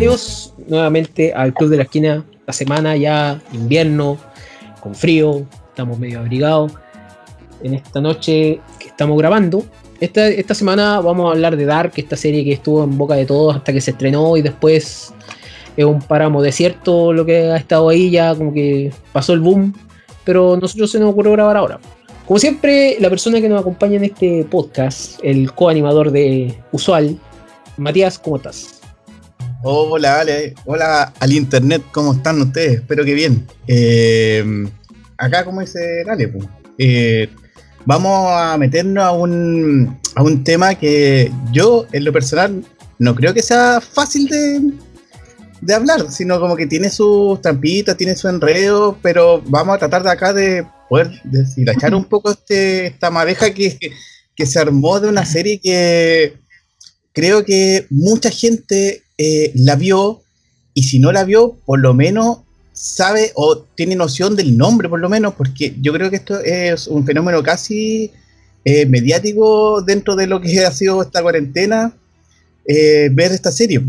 bienvenidos nuevamente al Club de la Esquina. La semana ya invierno, con frío, estamos medio abrigados. En esta noche que estamos grabando, esta, esta semana vamos a hablar de Dark, esta serie que estuvo en boca de todos hasta que se estrenó y después es un páramo desierto lo que ha estado ahí, ya como que pasó el boom, pero nosotros se nos ocurrió grabar ahora. Como siempre, la persona que nos acompaña en este podcast, el coanimador de Usual, Matías, ¿cómo estás? Hola, Ale. Hola al internet, ¿cómo están ustedes? Espero que bien. Eh, acá, como dice Ale, pues, eh, vamos a meternos a un, a un tema que yo, en lo personal, no creo que sea fácil de, de hablar, sino como que tiene sus trampitas, tiene su enredo, pero vamos a tratar de acá de poder deshilachar un poco este, esta madeja que, que se armó de una serie que creo que mucha gente eh, la vio y si no la vio, por lo menos sabe o tiene noción del nombre, por lo menos, porque yo creo que esto es un fenómeno casi eh, mediático dentro de lo que ha sido esta cuarentena, eh, ver esta serie.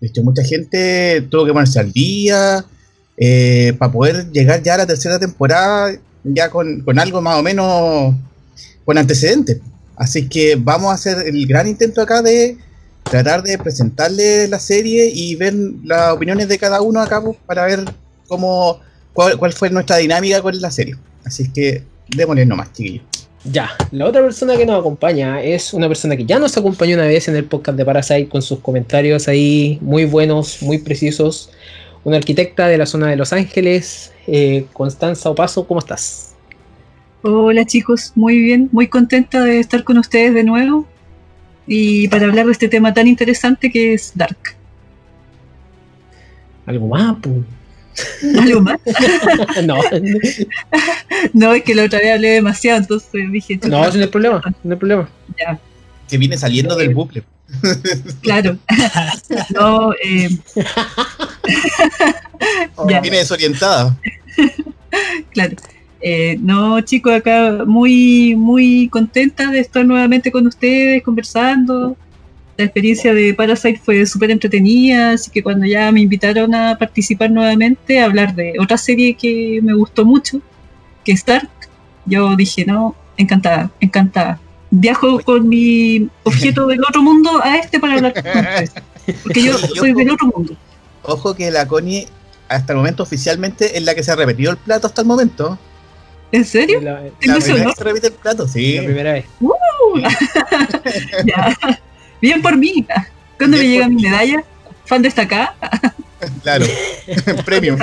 De hecho, mucha gente tuvo que ponerse al día para poder llegar ya a la tercera temporada, ya con, con algo más o menos con antecedentes. Así que vamos a hacer el gran intento acá de tratar de presentarle la serie y ver las opiniones de cada uno acá pues, para ver cómo cuál, fue nuestra dinámica con la serie. Así que démosle nomás, chiquillos. Ya, la otra persona que nos acompaña es una persona que ya nos acompañó una vez en el podcast de Parasite con sus comentarios ahí muy buenos, muy precisos. Una arquitecta de la zona de Los Ángeles, eh, Constanza Opaso, ¿cómo estás? Hola chicos, muy bien, muy contenta de estar con ustedes de nuevo y para hablar de este tema tan interesante que es Dark. ¿Algo más? ¿Algo más? no. no, es que la otra vez hablé demasiado, entonces dije... No, no hay problema, no hay problema. Ya. Que viene saliendo del bucle. Claro. no, eh... Viene desorientada. claro. Eh, no, chicos, acá muy, muy contenta de estar nuevamente con ustedes conversando. La experiencia de Parasite fue súper entretenida, así que cuando ya me invitaron a participar nuevamente, a hablar de otra serie que me gustó mucho, que es Dark, yo dije, no, encantada, encantada. Viajo con mi objeto del otro mundo a este para hablar con ustedes, porque yo soy del otro mundo. Ojo que la Connie, hasta el momento oficialmente, es la que se ha repetido el plato hasta el momento. ¿En serio? La, primera se repite el plato, sí. La primera vez. Uh, ya. Bien por mí. ¿Cuándo me llega mi medalla? ¿Fan destacada? claro, premium.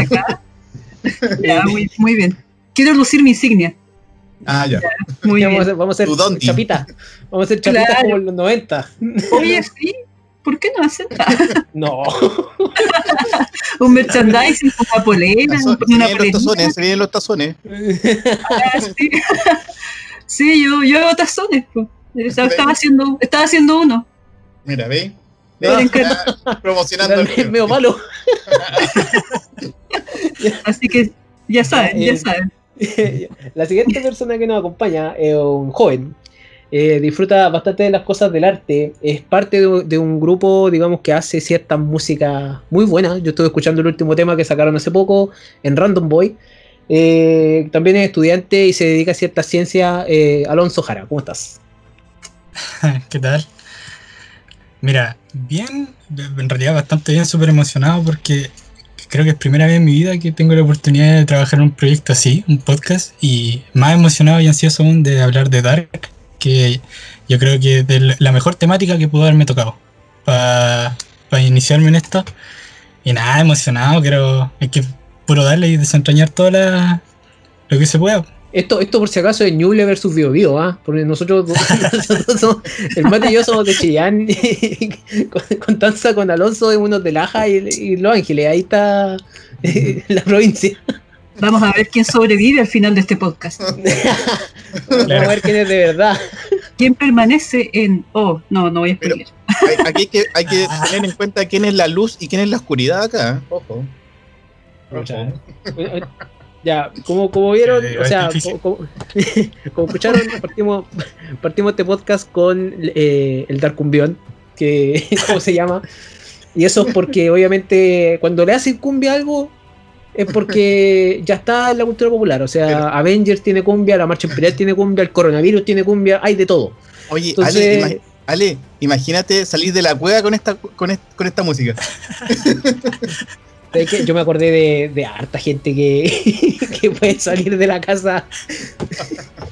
ya, muy, muy bien. Quiero lucir mi insignia. Ah, ya. muy bien. Vamos a hacer, chapita. Vamos a hacer chapitas como en los 90. Oye, sí, ¿por qué no hacen? no. un merchandising, una polera, una los tazones, se vienen los tazones. Ah, sí. sí, yo, yo hago tazones. Estaba haciendo, estaba haciendo uno. Mira, ve. promocionando el medio malo. Así que ya saben, ya saben. La siguiente persona que nos acompaña es un joven eh, disfruta bastante de las cosas del arte, es parte de, un grupo, digamos, que hace cierta música muy buena. Yo estuve escuchando el último tema que sacaron hace poco en Random Boy. Eh, también es estudiante y se dedica a cierta ciencia. Eh, Alonso Jara, ¿cómo estás? ¿Qué tal? Mira, bien, en realidad bastante bien, súper emocionado porque creo que es primera vez en mi vida que tengo la oportunidad de trabajar en un proyecto así, un podcast, y más emocionado y ansioso aún de hablar de Dark, que yo creo que es la mejor temática que pudo haberme tocado para iniciarme en esto. Y nada, emocionado, quiero hay que puro darle y desentrañar todo lo que se pueda. Esto, esto por si acaso es Ñuble versus Bio Bio, ¿ah? Porque nosotros, el Mate y yo somos de Chillán, y con, Tanza, con Alonso es uno de Laja y, y Los Ángeles, ahí está la provincia. Vamos a ver quién sobrevive al final de este podcast. Vamos a ver quién es de verdad. ¿Quién permanece en... Oh, no, no voy a explicar. Aquí hay que, hay que tener en cuenta quién es la luz y quién es la oscuridad acá. Ojo. Ya, como, como vieron, o sea, como, escucharon, partimos, partimos este podcast con eh, el Dark Cumbión, que, ¿cómo se llama? Y eso es porque, obviamente, cuando le hacen cumbia algo, es porque ya está en la cultura popular. O sea, Avengers tiene cumbia, la Marcha Imperial tiene cumbia, el coronavirus tiene cumbia, hay de todo. Oye, Entonces- Ale, Ale, imagínate salir de la cueva con esta, con, est- con esta música. Yo me acordé de, de harta gente que, que puede salir de la casa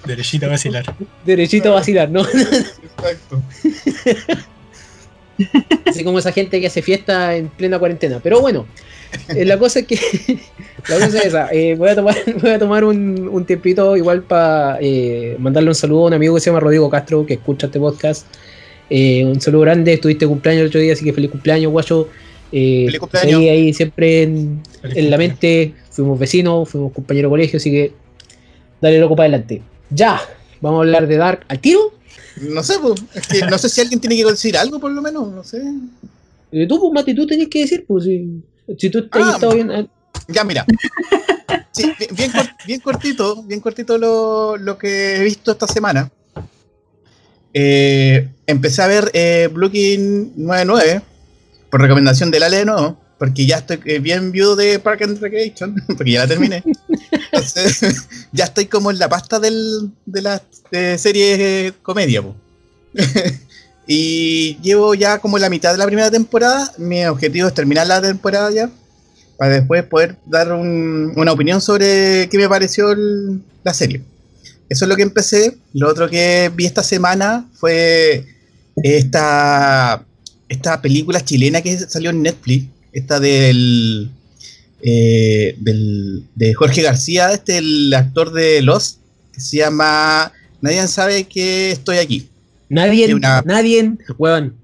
Derechito a vacilar. derechito a vacilar, ¿no? Exacto. Así como esa gente que hace fiesta en plena cuarentena. Pero bueno, eh, la cosa es que. la cosa es esa. eh, voy a tomar, voy a tomar un, un tiempito igual para mandarle un saludo a un amigo que se llama Rodrigo Castro, que escucha este podcast. Eh, un saludo grande, estuviste cumpleaños el otro día, así que feliz cumpleaños. Eh, Feliz cumpleaños. Ahí, ahí siempre en, la mente, fuimos vecinos, fuimos compañeros de colegio, así que dale loco para adelante. Ya, vamos a hablar de Dark al tiro. No sé, pues, es que no sé si alguien tiene que decir algo por lo menos, no sé. Eh, tú, pues, Mati, tú tenés que decir, pues, si, si tú estás Ah, bien. ah, Ya, mira. Sí, bien, bien cor- bien cortito, bien cortito lo, lo que he visto esta semana. Eh, empecé a ver eh, Brooklyn 99 por recomendación del Ale de nuevo, porque ya estoy eh, bien viudo de Park and Recreation, porque ya la terminé. Entonces, ya estoy como en la pasta del, de las de series eh, comedia. po. Y llevo ya como la mitad de la primera temporada. Mi objetivo es terminar la temporada ya para después poder dar un- una opinión sobre qué me pareció el- la serie. Eso es lo que empecé. Lo otro que vi esta semana fue esta, esta película chilena que salió en Netflix, esta del, eh, del- de Jorge García, este el actor de Los, que se llama Nadie sabe que estoy aquí. Nadie, una- nadie, weón,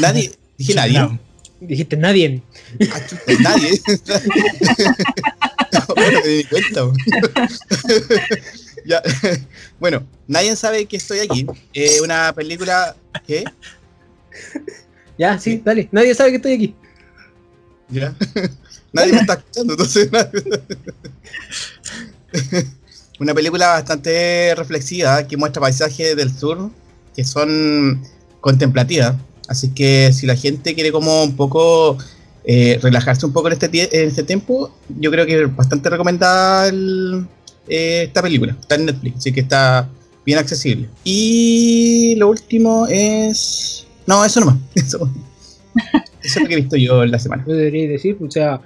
Nadie, dije nadie. No, dijiste nadie. Chuta, nadie. bueno, me di cuenta. Ya. Bueno, nadie sabe que estoy aquí. Eh, una película que. Ya, sí, dale, nadie sabe que estoy aquí. Ya. Nadie me está escuchando, entonces. nadie- Una película bastante reflexiva que muestra paisajes del sur que son contemplativas. Así que si la gente quiere como un poco eh, relajarse un poco en este, en este tiempo, yo creo que es bastante recomendada eh, esta película. Está en Netflix, así que está bien accesible. Y lo último es... No, eso nomás. Eso, eso es lo que he visto yo en la semana. Yo debería decir, o sea,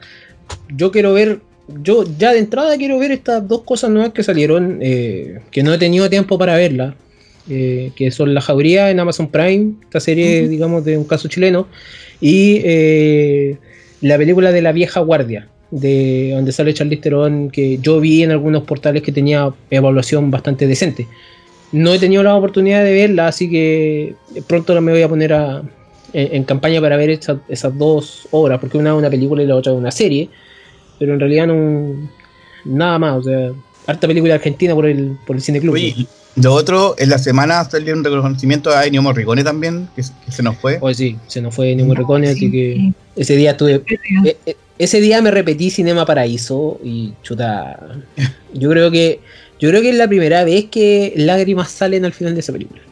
yo quiero ver, yo ya de entrada quiero ver estas dos cosas nuevas que salieron, eh, que no he tenido tiempo para verlas, eh, que son La Jauría en Amazon Prime, esta serie, digamos, de un caso chileno, y eh, la película de La Vieja Guardia, de donde sale Charlize Theron, que yo vi en algunos portales que tenía evaluación bastante decente. No he tenido la oportunidad de verla, así que pronto me voy a poner a, en, en campaña para ver esa- esas dos obras, porque una es una película y la otra es una serie, pero en realidad no nada más, o sea, harta película argentina por el, por el cine club. Oye, lo otro, en la semana salió un reconocimiento a Ennio Morricone también, que, que se nos fue. Oye, sí, se nos fue Nemo Recone, así que Sí. ese día estuve Sí. E- e- ese día me repetí Cinema Paraíso y chuta. Yo creo que yo creo que es la primera vez que lágrimas salen al final de esa película.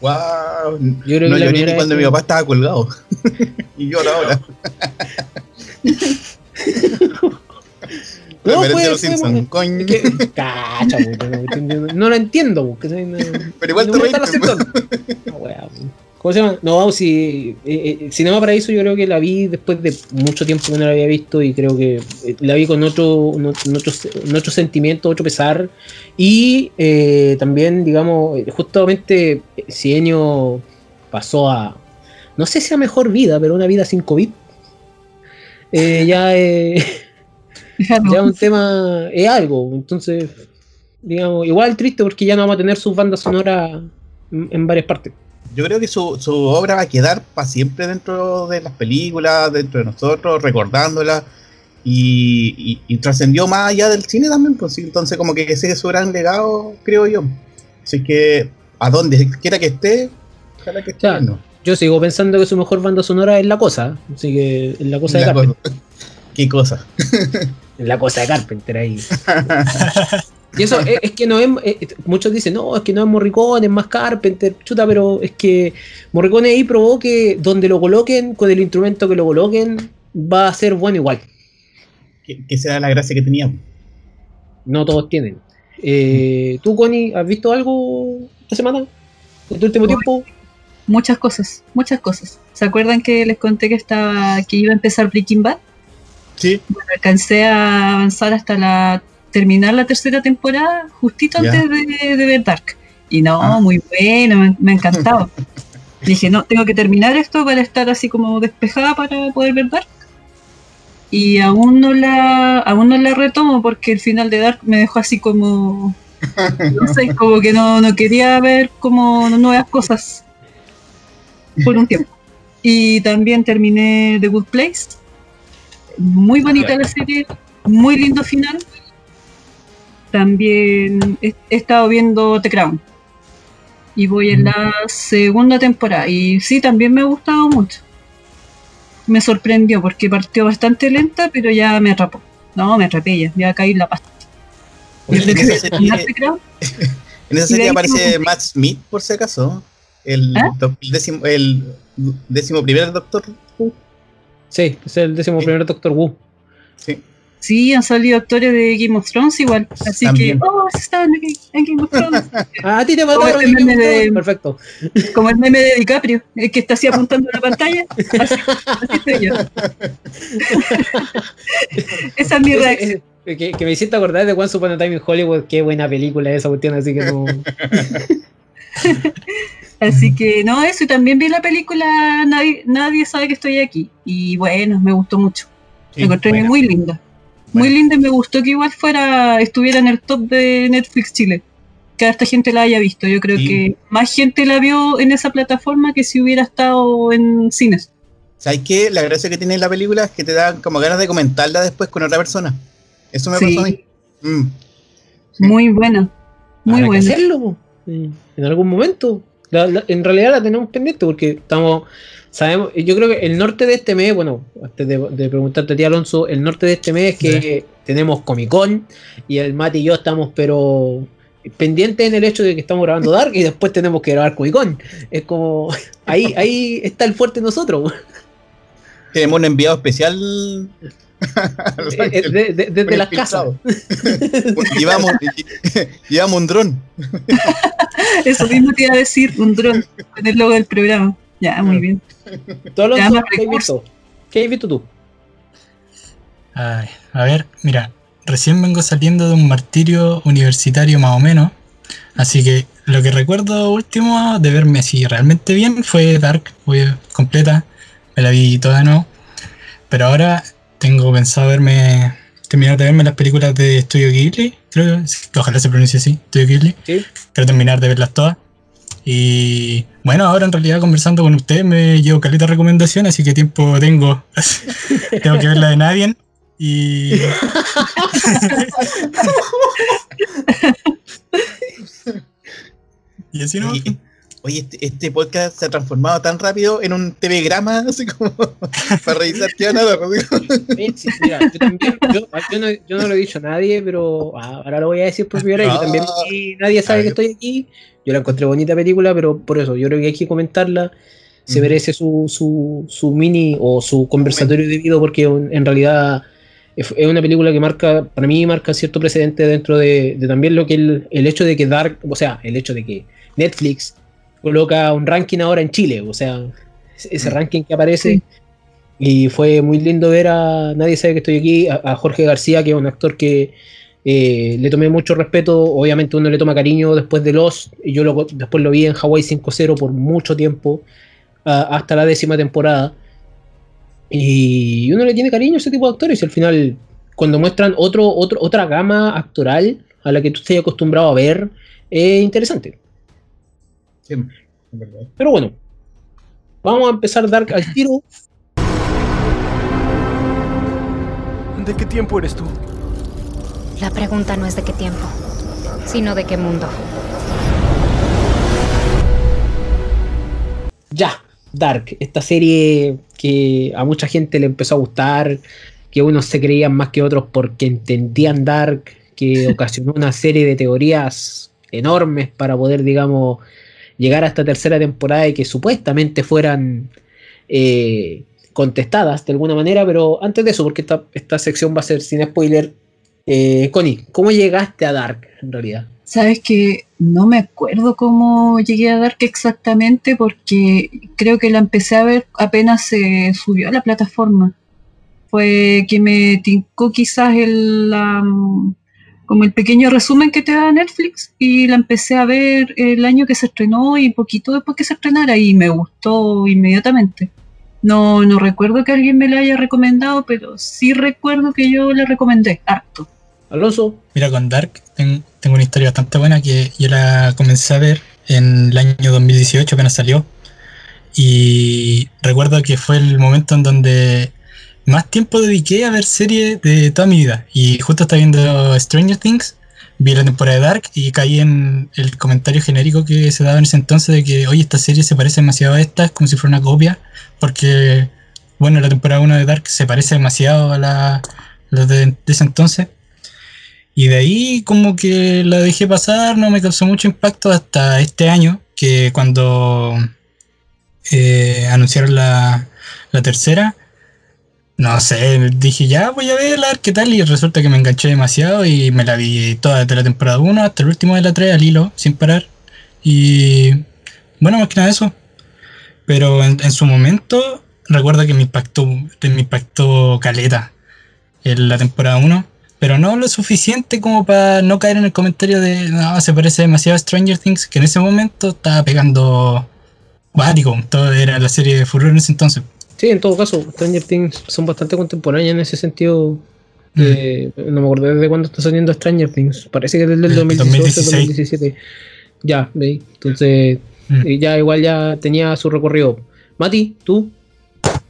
¡Wow! Yo creo no que lloré ni cuando mi papá estaba colgado. y yo ahora. No, Referencia fue- a los fue- Simpsons. Coñ. Es que- Cacha, po, yo no, la entiendo, po, que se- no- Pero igual te. No, wea, po. ¿Cómo se llama? No, si eh, eh, Cinema Paraíso yo creo que la vi después de mucho tiempo que no la había visto y creo que eh, la vi con otro, no- otro, otro sentimiento, otro pesar y eh, también, digamos, justamente si Ennio pasó a, no sé si a mejor vida, pero una vida sin COVID, eh, ya, Ya un tema es algo, entonces, digamos, igual triste porque ya no vamos a tener sus bandas sonoras en en varias partes. Yo creo que su, su obra va a quedar para siempre dentro de las películas, dentro de nosotros, recordándola. Y, y- y trascendió más allá del cine también, pues sí, entonces como que ese es su gran legado, creo yo. Así que a donde quiera que esté, ojalá que esté. Claro. Yo sigo pensando que su mejor banda sonora es La Cosa, así que es La Cosa de La Carpenter. cosa. Qué cosa. La Cosa de Carpenter ahí. Y eso es, es que no es. eh, muchos dicen, no, es que no es Morricone, es más Carpenter, chuta, pero es que Morricone ahí probó que donde lo coloquen, con el instrumento que lo coloquen, va a ser bueno igual. Que, era la gracia que tenía. No todos tienen. Eh, ¿Tú, Connie, has visto algo esta semana? ¿En tu último Uy. tiempo? Muchas cosas, muchas cosas. ¿Se acuerdan que les conté que estaba que iba a empezar Breaking Bad? Sí. Bueno, alcancé a avanzar hasta la terminar la tercera temporada, justito antes de, de ver Dark. Y no, Ah. muy bueno, me, me ha encantado. Dije, no, tengo que terminar esto para estar así como despejada para poder ver Dark. Y aún no la, aún no la retomo porque el final de Dark me dejó así como, no sé, como que no, no quería ver como nuevas cosas por un tiempo. Y también terminé The Good Place. Muy bonita la serie, muy lindo final. También he, he estado viendo The Crown. Y voy en la segunda temporada. Y sí, también me ha gustado mucho. Me sorprendió porque partió bastante lenta, pero ya me atrapó. No, me atrapé ya, ya caí en la pasta. Oye, en, esa serie, ¿Terminar The Crown? en esa serie aparece Matt Smith, por si acaso. El, ¿Ah? décimo, el décimo primer doctor. Who. Sí, es el décimo Sí. primer Doctor Wu. Sí. Sí, han salido actores de Game of Thrones igual. Así También. que, oh, estaban en en Game of Thrones. Ah, a ti te Como mataron. el meme de- Perfecto. Como el meme de DiCaprio, el que está así apuntando a la pantalla. Así, así estoy yo. Esa es mi reacción. que, que me hiciste acordar de Once Upon a Time in Hollywood. Qué buena película esa cuestión, así que no. Así que no, eso. Y también vi la película Nadie, Nadie sabe que estoy aquí. Y bueno, me gustó mucho. Sí, la encontré buena. muy linda. Muy linda y me gustó que igual fuera, estuviera en el top de Netflix Chile. Que a esta gente la haya visto. Yo creo Sí. que más gente la vio en esa plataforma que si hubiera estado en cines. ¿Sabes qué? La gracia que tiene la película es que te dan como ganas de comentarla después con otra persona. Eso me Sí. pasó a mí. Mm. Sí. Muy buena. Muy buena. hacerlo, en algún momento. La- la- en realidad la tenemos pendiente porque estamos, sabemos, yo creo que el norte de este mes, bueno, antes de, de preguntarte a ti Alonso, el norte de este mes es que tenemos Comic Con y el Mati y yo estamos pero pendientes en el hecho de que estamos grabando Dark y después tenemos que grabar Comic Con. Es como, ahí, ahí está el fuerte nosotros. Tenemos un enviado especial. Los Eh, eh, de- de- desde las casas. llevamos, llevamos un dron. Eso mismo te iba a decir, un dron con el logo del programa. Ya, muy bien. Alonso, Ya, más ¿qué has recursos. visto? ¿Qué has visto tú? Ay, a ver, mira, recién vengo saliendo de un martirio universitario más o menos. Así que lo que recuerdo último de verme así realmente bien fue Dark, obvio, completa. Me la vi toda nuevo. Pero ahora tengo pensado verme, terminar de verme las películas de Studio Ghibli. Creo que ojalá se pronuncie así, Studio Ghibli. Sí. Quiero terminar de verlas todas. Y bueno, ahora en realidad conversando con ustedes me llevo caleta de recomendaciones, así que tiempo tengo. tengo que ver la de Nadie. Y y así no. Oye, este, este podcast se ha transformado tan rápido en un TV grama, así como para revisar qué como- Sí, mira, yo también, yo, yo no, yo no lo he dicho a nadie, pero ah, ahora lo voy a decir por primera vez. También Ah. nadie sabe que ver. estoy aquí. Yo la encontré bonita película, pero por eso, yo creo que hay que comentarla. Se merece su, su, su mini o su conversatorio debido porque en realidad es es una película que marca, para mí marca cierto precedente dentro de, de también lo que el, el hecho de que Dark, o sea, el hecho de que Netflix coloca un ranking ahora en Chile, o sea, ese Mm. ranking que aparece. Sí. Y fue muy lindo ver a Nadie sabe que estoy aquí, a, a Jorge García, que es un actor que eh, le tomé mucho respeto. Obviamente uno le toma cariño después de Los. Y yo lo- después lo vi en Hawaii 5-0 por mucho tiempo, a- hasta la décima temporada. Y uno le tiene cariño a ese tipo de actores. Y al final, cuando muestran otro, otro, otra gama actoral a la que tú estés acostumbrado a ver, es interesante. Verdad. Pero bueno, vamos a empezar Dark al tiro. ¿De qué tiempo eres tú? La pregunta no es de qué tiempo, sino de qué mundo. Ya, Dark, esta serie que a mucha gente le empezó a gustar, que unos se creían más que otros porque entendían Dark, que ocasionó una serie de teorías enormes para poder, digamos, llegar a esta tercera temporada y que supuestamente fueran eh, contestadas de alguna manera, pero antes de eso, porque esta, sección va a ser sin spoiler, eh, Connie, ¿cómo llegaste a Dark en realidad? Sabes que no me acuerdo cómo llegué a Dark exactamente porque creo que la empecé a ver apenas se subió a la plataforma. Fue que me tincó quizás el, como el pequeño resumen que te da Netflix y la empecé a ver el año que se estrenó y poquito después que se estrenara y me gustó inmediatamente. No, no recuerdo que alguien me la haya recomendado, pero sí recuerdo que yo la recomendé harto. Alonso. Mira, con Dark ten- tengo una historia bastante buena que yo la comencé a ver en el año 2018 apenas salió. Y recuerdo que fue el momento en donde más tiempo dediqué a ver series de toda mi vida. Y justo estaba viendo Stranger Things, vi la temporada de Dark y caí en el comentario genérico que se daba en ese entonces de que, oye, esta serie se parece demasiado a esta, es como si fuera una copia, porque, bueno, la temporada 1 de Dark se parece demasiado a la, de, ese entonces. Y de ahí como que la dejé pasar, no me causó mucho impacto hasta este año, que cuando eh, anunciaron la tercera, no sé, dije ya voy a verla, ver qué tal, y resulta que me enganché demasiado y me la vi toda desde la temporada 1 hasta el último de la 3 al hilo, sin parar. Y bueno, más que nada eso. Pero en, su momento, recuerdo que me impactó, me impactó caleta en la temporada 1 pero no lo suficiente como para no caer en el comentario de no, se parece demasiado a Stranger Things, que en ese momento estaba pegando cuático, todo era la serie de furor en ese entonces. Sí, en todo caso, Stranger Things son bastante contemporáneas en ese sentido. Eh, no me acuerdo desde cuándo está saliendo Stranger Things. Parece que desde el Desde 2018 2016. 2017. Ya, ¿veis? Entonces, Mm. ya igual ya tenía su recorrido. Mati, tú.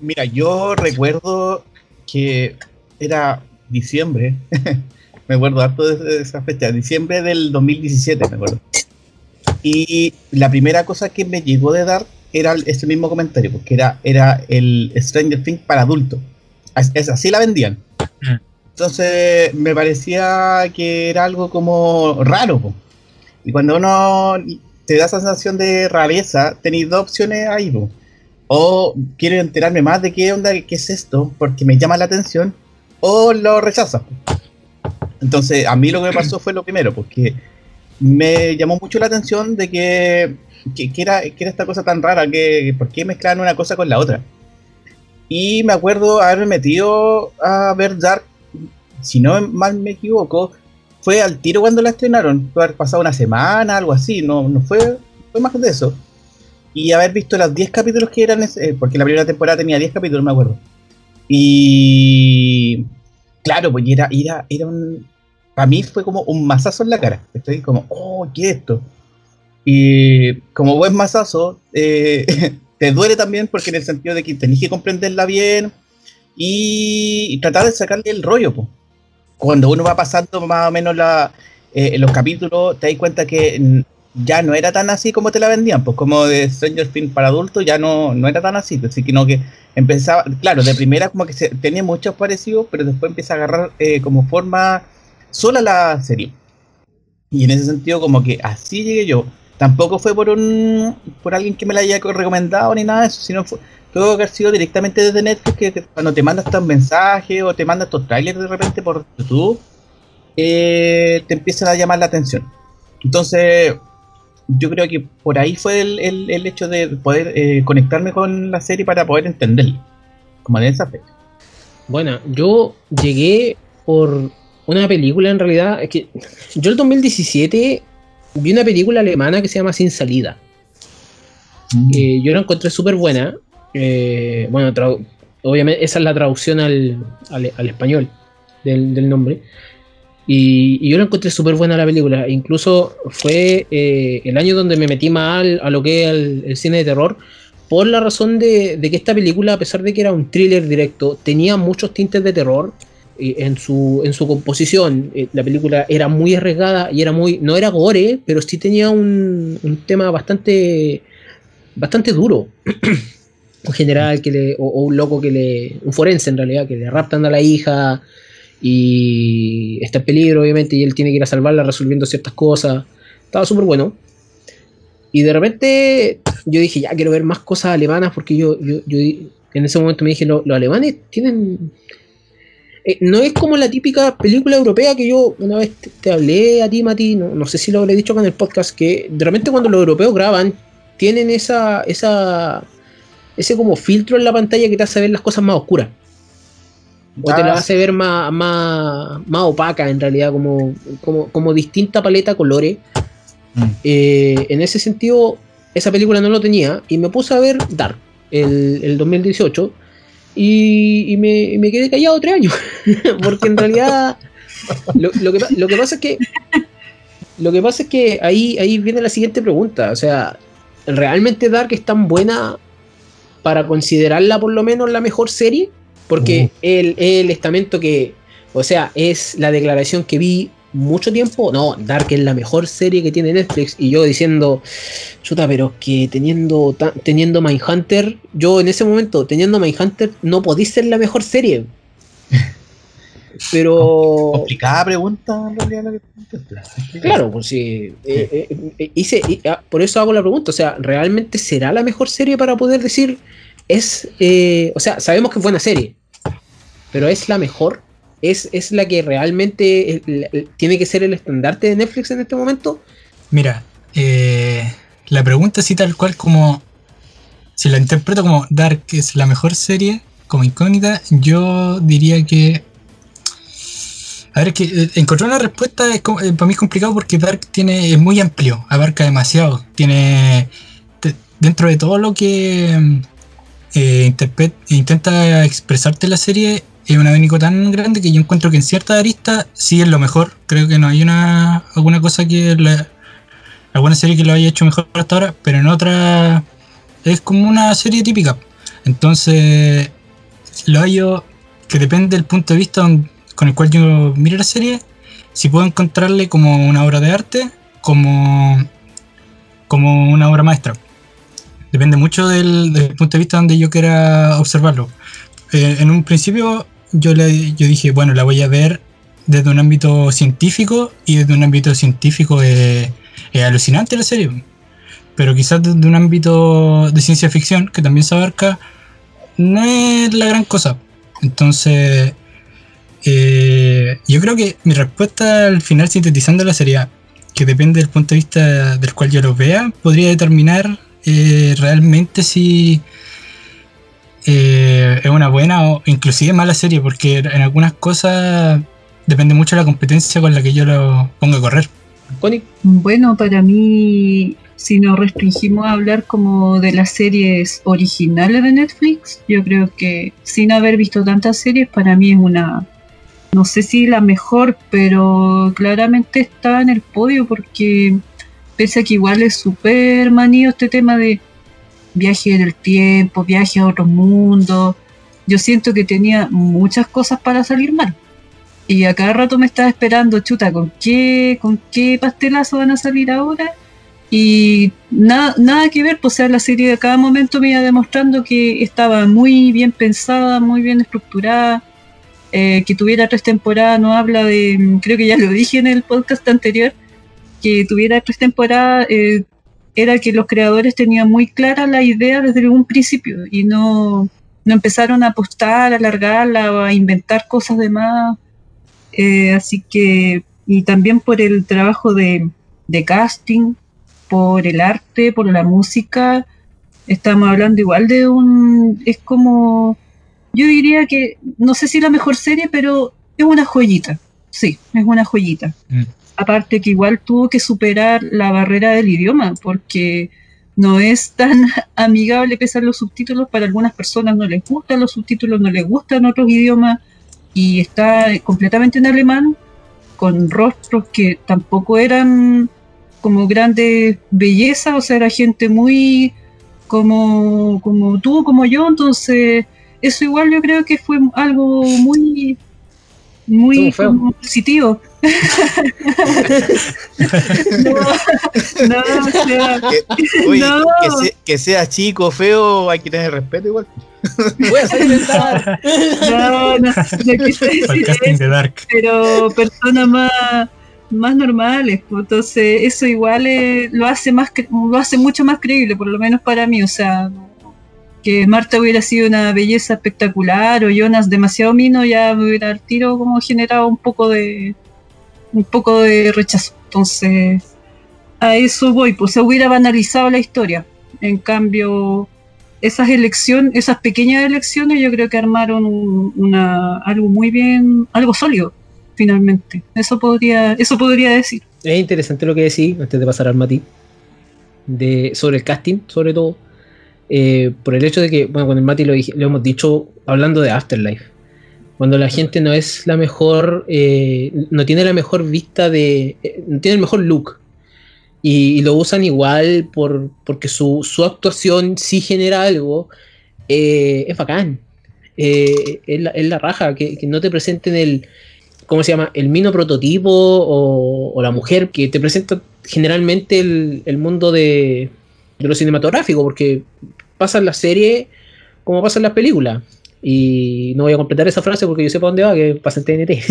Mira, yo recuerdo que era diciembre. me acuerdo harto de, de esa fecha. Diciembre del 2017, me acuerdo. Y la primera cosa que me llegó de dar era ese mismo comentario, porque era, era el Stranger Things para adultos. As- es- Así la vendían. Mm. Entonces me parecía que era algo como raro. po. Y cuando uno te da esa sensación de rareza, tenéis dos opciones ahí. po. O quiero enterarme más de qué onda, qué es esto, porque me llama la atención, o lo rechazas. Entonces, a mí lo que me pasó fue lo primero, porque me llamó mucho la atención de que, que, que era, que era esta cosa tan rara, que por qué mezclaban una cosa con la otra. Y me acuerdo haberme metido a ver Dark, si no mal me equivoco, fue al tiro cuando la estrenaron, puede haber pasado una semana, algo así, no, no fue, fue más de eso. Y haber visto los 10 capítulos que eran, eh, porque la primera temporada tenía 10 capítulos, me acuerdo. Y claro, pues era, era, era un. Para mí fue como un mazazo en la cara. Estoy como, oh, ¿qué es esto? Y como buen mazazo, eh, te duele también porque en el sentido de que tenés que comprenderla bien y tratar de sacarle el rollo. pues. Cuando uno va pasando más o menos la, eh, los capítulos, te das cuenta que ya no era tan así como te la vendían, pues como de Stranger Things para adultos ya no, no era tan así, pues, sino que empezaba, claro, de primera como que se, tenía muchos parecidos, pero después empieza a agarrar eh, como forma sola la serie. Y en ese sentido como que así llegué yo. Tampoco fue por un por alguien que me la haya recomendado ni nada de eso, sino fue, tuvo que haber sido directamente desde Netflix, que, cuando te manda estos mensajes o te manda estos trailers de repente por YouTube, eh, te empiezan a llamar la atención. Entonces, yo creo que por ahí fue el, el- el hecho de poder eh, conectarme con la serie para poder entenderla. Como en esa fecha. Bueno, yo llegué por una película en realidad. Es que yo el 2017 vi una película alemana que se llama Sin Salida. Eh, yo la encontré súper buena. Eh, bueno, obviamente esa es la traducción al, al- al español del, del nombre. Y, y yo la encontré súper buena la película. Incluso fue eh, el año donde me metí mal a lo que es el, el cine de terror. Por la razón de, de que esta película, a pesar de que era un thriller directo, tenía muchos tintes de terror en, su, en su composición. Eh, la película era muy arriesgada y era muy. No era gore, pero sí tenía un, un tema bastante. bastante duro. un general que le. O, o un loco que le. un forense en realidad, que le raptan a la hija. y está en peligro, obviamente, y él tiene que ir a salvarla resolviendo ciertas cosas. Estaba súper bueno. Y de repente yo dije, ya quiero ver más cosas alemanas porque yo, yo, yo en ese momento me dije, los alemanes tienen... eh, no es como la típica película europea que yo una vez te, te hablé a ti, Mati, no, no sé si lo habré dicho acá en el podcast, que de repente cuando los europeos graban, tienen esa, esa, ese como filtro en la pantalla que te hace ver las cosas más oscuras. O te la Ah, hace ver más, más, más opaca en realidad, como, como, como distinta paleta de colores. Mm. Eh, en ese sentido, esa película no lo tenía y me puse a ver Dark, el, el 2018, y, y me, y me quedé callado tres años, porque en realidad lo, lo que, lo que pasa es que lo que pasa es que ahí, ahí viene la siguiente pregunta, o sea, ¿realmente Dark es tan buena para considerarla por lo menos la mejor serie? Porque Uh. el, el estamento que, o sea, es la declaración que vi mucho tiempo, no, Dark es la mejor serie que tiene Netflix y yo diciendo, chuta, pero que teniendo teniendo Mindhunter, yo en ese momento teniendo Mindhunter no podía ser la mejor serie. Pero Complicada pregunta, en realidad, la que preguntaste. claro, pues sí, eh, eh, eh, hice, y, ah, por eso hago la pregunta, o sea, ¿realmente será la mejor serie para poder decir es, eh, o sea, sabemos que es buena serie, pero es la mejor? ¿Es, es la que realmente eh, tiene que ser el estandarte de Netflix en este momento? Mira, eh, la pregunta así tal cual como si la interpreto como Dark es la mejor serie, como incógnita, yo diría que... A ver, que eh, encontrar una respuesta es, para mí es complicado porque Dark tiene, es muy amplio, abarca demasiado. Tiene, dentro de todo lo que intenta expresarte la serie, es un abanico tan grande que yo encuentro que en cierta arista sí es lo mejor. Creo que no hay una alguna cosa que alguna serie que lo haya hecho mejor hasta ahora, pero en otra es como una serie típica. Entonces, lo hallo que depende del punto de vista con el cual yo mire la serie, si puedo encontrarle como una obra de arte, como, como una obra maestra. Depende mucho del, del punto de vista donde yo quiera observarlo. Eh, en un principio yo, le, yo dije, bueno, la voy a ver desde un ámbito científico y desde un ámbito científico es es alucinante la serie. Pero quizás desde un ámbito de ciencia ficción, que también se abarca, no es la gran cosa. Entonces, eh, yo creo que mi respuesta al final sintetizándola sería que depende del punto de vista del cual yo lo vea, podría determinar eh, realmente si eh, es una buena o inclusive mala serie, porque en algunas cosas depende mucho de la competencia con la que yo lo ponga a correr. Bueno, para mí, si nos restringimos a hablar como de las series originales de Netflix, yo creo que sin haber visto tantas series, para mí es una, no sé si la mejor, pero claramente está en el podio porque pese a que igual es súper manío este tema de viaje en el tiempo, viaje a otro mundo, yo siento que tenía muchas cosas para salir mal. Y a cada rato me estaba esperando, chuta, ¿con qué, con qué pastelazo van a salir ahora? Y nada, nada que ver, pues, o la serie de cada momento me iba demostrando que estaba muy bien pensada, muy bien estructurada, eh, que tuviera tres temporadas, no habla de, creo que ya lo dije en el podcast anterior, que tuviera tres temporadas, eh, era que los creadores tenían muy clara la idea desde un principio y no, no empezaron a apostar, a alargarla o a inventar cosas de más. Eh, así que, y también por el trabajo de, de casting, por el arte, por la música, estamos hablando igual de un, es como, yo diría que, no sé si la mejor serie, pero es una joyita, sí, es una joyita. Mm. Aparte que igual tuvo que superar la barrera del idioma, porque no es tan amigable pesar los subtítulos, para algunas personas no les gustan los subtítulos, no les gustan otros idiomas, y está completamente en alemán, con rostros que tampoco eran como grandes bellezas, o sea, era gente muy como, como tú, como yo, entonces eso igual yo creo que fue algo muy muy como positivo. no, no, o sea, Que, oye, No. que, se- que sea chico, feo, hay que tener respeto igual. Voy a. No, no, no quise decir eso, de Dark. pero personas más, más normales. pues, Entonces, eso igual eh, lo hace más lo hace mucho más creíble, por lo menos para mí. O sea, que Marta hubiera sido una belleza espectacular o Jonas demasiado mino, ya me hubiera al tiro como generado un poco de un poco de rechazo. Entonces, a eso voy, pues se hubiera banalizado la historia. En cambio, esas elecciones, esas pequeñas elecciones, yo creo que armaron un- una, algo muy bien, algo sólido, finalmente. Eso podría, eso podría decir. Es interesante lo que decís, antes de pasar al Mati, de, sobre el casting, sobre todo, eh, por el hecho de que, bueno, con el Mati lo, hemos dicho hablando de Afterlife, cuando la gente no es la mejor, eh, no tiene la mejor vista de, eh, no tiene el mejor look, y, lo usan igual por, porque su, su actuación sí genera algo, es bacán. Es, la, raja, que, que no te presenten el, ¿cómo se llama? El mino prototipo o, o la mujer que te presenta generalmente el, el mundo de, de lo cinematográfico, porque pasa en la serie como pasa en las películas. Y no voy a completar esa frase porque yo sé para dónde va, que pasa en TNT.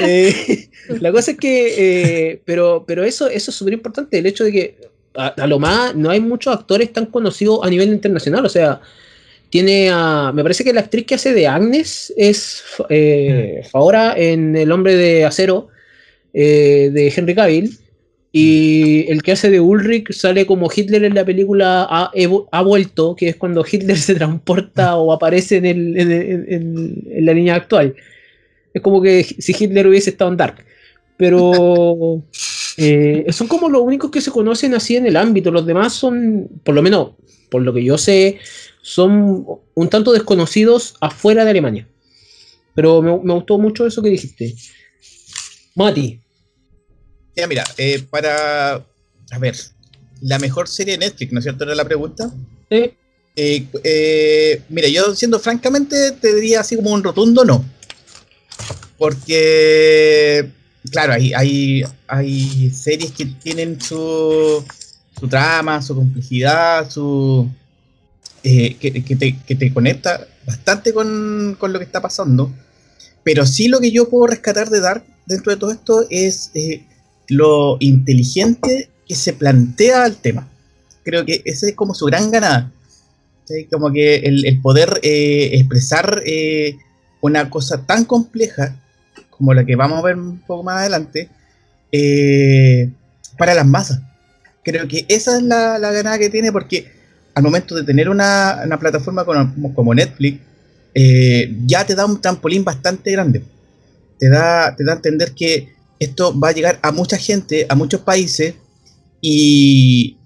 Eh, la cosa es que, eh, pero, pero eso, eso es súper importante, el hecho de que a, a lo más no hay muchos actores tan conocidos a nivel internacional, o sea, tiene a, me parece que la actriz que hace de Agnes es eh, Faora en El hombre de acero eh, de Henry Cavill. Y el que hace de Ulrich sale como Hitler en la película Ha, vuelto, que es cuando Hitler se transporta o aparece en, el- en- en- en- en la línea actual. Es como que si Hitler hubiese estado en Dark. Pero eh, son como los únicos que se conocen así en el ámbito. Los demás son, por lo menos, por lo que yo sé, son un tanto desconocidos afuera de Alemania. Pero me, me gustó mucho eso que dijiste. Mati. Ya, mira, eh, para. A ver, la mejor serie de Netflix, ¿no es cierto? Era la pregunta. ¿eh? Eh, eh, mira, yo siendo francamente te diría así como un rotundo no. Porque, claro, hay, hay, hay series que tienen su, su trama, su complejidad, su eh, que, que te, que te conecta bastante con, con lo que está pasando. Pero sí lo que yo puedo rescatar de Dark dentro de todo esto es lo inteligente que se plantea el tema. Creo que ese es como su gran ganada. Como que el, el poder eh, expresar eh, una cosa tan compleja como la que vamos a ver un poco más adelante eh, para las masas. Creo que esa es la, la ganada que tiene porque al momento de tener una, una plataforma como, como Netflix, eh, ya te da un trampolín bastante grande. Te da, te da a entender que esto va a llegar a mucha gente, a muchos países, y,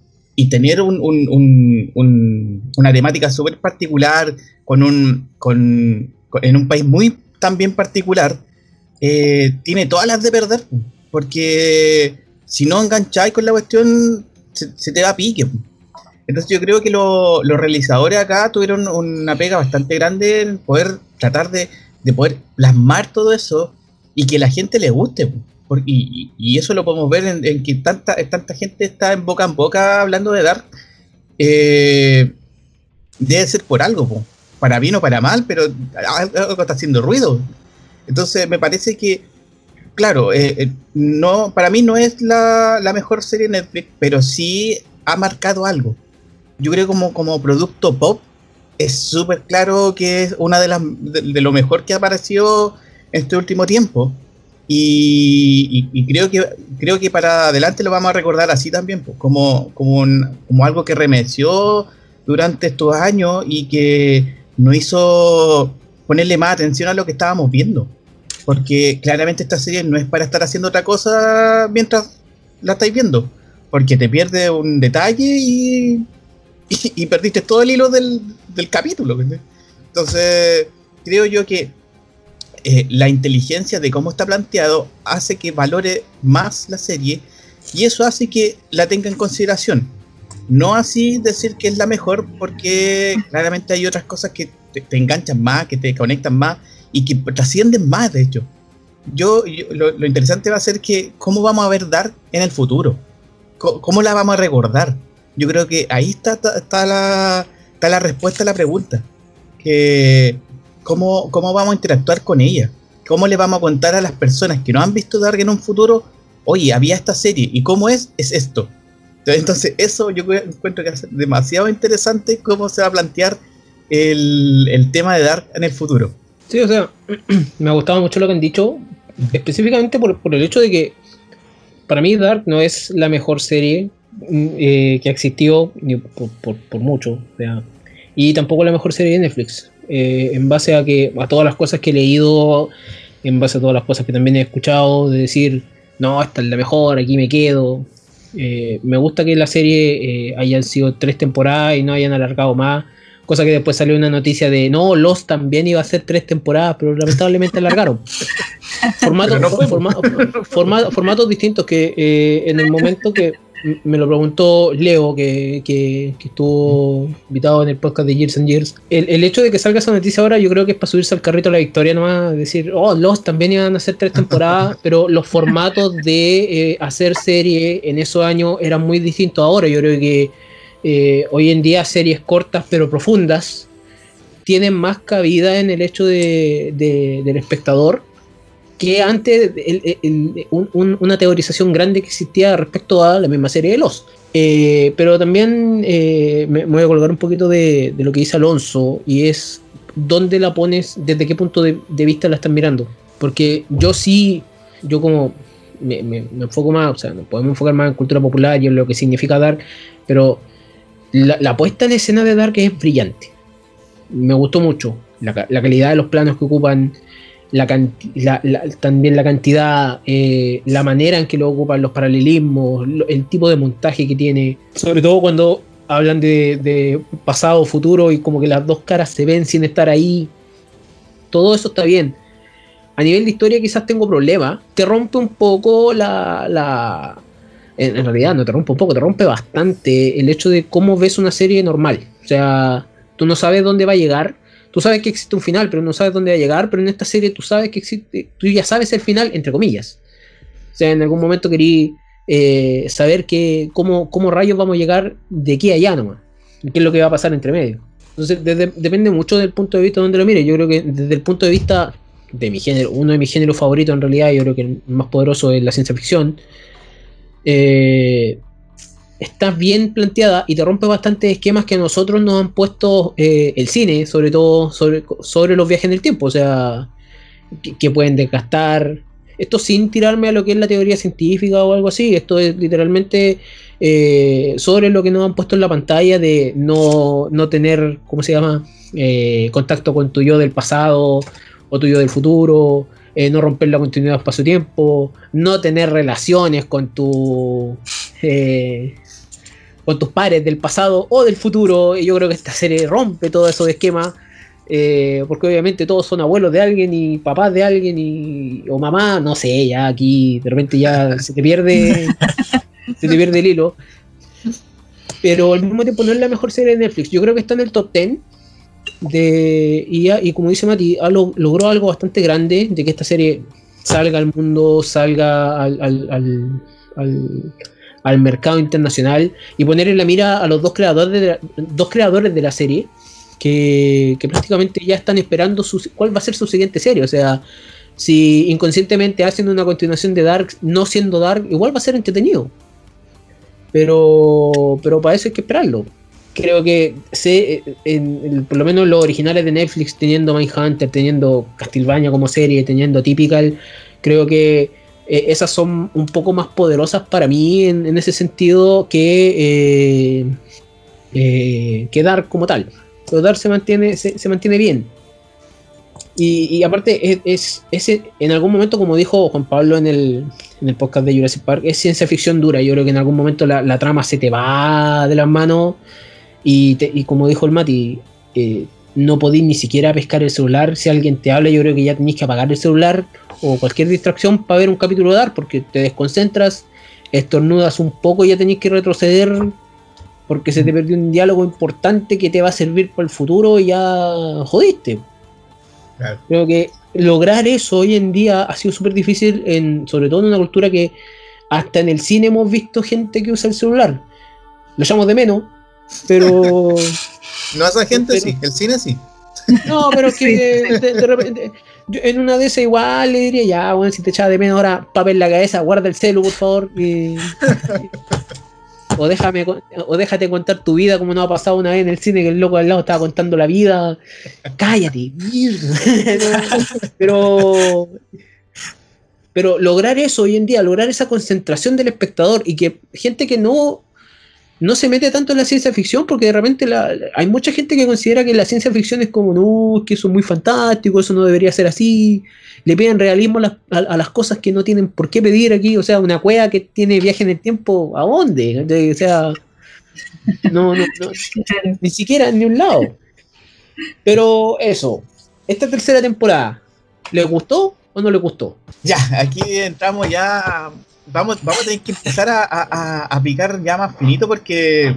tener un, un- un- un- una temática súper particular con un, con, en un país muy también particular, eh, tiene todas las de perder, porque si no engancháis con la cuestión, se, se te va a pique. Entonces yo creo que lo- los realizadores acá tuvieron una pega bastante grande en poder tratar de, de poder plasmar todo eso y que la gente le guste. Y, eso lo podemos ver en, que tanta, tanta gente está en boca en boca hablando de Dark. Eh, debe ser por algo, po. para bien o para mal, pero algo algo está haciendo ruido. Entonces me parece que, claro, eh, eh, no, para mí no es la, la mejor serie de Netflix, pero sí ha marcado algo. Yo creo como, como producto pop es súper claro que es una de las de, de lo mejor que ha aparecido en este último tiempo. Y, creo que creo que para adelante lo vamos a recordar así también, pues, como, como, un- como algo que remeció durante estos años y que nos hizo ponerle más atención a lo que estábamos viendo. Porque claramente esta serie no es para estar haciendo otra cosa mientras la estáis viendo. Porque te pierde un detalle y, y, perdiste todo el hilo del, del capítulo. Entonces, creo yo que eh, la inteligencia de cómo está planteado hace que valore más la serie y eso hace que la tenga en consideración. No así decir que es la mejor, porque claramente hay otras cosas que te, te enganchan más, que te conectan más y que trascienden más, de hecho. Yo, lo, interesante va a ser que cómo vamos a ver Dark en el futuro. ¿Cómo, la vamos a recordar? yo creo que ahí está, está, está la, está la respuesta a la pregunta. Que cómo, cómo vamos a interactuar con ella. ¿Cómo le vamos a contar a las personas que no han visto Dark en un futuro? Oye, había esta serie. ¿Y cómo es? Es esto. Entonces, eso yo encuentro que es demasiado interesante cómo se va a plantear el, el tema de Dark en el futuro. Sí, o sea, me ha gustado mucho lo que han dicho, específicamente por, por el hecho de que para mí Dark no es la mejor serie mm, eh, que ha existido por, por- por mucho, o sea, y tampoco la mejor serie de Netflix. Eh, en base a que a todas las cosas que he leído, en base a todas las cosas que también he escuchado, de decir, no, esta es la mejor, aquí me quedo. Eh, me gusta que la serie eh, hayan sido tres temporadas y no hayan alargado más. Cosa que después salió una noticia de no, Lost también iba a ser tres temporadas, pero lamentablemente alargaron. No formatos distintos que eh, en el momento que me lo preguntó Leo, que, que- que estuvo invitado en el podcast de Years and Years, el, el hecho de que salga esa noticia ahora yo creo que es para subirse al carrito de la victoria nomás, decir, oh, Lost también iban a hacer tres temporadas, pero los formatos de eh, hacer serie en esos años eran muy distintos ahora. Yo creo que eh, hoy en día series cortas pero profundas tienen más cabida en el hecho de- de- del espectador que antes una teorización grande que existía respecto a la misma serie de Los. Eh, pero también eh, me, voy a colgar un poquito de, lo que dice Alonso y es dónde la pones, desde qué punto de, vista la estás mirando. Porque yo sí, yo como me, enfoco más, o sea, nos podemos enfocar más en cultura popular y en lo que significa Dark, pero la, la puesta en escena de Dark es brillante. Me gustó mucho. La calidad de los planos que ocupan, la la- también la cantidad, eh, la manera en que lo ocupan, los paralelismos, lo- el tipo de montaje que tiene. Sobre todo cuando hablan de, de pasado, futuro y como que las dos caras se ven sin estar ahí. Todo eso está bien. A nivel de historia quizás tengo problemas. Te rompe un poco la... la en, en realidad no te rompe un poco, te rompe bastante el hecho de cómo ves una serie normal. O sea, tú no sabes dónde va a llegar. Tú sabes que existe un final, pero no sabes dónde va a llegar. Pero en esta serie tú sabes que existe, tú ya sabes el final, entre comillas. O sea, en algún momento querí eh, saber que, cómo, cómo rayos vamos a llegar de aquí a allá nomás. Qué es lo que va a pasar entre medio. Entonces, depende mucho del punto de vista donde lo mire. Yo creo que desde el punto de vista de mi género, uno de mis géneros favoritos en realidad, yo creo que el más poderoso es la ciencia ficción. eh, está bien planteada y te rompe bastantes esquemas que nosotros nos han puesto eh, el cine, sobre todo sobre, sobre los viajes en el tiempo, o sea, que, pueden desgastar. Esto sin tirarme a lo que es la teoría científica o algo así, esto es literalmente eh, sobre lo que nos han puesto en la pantalla de no, no tener, ¿cómo se llama? Eh, contacto con tu yo del pasado o tu yo del futuro, no romper la continuidad espacio-tiempo, no tener relaciones con tu con tus pares del pasado o del futuro. Y yo creo que esta serie rompe todo eso de esquema. eh, porque obviamente todos son abuelos de alguien y papás de alguien y, o mamá, no sé, ya aquí de repente ya se te pierde se te pierde el hilo. Pero al mismo tiempo no es la mejor serie de Netflix. Yo creo que está en el top 10 de, y, como dice Mati, logró algo bastante grande de que esta serie salga al mundo, salga al, al- al- al- al mercado internacional y poner en la mira a los dos creadores de la, dos creadores de la serie que, que prácticamente ya están esperando su, cuál va a ser su siguiente serie. O sea, si inconscientemente hacen una continuación de Dark, no siendo Dark, igual va a ser entretenido. Pero, pero para eso hay que esperarlo creo que sé, en, por lo menos los originales de Netflix, teniendo Mindhunter, teniendo Castlevania como serie, teniendo Typical, creo que eh, esas son un poco más poderosas para mí en, ese sentido que, eh, eh, que Dark como tal. Pero Dark se mantiene, se, mantiene bien. Y, aparte, es, es, en algún momento, como dijo Juan Pablo en el, en el podcast de Jurassic Park, es ciencia ficción dura. Yo creo que en algún momento la, la trama se te va de las manos y, te- y como dijo el Mati, eh, no podéis ni siquiera pescar el celular. Si alguien te habla, yo creo que ya tenéis que apagar el celular o cualquier distracción para ver un capítulo de Dark, porque te desconcentras, estornudas un poco y ya tenéis que retroceder porque se te perdió un diálogo importante que te va a servir para el futuro y ya jodiste. Claro. Creo que lograr eso hoy en día ha sido súper difícil, en, sobre todo en una cultura que hasta en el cine hemos visto gente que usa el celular. lo llamo de menos, pero... No a esa gente Pero- sí, el cine sí. No, pero es que de, de- de repente, yo en una de esas igual le diría, ya, bueno, si te echaba de menos ahora, papel en la cabeza, guarda el celu, por favor. y- o déjame o déjate contar tu vida como no ha pasado una vez en el cine que el loco al lado estaba contando la vida. Cállate, mierda. pero pero lograr eso hoy en día, lograr esa concentración del espectador y que gente que no no se mete tanto en la ciencia ficción porque de repente la- hay mucha gente que considera que la ciencia ficción es como, no, que eso es muy fantástico, eso no debería ser así, le piden realismo a las, a- a las cosas que no tienen por qué pedir aquí, o sea, una cueva que tiene viaje en el tiempo, ¿a dónde? De- O sea, no, no, no, ni siquiera en ni un lado. Pero eso, esta tercera temporada, ¿le gustó o no le gustó? Ya, aquí entramos ya. Vamos, vamos a tener que empezar a, a- a- picar ya más finito porque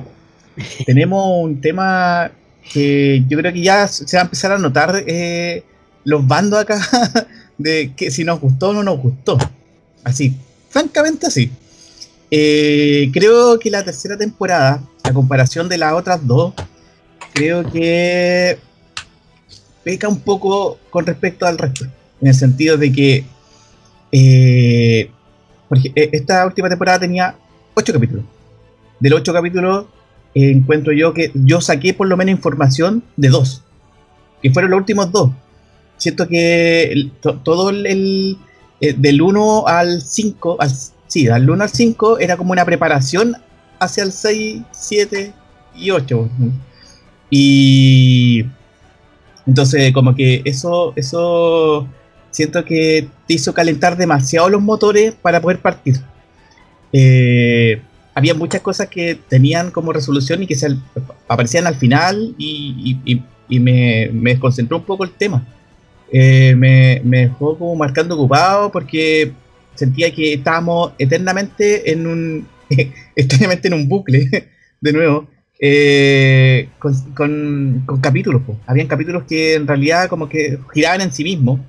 tenemos un tema que yo creo que ya se va a empezar a notar eh, los bandos acá de que si nos gustó o no nos gustó. Así, francamente así. Eh, creo que la tercera temporada, a comparación de las otras dos, creo que peca un poco con respecto al resto. En el sentido de que eh, porque eh, esta última temporada tenía ocho capítulos. De los ocho capítulos eh, encuentro yo que yo saqué por lo menos información de dos. Que fueron los últimos dos. Siento que el- to- todo el, eh, del 1 al 5, al, sí, al 1 al 5 era como una preparación hacia el 6, 7 y 8. Y entonces como que eso, eso siento que te hizo calentar demasiado los motores para poder partir. Eh, había muchas cosas que tenían como resolución y que se aparecían al final y, me, desconcentró un poco el tema. Eh, me, dejó como marcando ocupado porque sentía que estábamos eternamente en un extrañamente en un bucle de nuevo eh, con, con- capítulos habían capítulos que en realidad como que giraban en sí mismos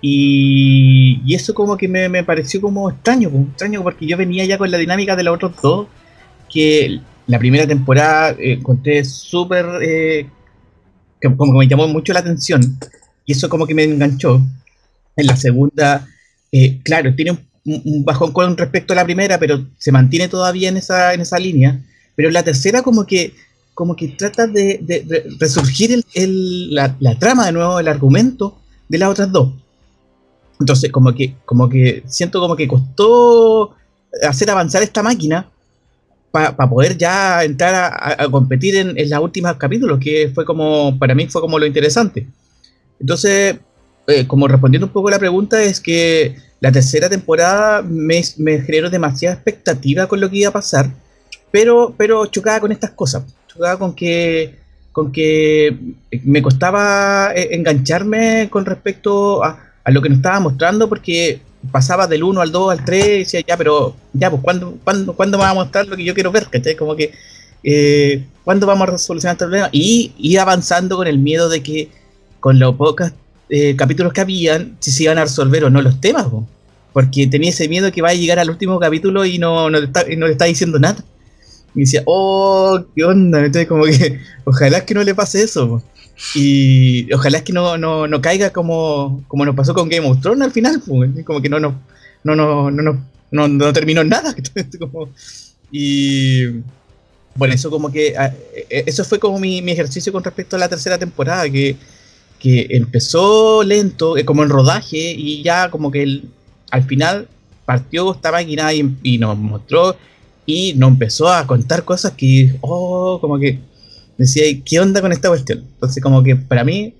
y, eso como que me, me pareció como extraño, po, extraño porque yo venía ya con la dinámica de los otros dos, que la primera temporada eh, encontré súper, eh, que como que me llamó mucho la atención, y eso como que me enganchó. En la segunda, eh, claro, tiene un, un bajón con respecto a la primera, pero se mantiene todavía en esa, en esa línea. Pero en la tercera como que, como que trata de, resurgir el- el- la trama de nuevo, el argumento de las otras dos. Entonces, como que, como que siento como que costó hacer avanzar esta máquina para poder ya entrar a, competir en, en los últimos capítulos, que fue como, para mí fue como lo interesante. Entonces, eh, como respondiendo un poco a la pregunta, es que la tercera temporada me, me generó demasiada expectativa con lo que iba a pasar, pero, pero chocaba con estas cosas, chocaba con que, con que me costaba eh, engancharme con respecto a, a lo que nos estaba mostrando, porque pasaba del 1 al 2 al 3 y decía, ya, pero, ya, pues, ¿cuándo, cuándo, ¿cuándo va a mostrar lo que yo quiero ver? ¿Cachai? Como que, eh, ¿cuándo vamos a resolucionar este problema? Y ir avanzando con el miedo de que, con los pocos eh, capítulos que habían, si se iban a resolver o no los temas, po. porque tenía ese miedo que va a llegar al último capítulo y no, no, te está, no le está diciendo nada. Y decía, oh, qué onda, entonces como que, ojalá que no le pase eso. po. Y ojalá es que no, no, no caiga como, como nos pasó con Game of Thrones al final, po, como que no nos no, no, no, no, no, terminó nada. y bueno, eso como que ah, eh, eso fue como mi, mi ejercicio con respecto a la tercera temporada, que, que empezó lento, eh, como en rodaje, y ya como que al final partió esta máquina y nos mostró y nos empezó a contar cosas que, oh, como que decía, ¿qué onda con esta cuestión? Entonces como que para mí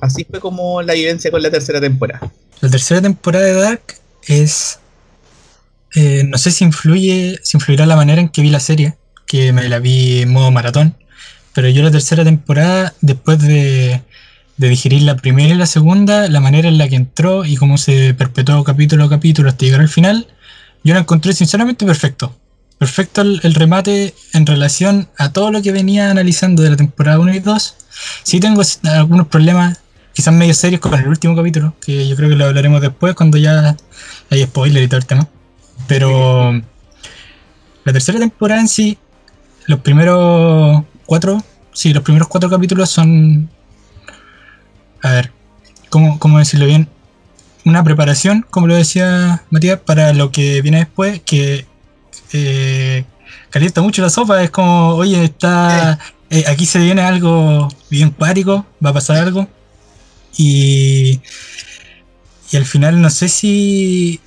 así fue como la vivencia con la tercera temporada. La tercera temporada de Dark es. eh, no sé si influye. Si influirá la manera en que vi la serie. Que me la vi en modo maratón. Pero yo la tercera temporada, después de, de digerir la primera y la segunda, la manera en la que entró y cómo se perpetuó capítulo a capítulo hasta llegar al final, yo la encontré sinceramente perfecto. Perfecto el, remate en relación a todo lo que venía analizando de la temporada 1 y 2. Sí tengo algunos problemas quizás medio serios con el último capítulo, que yo creo que lo hablaremos después cuando ya hay spoiler y todo el tema. Pero la tercera temporada en sí los primeros cuatro, sí, los primeros cuatro capítulos son, a ver, ¿cómo, cómo decirlo bien? Una preparación, como lo decía Matías, para lo que viene después, que eh, calienta mucho la sopa, es como, oye, está, eh, aquí se viene algo bien cuático, va a pasar algo, y, y al final no sé si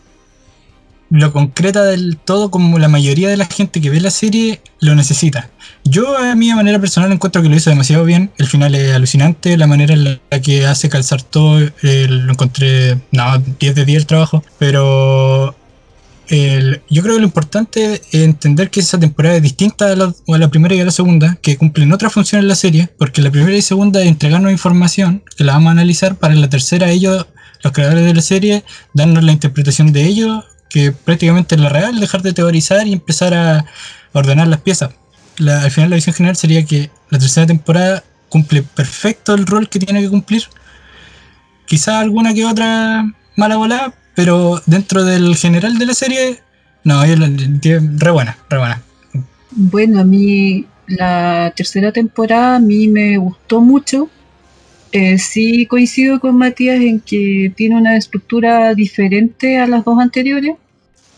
lo concreta del todo como la mayoría de la gente que ve la serie lo necesita. Yo a mí de manera personal encuentro que lo hizo demasiado bien, el final es alucinante, la manera en la que hace calzar todo, eh, lo encontré, no, 10 de 10 el trabajo, pero yo creo que lo importante es entender que esa temporada es distinta a la, primera y a la segunda, que cumplen otra función en la serie, porque la primera y segunda es entregarnos información, que la vamos a analizar, para la tercera ellos, los creadores de la serie, darnos la interpretación de ellos, que prácticamente es la real, dejar de teorizar y empezar a ordenar las piezas. La- al final la visión general sería que la tercera temporada cumple perfecto el rol que tiene que cumplir. Quizá alguna que otra mala volada, pero dentro del general de la serie, no, yo tiene re buena, re buena. Bueno, a mí la tercera temporada a mí me gustó mucho. Eh, sí coincido con Matías en que tiene una estructura diferente a las dos anteriores,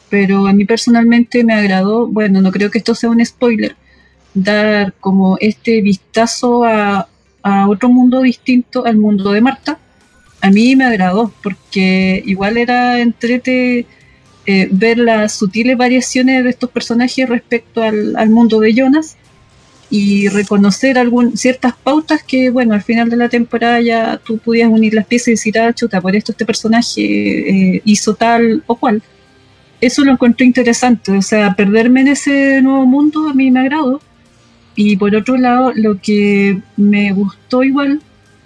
pero a mí personalmente me agradó, bueno, no creo que esto sea un spoiler, dar como este vistazo a, a otro mundo distinto al mundo de Marta. A mí me agradó, porque igual era entrete eh, ver las sutiles variaciones de estos personajes respecto al, al mundo de Jonas y reconocer algún, ciertas pautas que, bueno, al final de la temporada ya tú podías unir las piezas y decir, ah, chuta, por esto este personaje eh, hizo tal o cual. Eso lo encontré interesante, o sea, perderme en ese nuevo mundo a mí me agradó. Y por otro lado, lo que me gustó igual,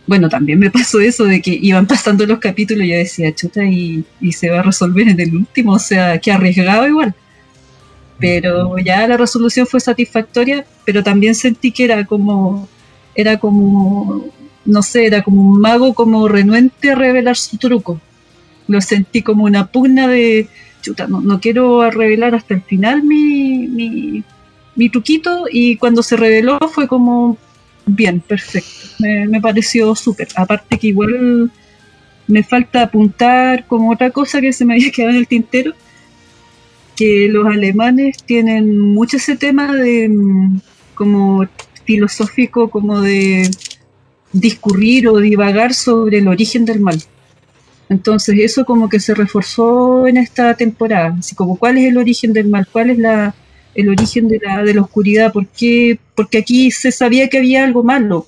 bueno, también me pasó eso de que iban pasando los capítulos y yo decía, chuta, y, y se va a resolver en el último, o sea, que arriesgado igual. Pero ya la resolución fue satisfactoria, pero también sentí que era como, era como, no sé, era como un mago como renuente a revelar su truco. Lo sentí como una pugna de, chuta, no, no quiero revelar hasta el final mi, mi, mi truquito y cuando se reveló fue como, bien, perfecto. Me, pareció súper. Aparte que igual me falta apuntar como otra cosa que se me había quedado en el tintero, que los alemanes tienen mucho ese tema de mm, como filosófico, como de discurrir o divagar sobre el origen del mal. Entonces eso como que se reforzó en esta temporada, así como cuál es el origen del mal, cuál es la, el origen de la, de la oscuridad, ¿por qué? porque aquí se sabía que había algo malo.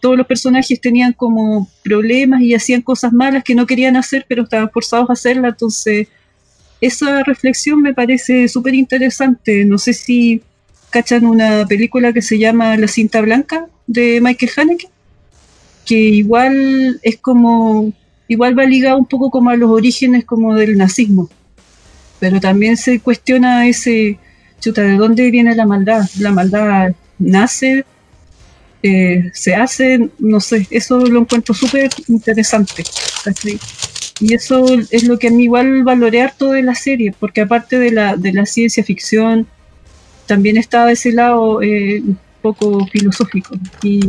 Todos los personajes tenían como problemas y hacían cosas malas que no querían hacer, pero estaban forzados a hacerla, entonces esa reflexión me parece súper interesante. No sé si cachan una película que se llama La cinta blanca de Michael Haneke, que igual es como, igual va ligado un poco como a los orígenes como del nazismo, pero también se cuestiona ese, chuta, ¿de dónde viene la maldad? La maldad nace, eh, se hace, no sé, eso lo encuentro súper interesante. ¿cachai? Y eso es lo que a mí igual valoré harto de la serie, porque aparte de la, de la ciencia ficción, también estaba ese lado eh, un poco filosófico. Y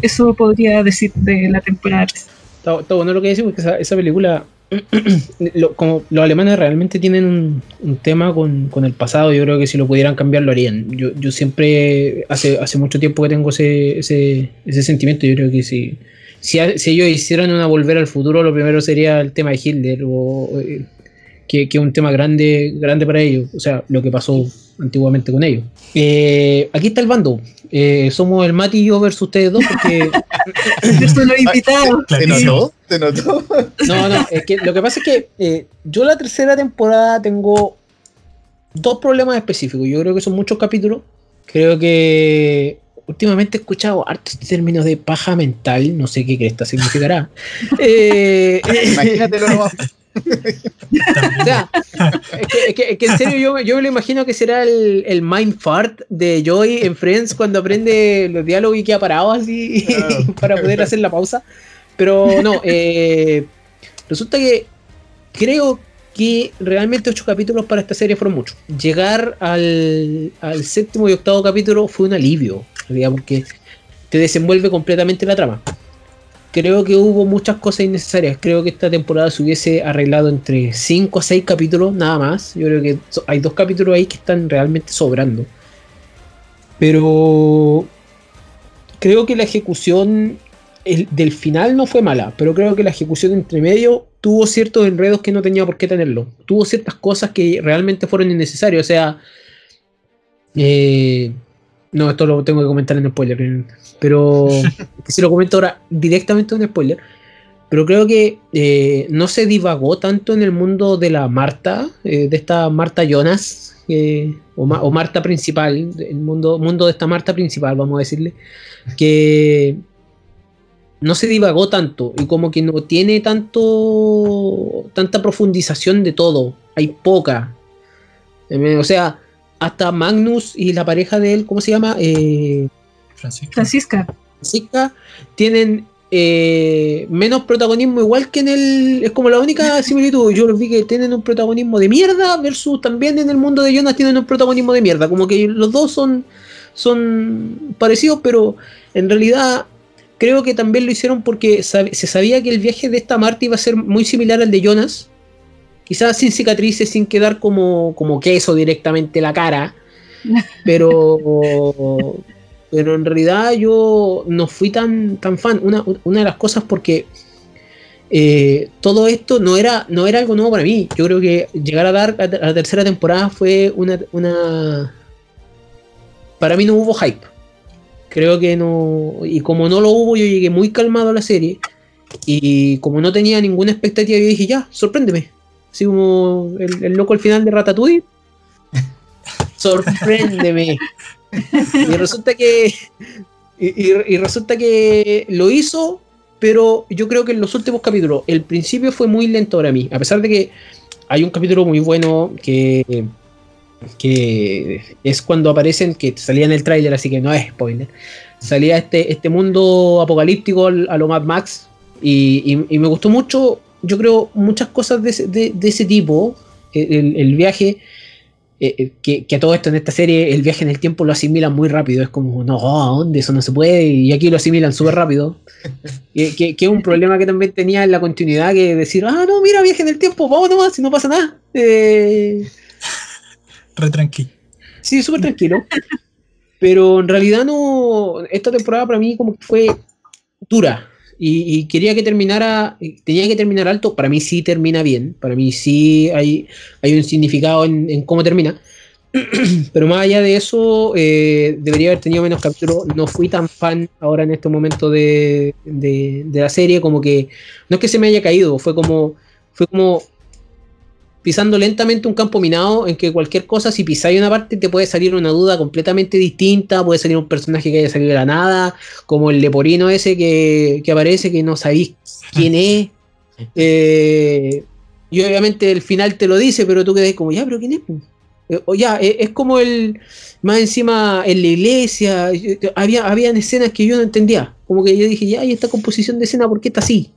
eso podría decir de la temporada. Está, está bueno lo que decimos, que esa, esa película, lo- como los alemanes realmente tienen un, tema con, con el pasado, yo creo que si lo pudieran cambiar lo harían. Yo, yo siempre, hace, hace mucho tiempo que tengo ese, ese, ese sentimiento, yo creo que si, si, si ellos hicieran una volver al futuro, lo primero sería el tema de Hitler, o, eh, que que es un tema grande, grande para ellos, o sea, lo que pasó antiguamente con ellos. Eh, aquí está el bando. Eh, somos el Mati y yo versus ustedes dos, porque Yo soy los invitados. ¿Te notó? ¿Te notó? No, no, es que lo que pasa es que eh, yo la tercera temporada tengo dos problemas específicos. Yo creo que son muchos capítulos. Creo que últimamente he escuchado hartos términos de paja mental. No sé qué cresta significará. Eh, Imagínatelo nomás. o sea, es que, es que- es que en serio yo, me- yo me lo imagino que será el, el mind fart de Joy en Friends cuando aprende los diálogos y queda parado así para poder hacer la pausa. Pero no, eh, resulta que creo que realmente ocho capítulos para esta serie fueron muchos. Llegar al, al séptimo y octavo capítulo fue un alivio, digamos que te desenvuelve completamente la trama. Creo que hubo muchas cosas innecesarias. Creo que esta temporada se hubiese arreglado entre 5 a 6 capítulos, nada más. Yo creo que hay dos capítulos ahí que están realmente sobrando. Pero creo que la ejecución el- del final no fue mala, pero creo que la ejecución entre medio tuvo ciertos enredos que no tenía por qué tenerlo. Tuvo ciertas cosas que realmente fueron innecesarias. O sea, eh, no, esto lo tengo que comentar en spoiler, pero si lo comento ahora directamente en spoiler. Pero creo que eh, no se divagó tanto en el mundo de la Marta, eh, de esta Marta Jonas, eh, o, Ma- o Marta principal, el mundo, mundo de esta Marta principal, vamos a decirle, que no se divagó tanto y como que no tiene tanto tanta profundización de todo, hay poca. Eh, O sea, hasta Magnus y la pareja de él, ¿cómo se llama? Eh. Francisca. Francisca, tienen eh, menos protagonismo, igual que en el. Es como la única similitud. Yo los vi que tienen un protagonismo de mierda, versus también en el mundo de Jonas tienen un protagonismo de mierda. Como que los dos son, son parecidos, pero en realidad creo que también lo hicieron porque sab- se sabía que el viaje de esta Marta iba a ser muy similar al de Jonas. Quizás sin cicatrices, sin quedar como, como queso directamente la cara. Pero pero en realidad yo no fui tan, tan fan. Una, una de las cosas porque eh, todo esto no era, no era algo nuevo para mí. Yo creo que llegar a dar a la tercera temporada fue una, una... Para mí no hubo hype. Creo que no... Y como no lo hubo, yo llegué muy calmado a la serie. Y como no tenía ninguna expectativa, yo dije, ya, sorpréndeme. Así como el, el loco al final de Ratatouille. Sorpréndeme. Y resulta que. Y, y- y resulta que lo hizo, pero yo creo que en los últimos capítulos, el principio fue muy lento para mí. A pesar de que hay un capítulo muy bueno que. que es cuando aparecen, que salía en el tráiler, así que no es spoiler. Salía este, este mundo apocalíptico al- a lo Mad Max. Y, y- y me gustó mucho, yo creo, muchas cosas de ese, de- de ese tipo. El, el viaje eh, eh, que, que a todo esto en esta serie el viaje en el tiempo lo asimilan muy rápido. Es como, no, ¿a dónde? Eso no se puede. Y aquí lo asimilan súper rápido. que, es un problema que también tenía en la continuidad, que decir, ah, no, mira, viaje en el tiempo, vamos nomás, si no pasa nada. Eh, Re tranqui. sí, súper tranquilo. Pero en realidad no, esta temporada para mí como que fue dura. Y, quería que terminara, tenía que terminar alto. Para mí sí termina bien. Para mí sí hay, hay un significado en, en cómo termina. Pero más allá de eso, eh, debería haber tenido menos capítulos. No fui tan fan ahora en este momento de, de- de la serie. Como que no es que se me haya caído, fue como, fue como pisando lentamente un campo minado en que cualquier cosa, si pisáis una parte, te puede salir una duda completamente distinta, puede salir un personaje que haya salido de la nada, como el leporino ese que, que aparece, que no sabéis quién es. Eh, y obviamente el final te lo dice, pero tú quedas como, ya, pero ¿quién es? po?". Eh, O ya, eh, es como el, más encima en la iglesia, había, habían escenas que yo no entendía, como que yo dije, ya, y esta composición de escena, ¿por qué está así?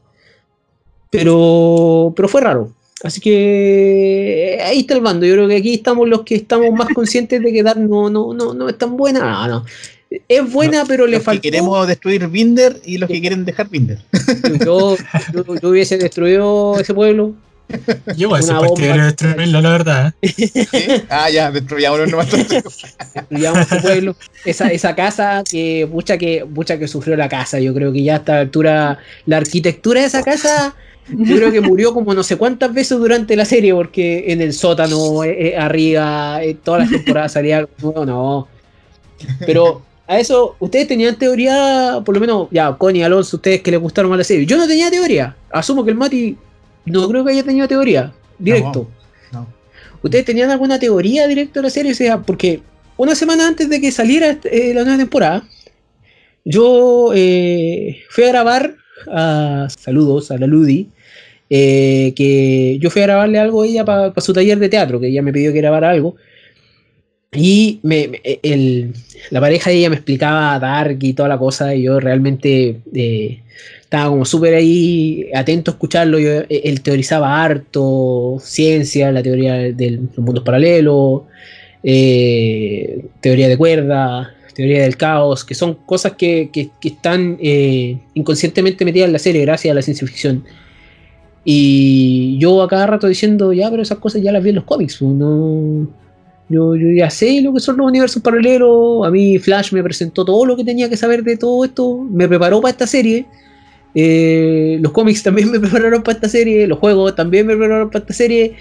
Pero, pero fue raro. Así que eh, ahí está el bando. Yo creo que aquí estamos los que estamos más conscientes de que Dark no, no, no, no es tan buena. No, no. Es buena, pero le Los que faltó. queremos destruir Binder y los que quieren dejar Binder. Yo, yo, yo hubiese destruido ese pueblo. Yo Una soy bomba. partidario de destruirlo, la verdad. ¿eh? ¿Sí? Ah, ya, destruyámonos nomás. Destruyamos ese pueblo. Esa, esa casa que mucha que mucha que sufrió la casa. Yo creo que ya a esta altura la arquitectura de esa casa. Yo creo que murió como no sé cuántas veces durante la serie, porque en el sótano, eh, eh, arriba, eh, todas las temporadas salía algo nuevo, no. Pero a eso, ustedes tenían teoría, por lo menos, ya, Connie, Alonso, ustedes que les gustaron más la serie. Yo no tenía teoría. Asumo que el Mati no creo que haya tenido teoría. Directo. No, no. ¿Ustedes tenían alguna teoría directo de la serie? O sea, porque una semana antes de que saliera la nueva temporada, yo fui a grabar, a, saludos a la Ludi, eh, que yo fui a grabarle algo a ella para su taller de teatro, que ella me pidió que grabara algo. y me, me- el- la pareja de ella me explicaba Dark y toda la cosa, y yo realmente eh, estaba como súper ahí atento a escucharlo. Yo, eh, él teorizaba harto, ciencia, la teoría de los mundos paralelos, eh, teoría de cuerda, teoría del caos, que son cosas que, que- están eh, inconscientemente metidas en la serie gracias a la ciencia ficción. Y yo a cada rato diciendo, ya, pero esas cosas ya las vi en los cómics, pues, yo, yo ya sé lo que son los universos paralelos. A mí Flash me presentó todo lo que tenía que saber de todo esto. Me preparó para esta serie. Eh, los cómics también me prepararon para esta serie. Los juegos también me prepararon para esta serie.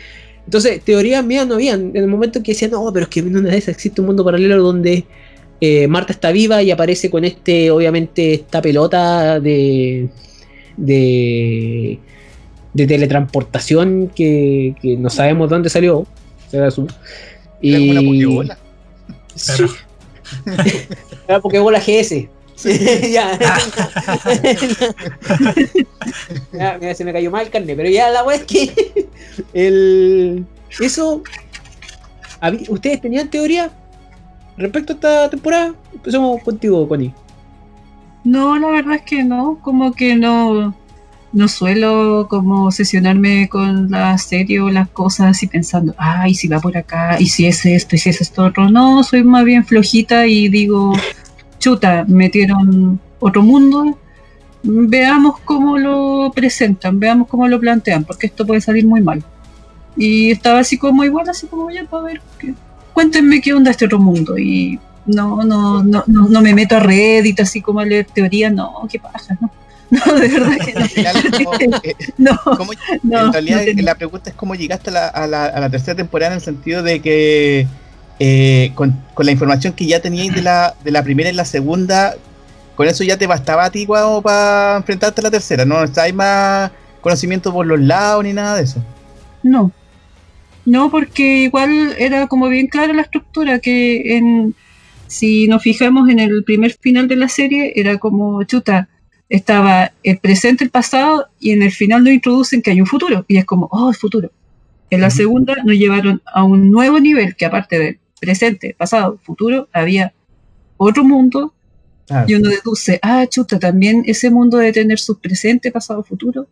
Entonces, teorías mías no habían. En el momento en que decían, no, pero es que en una de esas existe un mundo paralelo donde eh, Marta está viva y aparece con este, obviamente, esta pelota de. de. De teletransportación que, que no sabemos dónde salió. Será su- como una pokebola. Sí. Era Pokébola GS. Sí, ya. Ya, mira, se me cayó mal el carne, pero ya la wea es que el, eso. ¿Ustedes tenían teoría respecto a esta temporada? Empezamos contigo, Connie. No, la verdad es que no, como que no, no suelo como obsesionarme con la serie o las cosas y pensando, ay, si va por acá, y si es esto, y si es esto otro. No, soy más bien flojita y digo, chuta, metieron otro mundo, veamos cómo lo presentan, veamos cómo lo plantean, porque esto puede salir muy mal. Y estaba así como igual, así como ya, para ver, qué- cuéntenme qué onda este otro mundo. Y no, no, no, no, no me meto a Reddit así como a leer teoría, no, qué pasa, no. No, de verdad que final, como, eh, no. ¿cómo- No, en realidad, no la pregunta es cómo llegaste a la, a la- a la tercera temporada en el sentido de que eh, con, con la información que ya teníais de la, de la primera y la segunda, con eso ya te bastaba a ti para enfrentarte a la tercera, no necesitáis más conocimiento por los lados ni nada de eso. No. No, porque igual era como bien clara la estructura, que en si nos fijamos en el primer final de la serie, era como chuta, estaba el presente, el pasado, y en el final nos introducen que hay un futuro, y es como, oh, el futuro. En la segunda nos llevaron a un nuevo nivel, que aparte del presente, pasado, futuro, había otro mundo, Ah, y uno deduce, ah, chuta, también ese mundo debe tener su presente, pasado, futuro.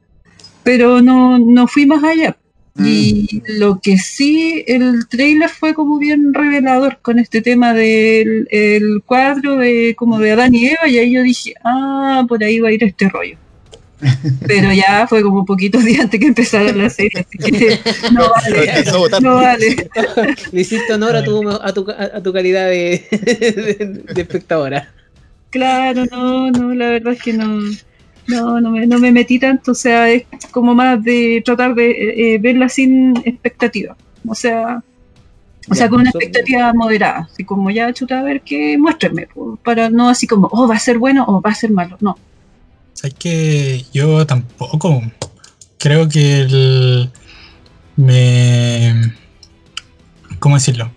Pero no, no fui más allá. Mm, Y lo que sí, el trailer fue como bien revelador con este tema del el cuadro de como de Adán y Eva, y ahí yo dije, ah, por ahí va a ir este rollo. Pero ya fue como poquitos días antes que empezara la serie, así que no vale, no vale. Le hiciste honor a tu, a tu, a tu calidad de, de, de espectadora. Claro, no, no, la verdad es que no, no, no me, no me metí tanto, o sea, es como más de tratar de eh, eh, verla sin expectativa, o sea, o sea, con una expectativa moderada, así como ya chuta, a ver qué, muéstrenme, po, para no así como, oh, va a ser bueno o va a ser malo, no. ¿Sabes que Yo tampoco. Creo que el. Me. ¿Cómo decirlo?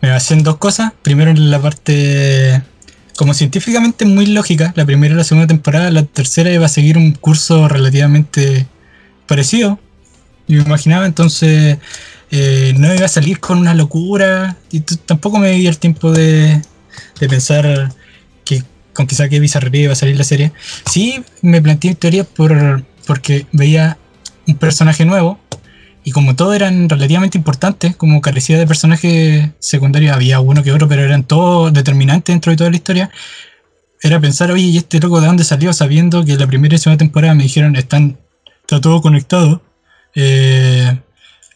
Me basé en dos cosas. Primero en la parte. Como científicamente muy lógica. La primera y la segunda temporada. La tercera iba a seguir un curso relativamente parecido. Me imaginaba, entonces. eh, no iba a salir con una locura. Y tampoco me di el tiempo de, de pensar que con quizá qué bizarrería iba a salir la serie. Sí, me planteé teorías por, porque veía un personaje nuevo y como todos eran relativamente importantes, como carecía de personajes secundarios, había uno que otro, pero eran todos determinantes dentro de toda la historia. Era pensar, oye, ¿y este loco de dónde salió? Sabiendo que la primera y segunda temporada me dijeron, están, está todo conectado. Eh,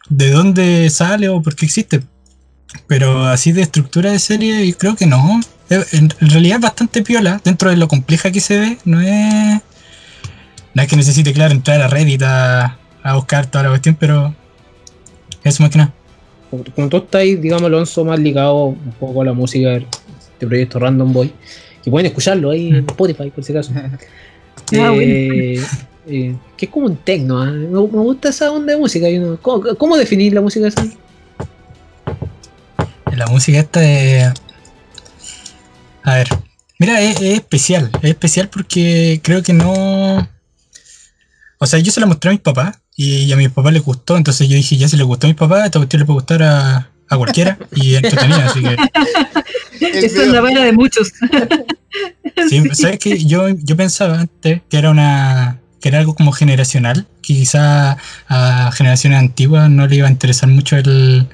¿De dónde sale o por qué existe? Pero así de estructura de serie, creo que no. En realidad es bastante piola, dentro de lo compleja que se ve, no es. No es que necesite, claro, entrar a Reddit a buscar toda la cuestión, pero. Eso más que nada. Como, tú estás, digamos, Alonso, más ligado un poco a la música de este proyecto Random Boy, que pueden escucharlo ahí en Spotify, por si acaso. Ah, Eh, eh, que es como un techno, ¿ah? me, me gusta esa onda de música. no- ¿Cómo, cómo definir la música esa? La música esta es. A ver. Mira, es, es especial. Es especial porque creo que no. O sea, yo se la mostré a mis papás y a mis papás les gustó. Entonces yo dije, ya si le gustó a mis papás, esta cuestión le puede gustar a, a cualquiera y entretenida, así que Esa es la vara de muchos. Sí, ¿sabes qué? Yo, yo pensaba antes que era una que era algo como generacional, que quizá a generaciones antiguas no le iba a interesar mucho el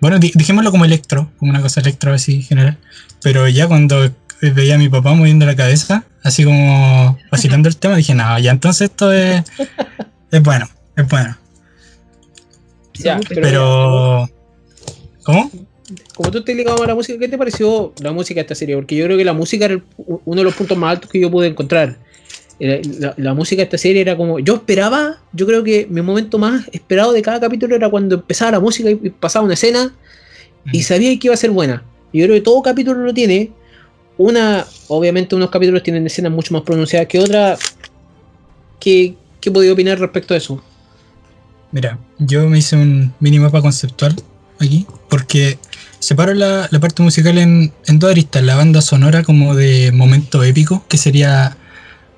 bueno, di- dijémoslo como electro, como una cosa electro así general, pero ya cuando veía a mi papá moviendo la cabeza, así como vacilando el tema, dije, no, ya entonces esto es, es bueno, es bueno. Ya, pero, Pero ¿cómo? como tú estás ligado a la música, ¿qué te pareció la música de esta serie? Porque yo creo que la música era el- uno de los puntos más altos que yo pude encontrar. Era- La, la música de esta serie era como. Yo esperaba, yo creo que mi momento más esperado de cada capítulo era cuando empezaba la música y pasaba una escena y sabía que iba a ser buena. Yo creo que todo capítulo lo tiene. Una, obviamente, unos capítulos tienen escenas mucho más pronunciadas que otras. ¿Qué, qué podía opinar respecto a eso? Mira, yo me hice un minimapa conceptual aquí, porque separo la, la parte musical en, en dos aristas, la banda sonora como de momento épico, que sería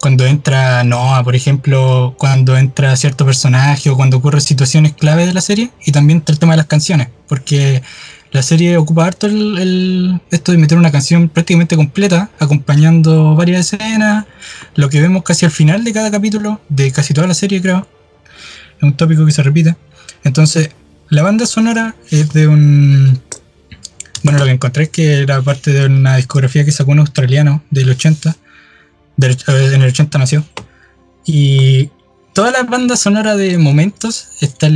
cuando entra Noah, por ejemplo, cuando entra cierto personaje o cuando ocurren situaciones clave de la serie, y también está el tema de las canciones, porque la serie ocupa harto el, esto de meter una canción prácticamente completa, acompañando varias escenas, lo que vemos casi al final de cada capítulo, de casi toda la serie creo, es un tópico que se repite. Entonces, la banda sonora es de un... Bueno, lo que encontré es que era parte de una discografía que sacó un australiano del 80. del- eh, en el 80 nació. Y toda la banda sonora de momentos está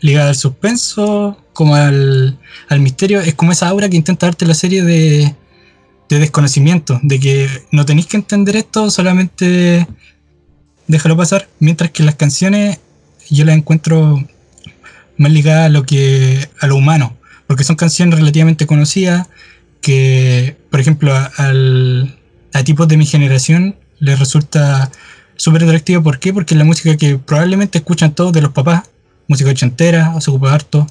ligada al suspenso, como al, al misterio. Es como esa aura que intenta darte la serie de, de desconocimiento, de que no tenéis que entender esto, solamente déjalo pasar. Mientras que las canciones yo las encuentro más ligadas a lo que a lo humano, porque son canciones relativamente conocidas que, por ejemplo, a, al- a tipos de mi generación les resulta súper atractiva. ¿Por qué? Porque es la música que probablemente escuchan todos de los papás, música ochentera, se ocupa harto,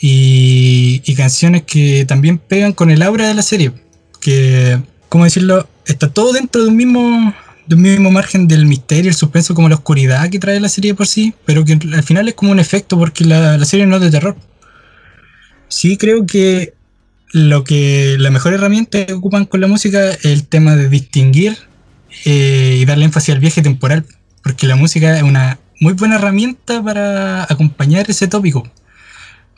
y, canciones que también pegan con el aura de la serie. Que, ¿cómo decirlo? Está todo dentro de un mismo de un mismo margen del misterio, el suspenso, como la oscuridad que trae la serie por sí, pero que al final es como un efecto porque la, la serie no es de terror. Sí creo que lo que la mejor herramienta que ocupan con la música es el tema de distinguir eh, y darle énfasis al viaje temporal, porque la música es una muy buena herramienta para acompañar ese tópico,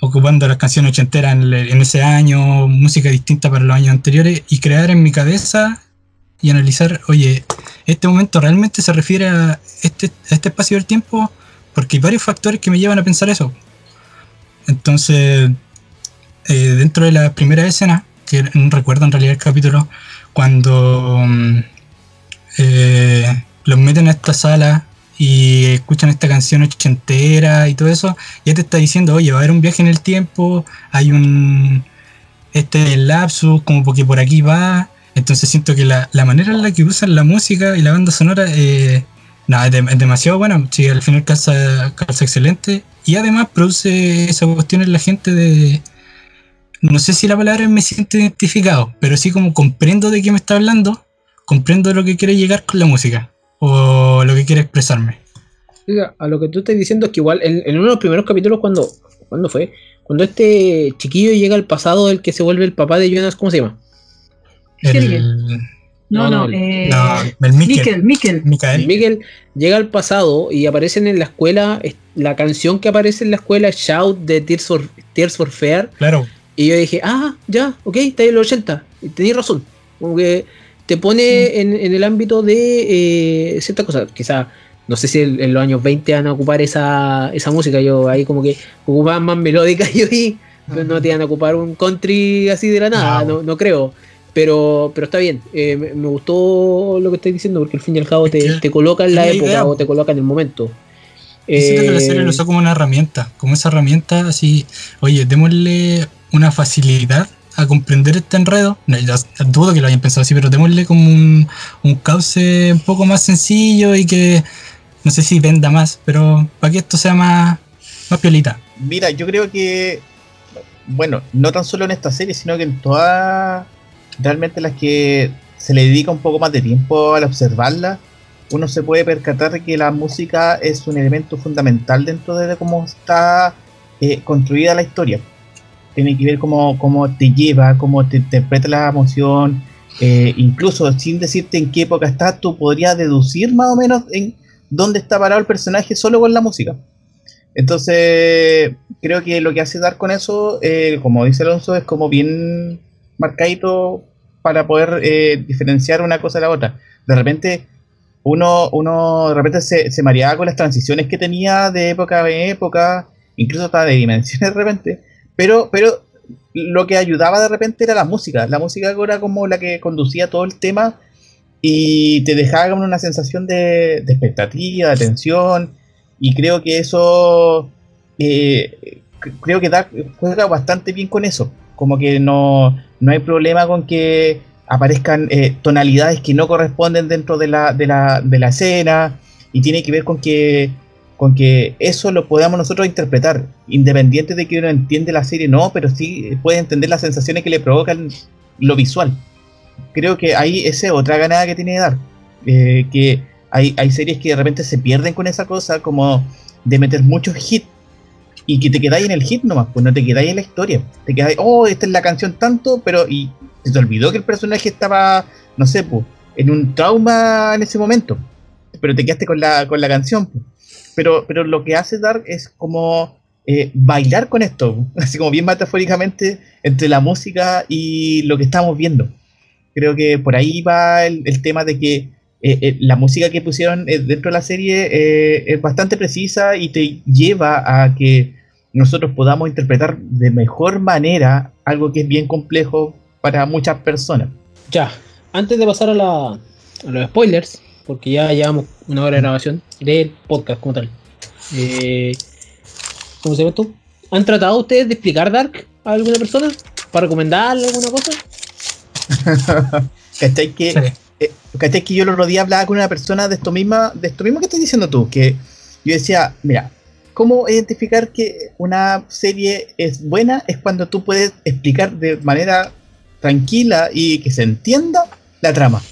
ocupando las canciones ochenteras en, ese año, música distinta para los años anteriores y crear en mi cabeza y analizar, oye, este momento realmente se refiere a este, este espacio del tiempo, porque hay varios factores que me llevan a pensar eso. Entonces, eh, dentro de la primera escena, que no recuerdo en realidad el capítulo, cuando mm, eh, los meten a esta sala y escuchan esta canción ochentera y todo eso, ya te está diciendo, oye, va a haber un viaje en el tiempo, hay un este lapsus, como porque por aquí va. Entonces siento que la, la manera en la que usan la música y la banda sonora eh, es, de- es demasiado buena. Sí, al final calza, calza excelente. Y además produce esa cuestión en la gente de. No sé si la palabra me siento identificado, pero sí como comprendo de qué me está hablando, comprendo lo que quiere llegar con la música o lo que quiere expresarme. A lo que tú estás diciendo es que igual en, en uno de los primeros capítulos cuando ¿cuándo fue? Cuando este chiquillo llega al pasado el que se vuelve el papá de Jonas, ¿cómo se llama? El, No, No, no, eh, no, el. Miguel llega al pasado y aparecen en la escuela, es- la canción que aparece en la escuela es Shout de Tears for, Tears for Fear Claro. y yo dije, ah, ya, ok, está en los 80 y tenéis razón, como que te pone en, en el ámbito de eh, ciertas cosas, quizá no sé si en, en los años 20 van a ocupar esa, esa música, yo ahí como que ocupaban más melódica yo vi, pero no te iban a ocupar un country así de la nada, No. no, no creo. Pero, pero está bien, eh, me, me gustó lo que estás diciendo porque al fin y al cabo te, te coloca en la época idea, o te coloca en el momento. Siento que la Eh, serie lo usó como una herramienta, como esa herramienta así, oye, démosle una facilidad a comprender este enredo. No, dudo que lo hayan pensado así, pero démosle como un, un cauce un poco más sencillo y que no sé si venda más, pero para que esto sea más, más piolita. Mira, yo creo que, bueno, no tan solo en esta serie, sino que en todas, realmente las que se le dedica un poco más de tiempo al observarla, uno se puede percatar de que la música es un elemento fundamental dentro de cómo está eh, construida la historia. Tiene que ver cómo, cómo te lleva, cómo te interpreta la emoción, eh, incluso sin decirte en qué época estás, tú podrías deducir más o menos en dónde está parado el personaje solo con la música. Entonces, creo que lo que hace dar con eso, eh, como dice Alonso, es como bien marcadito para poder eh, diferenciar una cosa de la otra. De repente, uno, uno de repente se, se mareaba con las transiciones que tenía de época a época, incluso hasta de dimensiones de repente, pero, pero lo que ayudaba de repente era la música. La música era como la que conducía todo el tema y te dejaba una sensación de, de expectativa, de tensión, y creo que eso, eh, creo que da, juega bastante bien con eso. Como que no, no hay problema con que aparezcan eh, tonalidades que no corresponden dentro de la, de, la, de la escena, y tiene que ver con que con que eso lo podamos nosotros interpretar, independiente de que uno entiende la serie no, pero sí puede entender las sensaciones que le provocan lo visual. Creo que ahí esa es otra ganada que tiene que dar. Eh, que hay, hay series que de repente se pierden con esa cosa, como de meter muchos hits y que te quedáis en el hit nomás, pues no te quedáis en la historia. Te quedáis, oh, esta es la canción tanto, pero y se te olvidó que el personaje estaba, no sé, pues, en un trauma en ese momento. Pero te quedaste con la, con la canción. Pues. Pero, pero lo que hace Dark es como eh, bailar con esto, así como bien metafóricamente, entre la música y lo que estamos viendo. Creo que por ahí va el, el tema de que eh, eh, la música que pusieron dentro de la serie es bastante precisa y te lleva a que nosotros podamos interpretar de mejor manera algo que es bien complejo para muchas personas. Ya, antes de pasar a, la, a los spoilers, porque ya llevamos una hora de grabación del podcast como tal. Eh, ¿Cómo se llama esto? ¿Han tratado ustedes de explicar Dark a alguna persona? ¿Para recomendarle alguna cosa? ¿Cachai? Que, Sí. eh, ¿cachai? que yo el otro día hablaba con una persona de esto misma, de esto mismo que estás diciendo tú, que yo decía, mira, ¿cómo identificar que una serie es buena? Es cuando tú puedes explicar de manera tranquila y que se entienda la trama.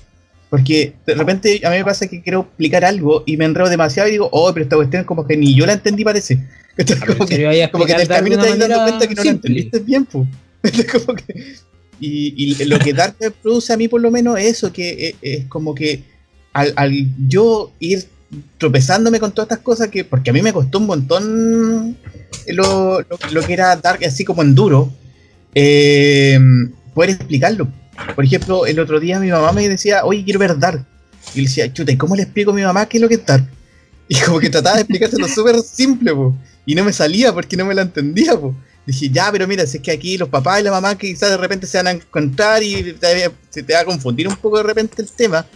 Porque de repente a mí me pasa que quiero explicar algo y me enredo demasiado y digo, oh, pero esta cuestión como que ni yo la entendí parece. Entonces, como, Se que, como que en el camino te vas dando cuenta que no la simple. entendiste bien, pues. Como que- y, y lo que Dark me produce a mí por lo menos es eso, que es, es como que al, al yo ir tropezándome con todas estas cosas, que porque a mí me costó un montón lo, lo- lo que era Dark así como en duro, eh, poder explicarlo. Por ejemplo, el otro día mi mamá me decía, oye, quiero ver Dark. Y le decía, chuta, ¿y cómo le explico a mi mamá qué es lo que es Dark? Y como que trataba de explicárselo súper simple, po. Y no me salía porque no me la entendía, po. Dije, ya, pero mira, si es que aquí los papás y la mamá quizás de repente se van a encontrar y te- se te va a confundir un poco de repente el tema.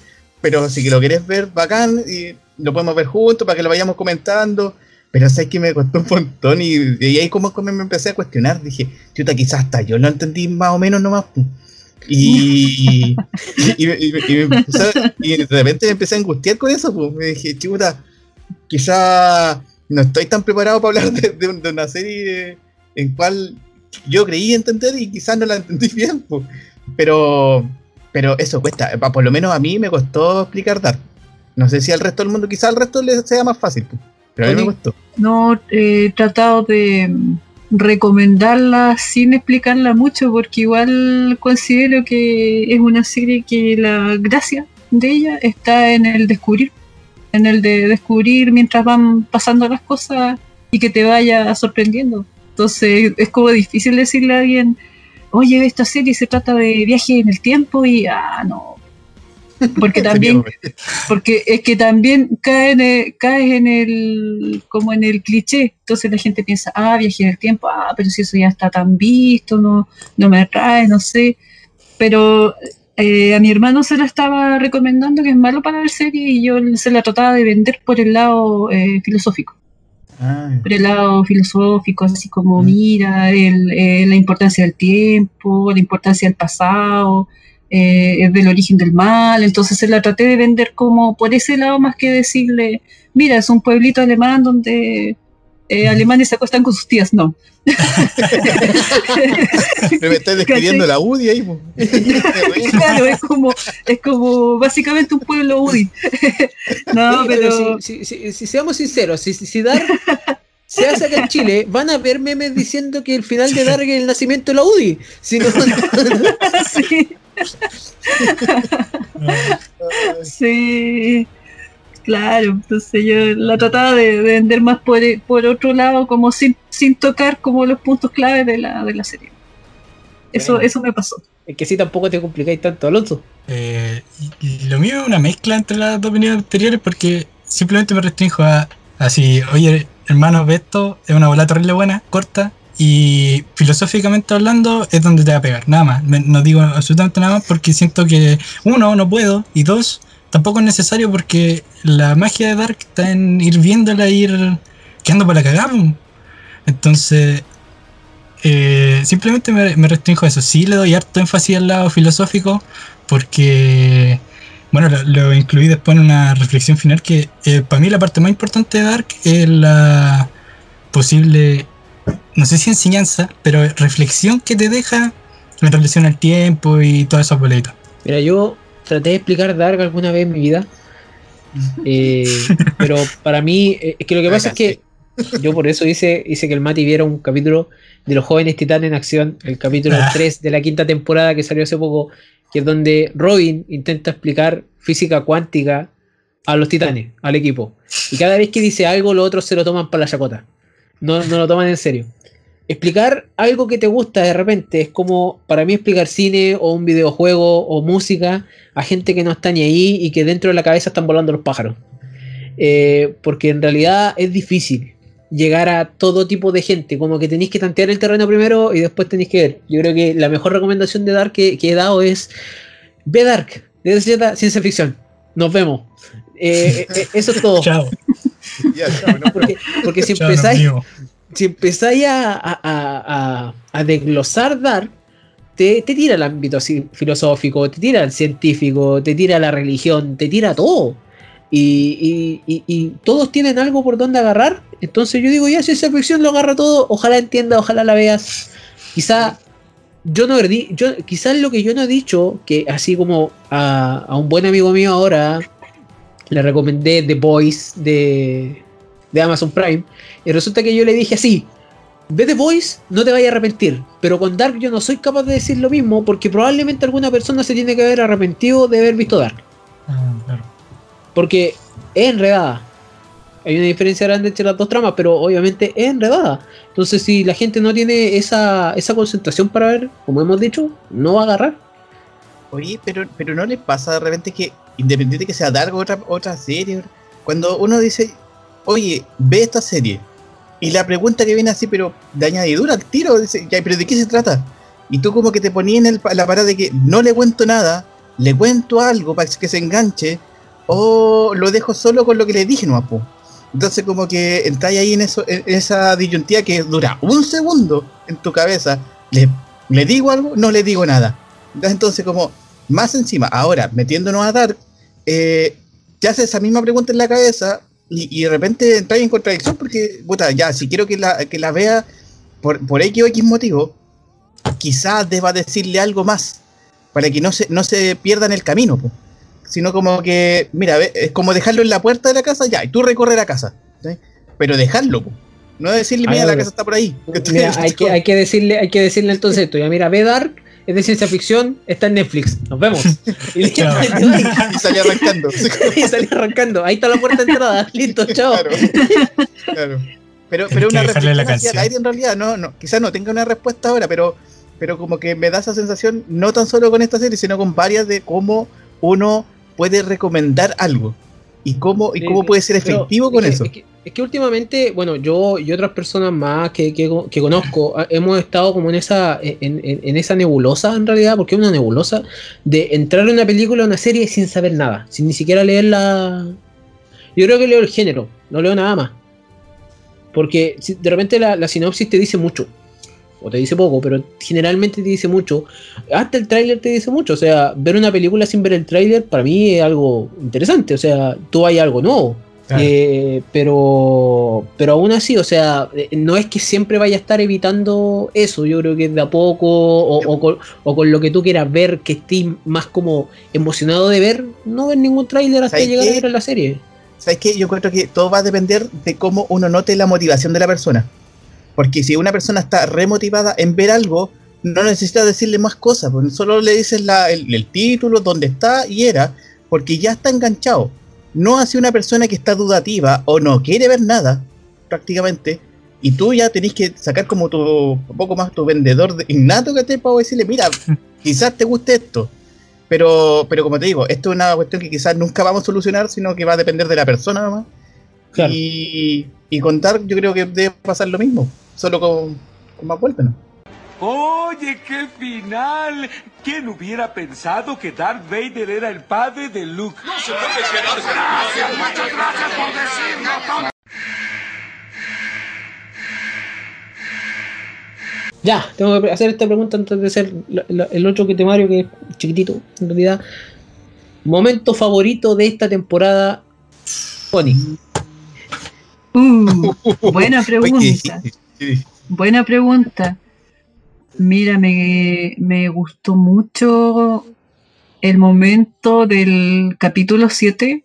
Pero si lo querés ver, bacán, y lo podemos ver juntos para que lo vayamos comentando. Pero sabes que me costó un montón y, y ahí como como me empecé a cuestionar. Dije, chuta, quizás hasta yo lo entendí más o menos nomás. po. Y, y, y- y- y me empezó- y de repente me empecé a angustiar con eso. Pues. Me dije, chuta, quizá no estoy tan preparado para hablar de, de de una serie en cual yo creí entender y quizás no la entendí bien. pues. Pero, pero eso cuesta. Por lo menos a mí me costó explicar Dark. No sé si al resto del mundo, quizás al resto le sea más fácil. pues. Pero a mí me costó. No he tratado de recomendarla sin explicarla mucho porque igual considero que es una serie que la gracia de ella está en el descubrir, en el de descubrir mientras van pasando las cosas y que te vaya sorprendiendo. Entonces es como difícil decirle a alguien, oye, esta serie se trata de viaje en el tiempo y, ah, no. Porque también porque es que también cae en el, caes en el como en el cliché. Entonces la gente piensa ah viaje en el tiempo ah pero si eso ya está tan visto no no me atrae no sé pero eh, a mi hermano se la estaba recomendando que es malo para ver serie y yo se la trataba de vender por el lado eh, filosófico. Ah, por el lado filosófico así como Mm. mira el, eh, la importancia del tiempo la importancia del pasado eh, del origen del mal, entonces se la traté de vender como por ese lado más que decirle, mira, es un pueblito alemán donde eh, alemanes se acuestan con sus tías, no. me estás describiendo la UDI ahí. claro, es como, es como básicamente un pueblo UDI. no, Sí, pero si, si- si- si seamos sinceros, si, si, si Dark, se hace acá en Chile, van a ver memes diciendo que el final de Dark es el nacimiento de la UDI. Si no, sí. sí. Claro, entonces yo la trataba de, de vender más por, por otro lado, como sin, sin tocar como los puntos claves de la, de la serie. Eso, Bueno. eso me pasó. es que si tampoco te complicáis tanto, Alonso. Eh, y- y lo mío es una mezcla entre las dos opiniones anteriores porque simplemente me restringo a así, oye, hermano, ve esto, es una bola terrible buena, corta, y filosóficamente hablando es donde te va a pegar, nada más. No digo absolutamente nada más porque siento que, uno, no puedo, y dos, tampoco es necesario porque la magia de Dark está en ir viéndola, ir quedando para po. Entonces, eh, simplemente me, me restringo a eso. Sí le doy harto énfasis al lado filosófico porque, bueno, lo, lo incluí después en una reflexión final que eh, para mí la parte más importante de Dark es la posible, no sé si enseñanza, pero reflexión que te deja en relación al tiempo y todas esas boletas. Mira, yo traté de explicar Dark alguna vez en mi vida. eh, pero para mí, eh, es que lo que pasa es que yo por eso hice, hice que el Mati viera un capítulo de los jóvenes titanes en acción, el capítulo Ah. 3 de la quinta temporada que salió hace poco, que es donde Robin intenta explicar física cuántica a los titanes, al equipo. Y cada vez que dice algo, los otros se lo toman para la chacota. No, no lo toman en serio. Explicar algo que te gusta de repente es como para mí explicar cine o un videojuego o música a gente que no está ni ahí y que dentro de la cabeza están volando los pájaros. Eh, porque en realidad es difícil llegar a todo tipo de gente, como que tenéis que tantear el terreno primero y después tenéis que ver. Yo creo que la mejor recomendación de Dark que, que he dado es ve Dark, de cierta ciencia ficción. Nos vemos. Eh, eh, eso es todo. Chao. Ya, chao, no, Porque, porque si Chao, empezáis si empezáis a, a- a- a- a desglosar Dark, te, te tira el ámbito así filosófico, te tira el científico, te tira la religión, te tira todo. Y, todos tienen algo por donde agarrar. Entonces yo digo, ya si esa ficción lo agarra todo, ojalá entienda, ojalá la veas. Quizá yo no he yo quizás lo que yo no he dicho, que así como a, un buen amigo mío ahora le recomendé The Boys de, de Amazon Prime. Y resulta que yo le dije así: Ve The Voice, no te vayas a arrepentir. Pero con Dark yo no soy capaz de decir lo mismo porque probablemente alguna persona se tiene que haber arrepentido de haber visto Dark. Ah, claro. Porque es enredada. Hay una diferencia grande entre las dos tramas, pero obviamente es enredada. Entonces, si la gente no tiene esa, esa concentración para ver, como hemos dicho, no va a agarrar. Oye, pero, pero no le pasa de repente que, independiente que sea Dark o otra, otra serie, cuando uno dice, oye, ve esta serie, y la pregunta que viene así, pero de añadidura al tiro, dice, pero ¿de qué se trata? Y tú como que te ponías en la parada de que no le cuento nada, le cuento algo para que se enganche, o lo dejo solo con lo que le dije, no po. Entonces como que entráis ahí en, eso, en esa disyuntía que dura un segundo en tu cabeza, le, digo algo, no le digo nada. Entonces como más encima, ahora metiéndonos a dar, eh, te haces esa misma pregunta en la cabeza y, y de repente entras en contradicción porque, puta, ya, si quiero que la, que la vea por, por X o X motivo, quizás deba decirle algo más para que no se, no se pierda en el camino, po. Sino como que, mira, ve, es como dejarlo en la puerta de la casa, ya, y tú recorre la casa, ¿sí? pero dejarlo, po. no decirle, mira, la casa está por ahí. Mira, hay que, hay que decirle, hay que decirle entonces esto. Ya mira, ve Dark, es de ciencia ficción, está en Netflix. Nos vemos. Y, y salí arrancando. y salí arrancando. Ahí está la puerta de entrada. Listo, chao. Claro. claro. Pero, pero una el canción. aire en realidad, no, no, quizás no tenga una respuesta ahora, pero, pero como que me da esa sensación, no tan solo con esta serie, sino con varias de cómo uno puede recomendar algo y cómo, y cómo puede ser Pero efectivo es con que- eso. Es que, es que últimamente, bueno, yo y otras personas más que, que- conozco ah, hemos estado como en esa, en, en- en esa nebulosa en realidad, porque es una nebulosa, de entrar en una película o una serie sin saber nada, sin ni siquiera leer la. Yo creo que leo el género, no leo nada más. Porque de repente la, la sinopsis te dice mucho. O te dice poco, pero generalmente te dice mucho. Hasta el tráiler te dice mucho. O sea, ver una película sin ver el tráiler para mí es algo interesante. O sea, tú hay algo nuevo. Claro. Eh, pero, pero aún así, o sea, eh, no es que siempre vaya a estar evitando eso. Yo creo que de a poco, o, o con, o con lo que tú quieras ver, que estés más como emocionado de ver, no ver ningún tráiler hasta ¿Sabes llegar qué? a ver la serie. ¿sabes qué? Yo creo que todo va a depender de cómo uno note la motivación de la persona. Porque si una persona está remotivada en ver algo, no necesita decirle más cosas, pues solo le dices la- el, el título, dónde está y era, porque ya está enganchado. No hace una persona que está dudativa o no quiere ver nada, prácticamente, y tú ya tenés que sacar como tu, un poco más tu vendedor de- innato que te para decirle, mira, quizás te guste esto. Pero, pero como te digo, esto es una cuestión que quizás nunca vamos a solucionar, sino que va a depender de la persona nomás. Claro. Y, y contar, yo creo que debe pasar lo mismo, solo con, con más vueltas, ¿no? Oye, qué final. ¿Quién hubiera pensado que Darth Vader era el padre de Luke? No se puede Gracias, muchas gracias por decirlo. Ya, tengo que hacer esta pregunta antes de la- el otro que temario que es chiquitito, en realidad. Momento favorito de esta temporada, Pony. Uh, buena pregunta. Buena pregunta. Mira, me, me gustó mucho el momento del capítulo 7,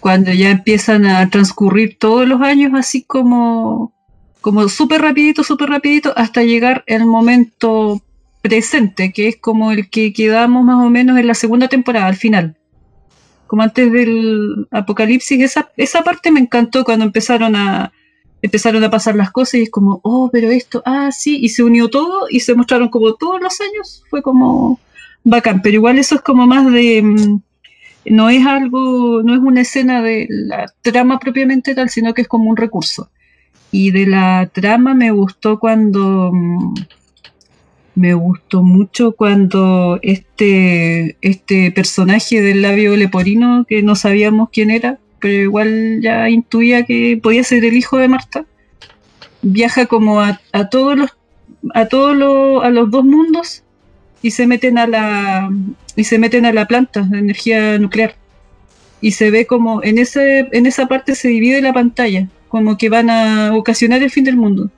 cuando ya empiezan a transcurrir todos los años así como, como súper rapidito, súper rapidito, hasta llegar el momento presente, que es como el que quedamos más o menos en la segunda temporada, al final. Como antes del apocalipsis, esa, esa parte me encantó cuando empezaron a, empezaron a pasar las cosas y es como, oh, pero esto, ah, sí, y se unió todo y se mostraron como todos los años, fue como bacán, pero igual eso es como más de, mm, no es algo, no es una escena de la trama propiamente tal, sino que es como un recurso. Y de la trama me gustó cuando, mm, me gustó mucho cuando este, este personaje del labio leporino, que no sabíamos quién era, pero igual ya intuía que podía ser el hijo de Marta, viaja como a, a todos los a todos los a los dos mundos y se meten a la y se meten a la planta de energía nuclear. Y se ve como en ese en esa parte se divide la pantalla como que van a ocasionar el fin del mundo.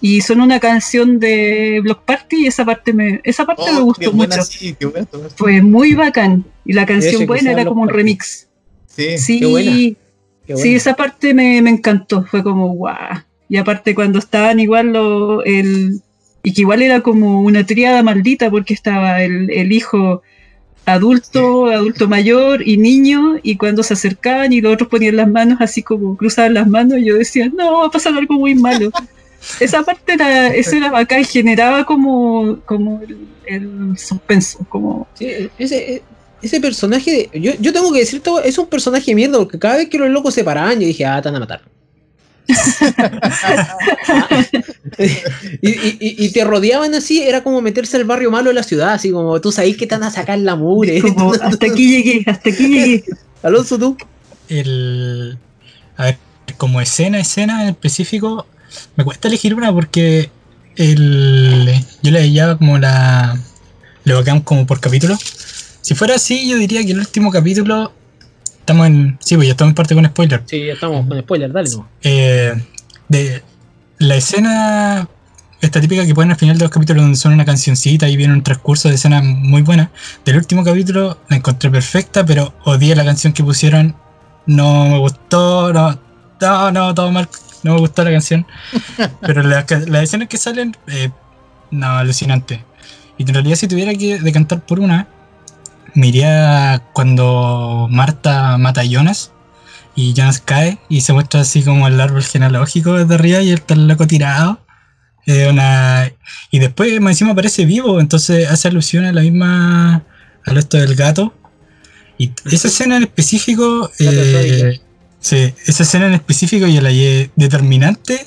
Y son una canción de Block Party y esa parte me esa parte me Oh, gustó qué buena, mucho. sí, qué buena. fue muy bacán. Y la canción buena era como un Party. remix Sí. sí qué buena. Qué Sí, esa parte me, me encantó, fue como guau. Y aparte cuando estaban igual lo, el... Y que igual era como una triada maldita porque estaba el, el hijo adulto, adulto mayor y niño, y cuando se acercaban y los otros ponían las manos así como cruzaban las manos, yo decía, no, va a pasar algo muy malo. Esa parte era, eso era bacán, generaba como, como el, el suspenso, como Sí, ese, ese personaje, yo, yo tengo que decir todo, es un personaje de mierda, porque cada vez que los locos se paraban, yo dije, ah, te van a matar. y, y- y- y te rodeaban así, era como meterse al barrio malo de la ciudad, así como tú sabes que te van a sacar la como hasta aquí llegué, hasta aquí llegué. Alonso, tú. El. A ver, como escena, escena en específico, me cuesta elegir una porque el. Yo le veía como la. Le bacán como por capítulo. Si fuera así, yo diría que el último capítulo. Estamos en. Sí, pues ya estamos en parte con spoiler. Sí, ya estamos con spoiler, dale, no. Eh, de la escena esta típica que ponen al final de los capítulos donde son una cancioncita y viene un transcurso de escena muy buena. Del último capítulo la encontré perfecta, pero odié la canción que pusieron. No me gustó, no, no, no, todo mal. No me gustó la canción. Pero las, las escenas que salen, eh, no, alucinante. Y en realidad si tuviera que decantar por una, me iría cuando Marta mata a Jonas y Jonas cae y se muestra así como el árbol genealógico desde arriba y está el loco tirado. Eh, una... Y después más encima aparece vivo, entonces hace alusión a la misma. a lo esto del gato. Y esa escena en específico. eh, sí, esa escena en específico yo la hallé determinante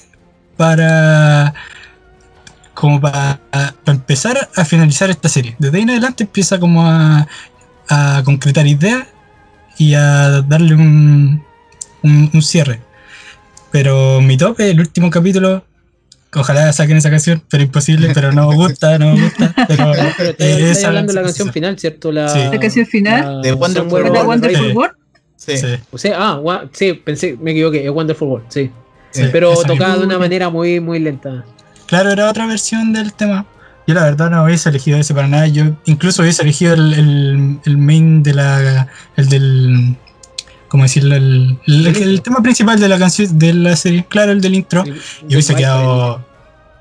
para. como para, para empezar a finalizar esta serie. Desde ahí en adelante empieza como a, a concretar ideas y a darle un, un, un cierre. Pero mi tope, el último capítulo, ojalá saquen esa canción, pero imposible, pero no me gusta, no me gusta. Pero, eh, esa- hablando de la esa- canción final, ¿cierto? La, Sí. La canción final. De Wonderful Somewhere ¿Fue la Over the Wonderful Rainbow. World? Sí. sí, O sea, ah, sí, pensé, me equivoqué, es Wonderful World, sí. sí, Pero tocada de una manera muy, muy lenta. Claro, era otra versión del tema. Yo la verdad no hubiese elegido ese para nada. Yo incluso hubiese elegido el, el, el main de la. el del. como decirlo, el, el- el tema principal de la canción de la serie, claro, el del intro, y hubiese quedado.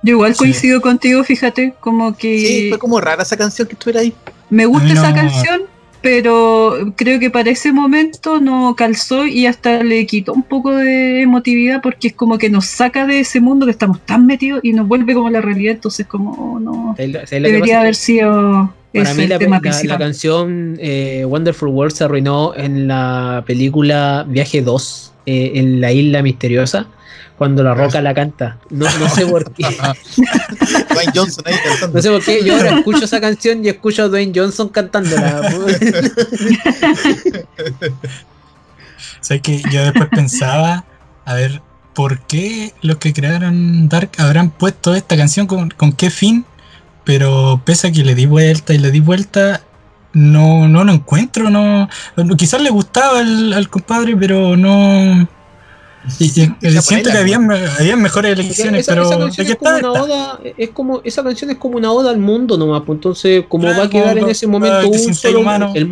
Yo igual Sí. coincido contigo, fíjate, como que Sí, fue como rara esa canción que estuviera ahí. me gusta esa canción, pero creo que para ese momento no calzó y hasta le quitó un poco de emotividad porque es como que nos saca de ese mundo que estamos tan metidos y nos vuelve como la realidad, entonces como oh, no ¿Sabes lo- sabes lo que debería haber sido Para mí la, la- la canción eh, Wonderful World se arruinó en la película Viaje 2, eh, en la isla misteriosa, cuando la roca la canta. No, no sé por qué. Dwayne Johnson ahí cantando. No sé por qué. Yo ahora escucho esa canción y escucho a Dwayne Johnson cantándola. ¿Sabes que Yo después pensaba, a ver, ¿por qué los que crearon Dark habrán puesto esta canción con, con qué fin? Pero pese a que le di vuelta y le di vuelta, no, no lo encuentro, no. no- Quizás le gustaba al, al compadre, pero no. Y, y- siento que habían, habían mejores elecciones, esa, pero esa ¿de canción es como está una oda, es como, esa canción es como una oda al mundo nomás, pues entonces como Claro, va a quedar en ese momento que un solo humano. el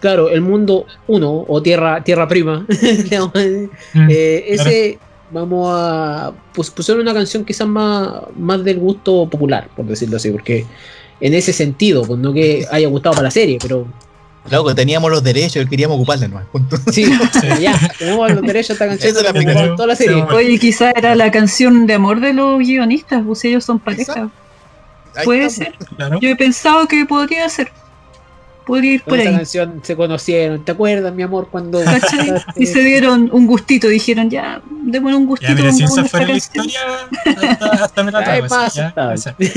claro, el mundo uno o tierra tierra prima. Mm, Eh, ese vamos a pues pusieron una canción quizás más, más del gusto popular, por decirlo así, porque en ese sentido, pues no que haya gustado para la serie, pero Loco, teníamos los derechos y queríamos ocuparla nomás. punto. sí, ya, tenemos los derechos a esta canción Esa es la toda la serie. Sí, Oye, quizá era la canción de amor de los guionistas, pues ellos son pareja. Puede está, ser. claro. Yo he pensado que podría ser. Podría ir por esa ahí. canción se conocieron, ¿te acuerdas, mi amor, cuando ¿Cachai? Y se dieron un gustito, dijeron ya, démosle un gustito. Ya, mira, si esa fuera la historia, hasta, hasta me la más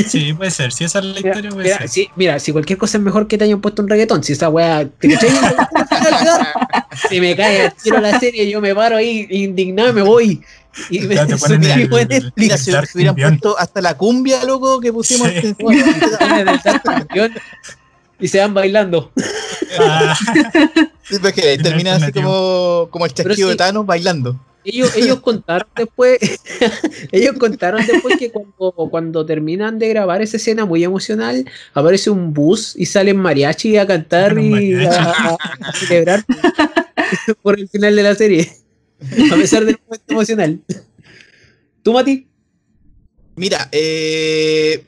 sí, puede ser. Si esa es la Mira, historia, puede mira, ser. si, mira, si cualquier cosa es mejor que te hayan puesto un reggaetón, si esa weá te si me cae al tiro la serie, yo me paro ahí indignado y me voy. Y me Ya te ponen el- Dark si hubieran puesto hasta la cumbia, loco, que pusimos. Sí. Y se van bailando. Ah, Sí, termina así como, como el chasquido sí. de Thanos bailando. Ellos, ellos contaron después, ellos contaron después que cuando, cuando terminan de grabar esa escena muy emocional, aparece un bus y salen mariachi a cantar y a- a celebrar por el final de la serie, a pesar del momento emocional. ¿Tú, Mati? Mira, eh,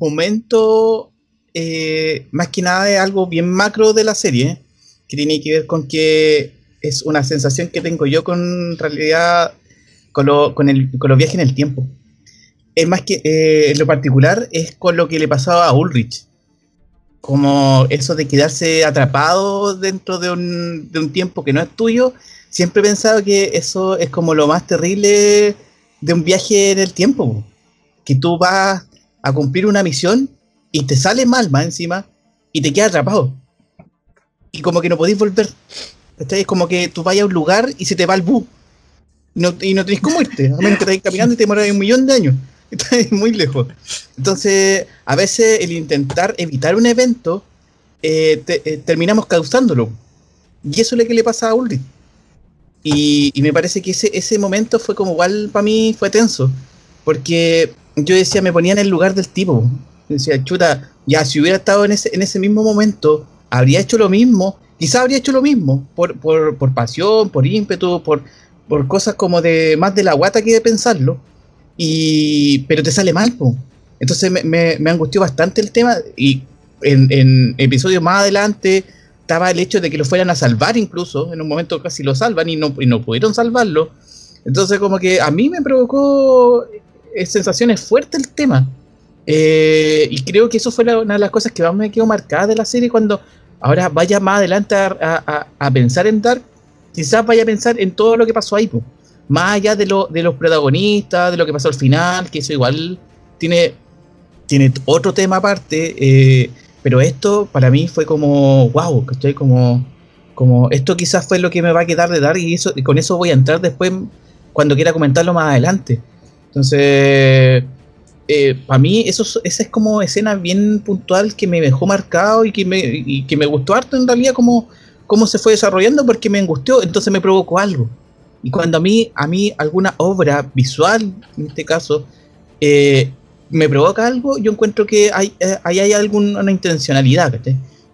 momento eh, más que nada de algo bien macro de la serie, que tiene que ver con que es una sensación que tengo yo con realidad con, lo- con, el, con los viajes en el tiempo. Es más que eh, lo particular es con lo que le pasaba a Ulrich. Como eso de quedarse atrapado dentro de un, de un tiempo que no es tuyo. Siempre he pensado que eso es como lo más terrible de un viaje en el tiempo. po. Que tú vas a cumplir una misión y te sale mal más encima y te quedas atrapado. Y como que no podéis volver. ¿Cachai? Es como que tú vayas a un lugar y se te va el bus. No, y no tenés cómo irte, a menos que estés caminando y te demoras un millón de años. Estás muy lejos. Entonces, a veces el intentar evitar un evento, eh, eh, terminamos causándolo. Y eso es lo que le pasa a Ulrich. Y, y me parece que ese, ese momento fue como igual para mí fue tenso. Porque yo decía, me ponía en el lugar del tipo. Decía, chuta, ya si hubiera estado en ese, en ese mismo momento, habría hecho lo mismo. Quizás habría hecho lo mismo. Por, por, por pasión, por ímpetu, por, por cosas como de más de la guata que de pensarlo. Y, pero te sale mal. Entonces me, me, me angustió bastante el tema. Y en, en episodios más adelante estaba el hecho de que lo fueran a salvar incluso. En un momento casi lo salvan y no, y no pudieron salvarlo. Entonces como que a mí me provocó eh, sensaciones fuertes el tema. Eh, y creo que eso fue una de las cosas que más me quedó marcada de la serie cuando ahora vaya más adelante a, a- a- pensar en Dark, quizás vaya a pensar en todo lo que pasó ahí, más allá de, lo, de los protagonistas, de lo que pasó al final, que eso igual tiene, tiene otro tema aparte, eh, pero esto para mí fue como, wow, ¿cachai? Como, como esto quizás fue lo que me va a quedar de Dark y, eso, y con eso voy a entrar después cuando quiera comentarlo más adelante. Entonces, para mí eso, es- esa es como escena bien puntual que me dejó marcado y que me, que me gustó harto en realidad cómo, cómo se fue desarrollando porque me angustió, entonces me provocó algo. Y cuando a mí, a mí alguna obra visual, en este caso, eh, me provoca algo, yo encuentro que hay, eh, ahí hay alguna intencionalidad.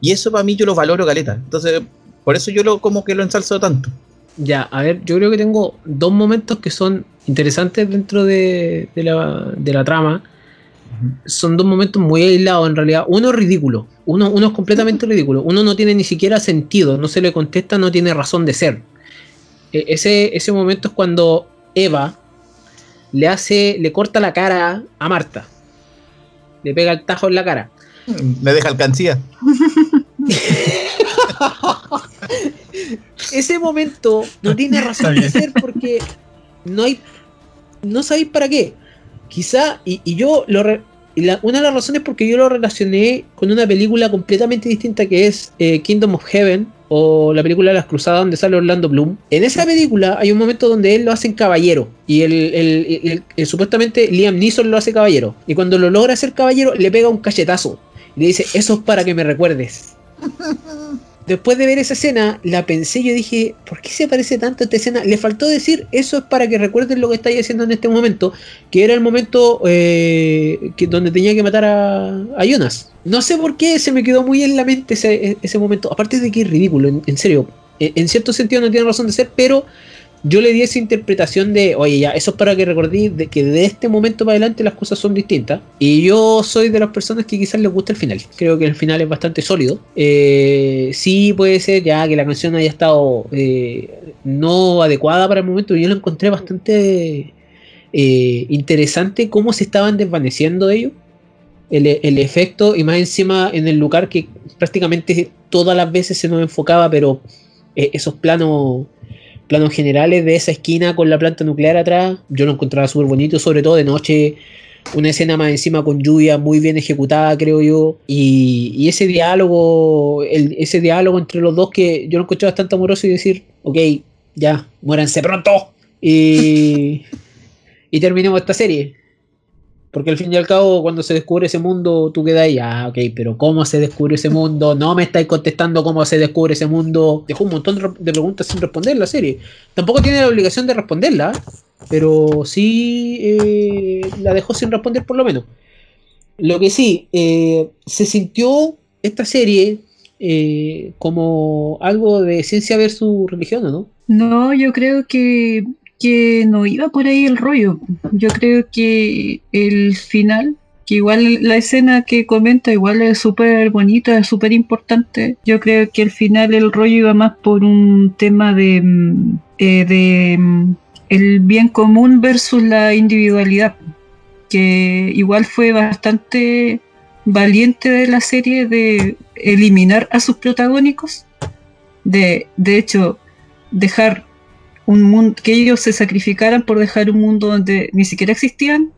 Y eso para mí yo lo valoro caleta. Entonces, Por eso yo lo como que lo ensalzo tanto. Ya, a ver, yo creo que tengo dos momentos que son interesantes dentro de, de la, de la trama. Son dos momentos muy aislados en realidad. Uno es ridículo, uno, uno es completamente ridículo. Uno no tiene ni siquiera sentido, no se le contesta, no tiene razón de ser. E- ese, ese momento es cuando Eva le hace, le corta la cara a Marta. Le pega el tajo en la cara. Me deja alcancía. ese momento no tiene razón de ser porque no hay. No sabéis para qué. Quizá, y, yo lo. una de las razones porque yo lo relacioné con una película completamente distinta que es eh, Kingdom of Heaven o la película las cruzadas donde sale Orlando Bloom. En esa película hay un momento donde él lo hace en caballero y el- supuestamente Liam Neeson lo hace caballero. Y cuando lo logra hacer caballero le pega un cachetazo y le dice, eso es para que me recuerdes. Después de ver esa escena, la pensé, yo dije, ¿por qué se parece tanto a esta escena? Le faltó decir, eso es para que recuerden lo que estáis haciendo en este momento, que era el momento eh, que, donde tenía que matar a, Jonas. No sé por qué se me quedó muy en la mente ese, momento, aparte de que es ridículo, en, en serio, en, en cierto sentido no tiene razón de ser, pero yo le di esa interpretación de, oye, ya, eso es para que recordéis de que de este momento para adelante las cosas son distintas. Y yo soy de las personas que quizás les gusta el final. Creo que el final es bastante sólido. Eh, sí puede ser ya que la canción haya estado eh, no adecuada para el momento. Yo lo encontré bastante eh, interesante cómo se estaban desvaneciendo ellos. El, el efecto y más encima en el lugar que prácticamente todas las veces se nos enfocaba, pero esos planos planos generales de esa esquina con la planta nuclear atrás, yo lo encontraba súper bonito, sobre todo de noche, una escena más encima con lluvia muy bien ejecutada, creo yo, y, ese diálogo, ese diálogo entre los dos que yo lo encontré bastante amoroso y decir, ok, ya, muéranse pronto, y, y terminemos esta serie. Porque al fin y al cabo, cuando se descubre ese mundo, tú quedas ahí, ah, ok, pero ¿cómo se descubre ese mundo? No me estáis contestando cómo se descubre ese mundo. Dejó un montón de re- de preguntas sin responder la serie. Tampoco tiene la obligación de responderla, pero sí eh, la dejó sin responder por lo menos. Lo que sí, eh, se sintió esta serie eh, como algo de ciencia versus religión, ¿o ¿no? No, yo creo que, que no iba por ahí el rollo. Yo creo que el final, que igual la escena que comenta igual es súper bonita, es súper importante. Yo creo que al final el rollo iba más por un tema de, mm, eh, de mm, el bien común versus la individualidad, que igual fue bastante valiente de la serie de eliminar a sus protagónicos. De, de hecho, dejar un mundo, que ellos se sacrificaran por dejar un mundo donde ni siquiera existían,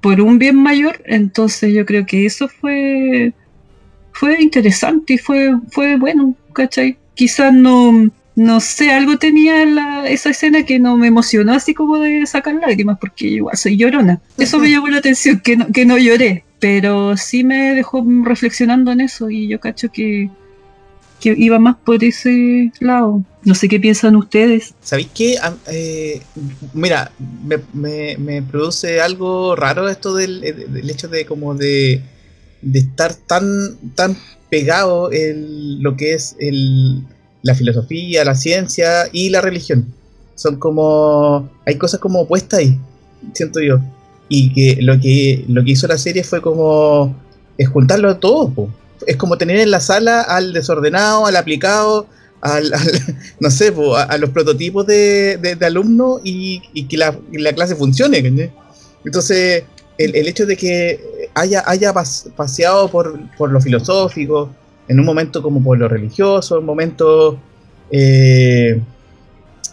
por un bien mayor, entonces yo creo que eso fue fue interesante y fue, fue bueno, ¿cachai? Quizás no, no sé, algo tenía la- esa escena que no me emocionó así como de sacar lágrimas, porque igual soy llorona. Eso me llamó la atención, que no, que no lloré, pero sí me dejó reflexionando en eso y yo cacho que, que iba más por ese lado. No sé qué piensan ustedes. ¿Sabéis qué? Eh, mira, me, me- produce algo raro esto del, eh, del hecho de como de, estar tan, tan pegado el, lo que es el, la filosofía, la ciencia y la religión. Son como... Hay cosas como opuestas ahí, siento yo. Y que lo que, lo que hizo la serie fue como... Es juntarlo todo. po. Es como tener en la sala al desordenado, al aplicado, al, no sé, a, los prototipos de, de, de alumnos y, que la, la clase funcione. ¿cachai? Entonces, el, el hecho de que haya, haya pas- paseado por, por lo filosófico, en un momento como por lo religioso, en un momento eh,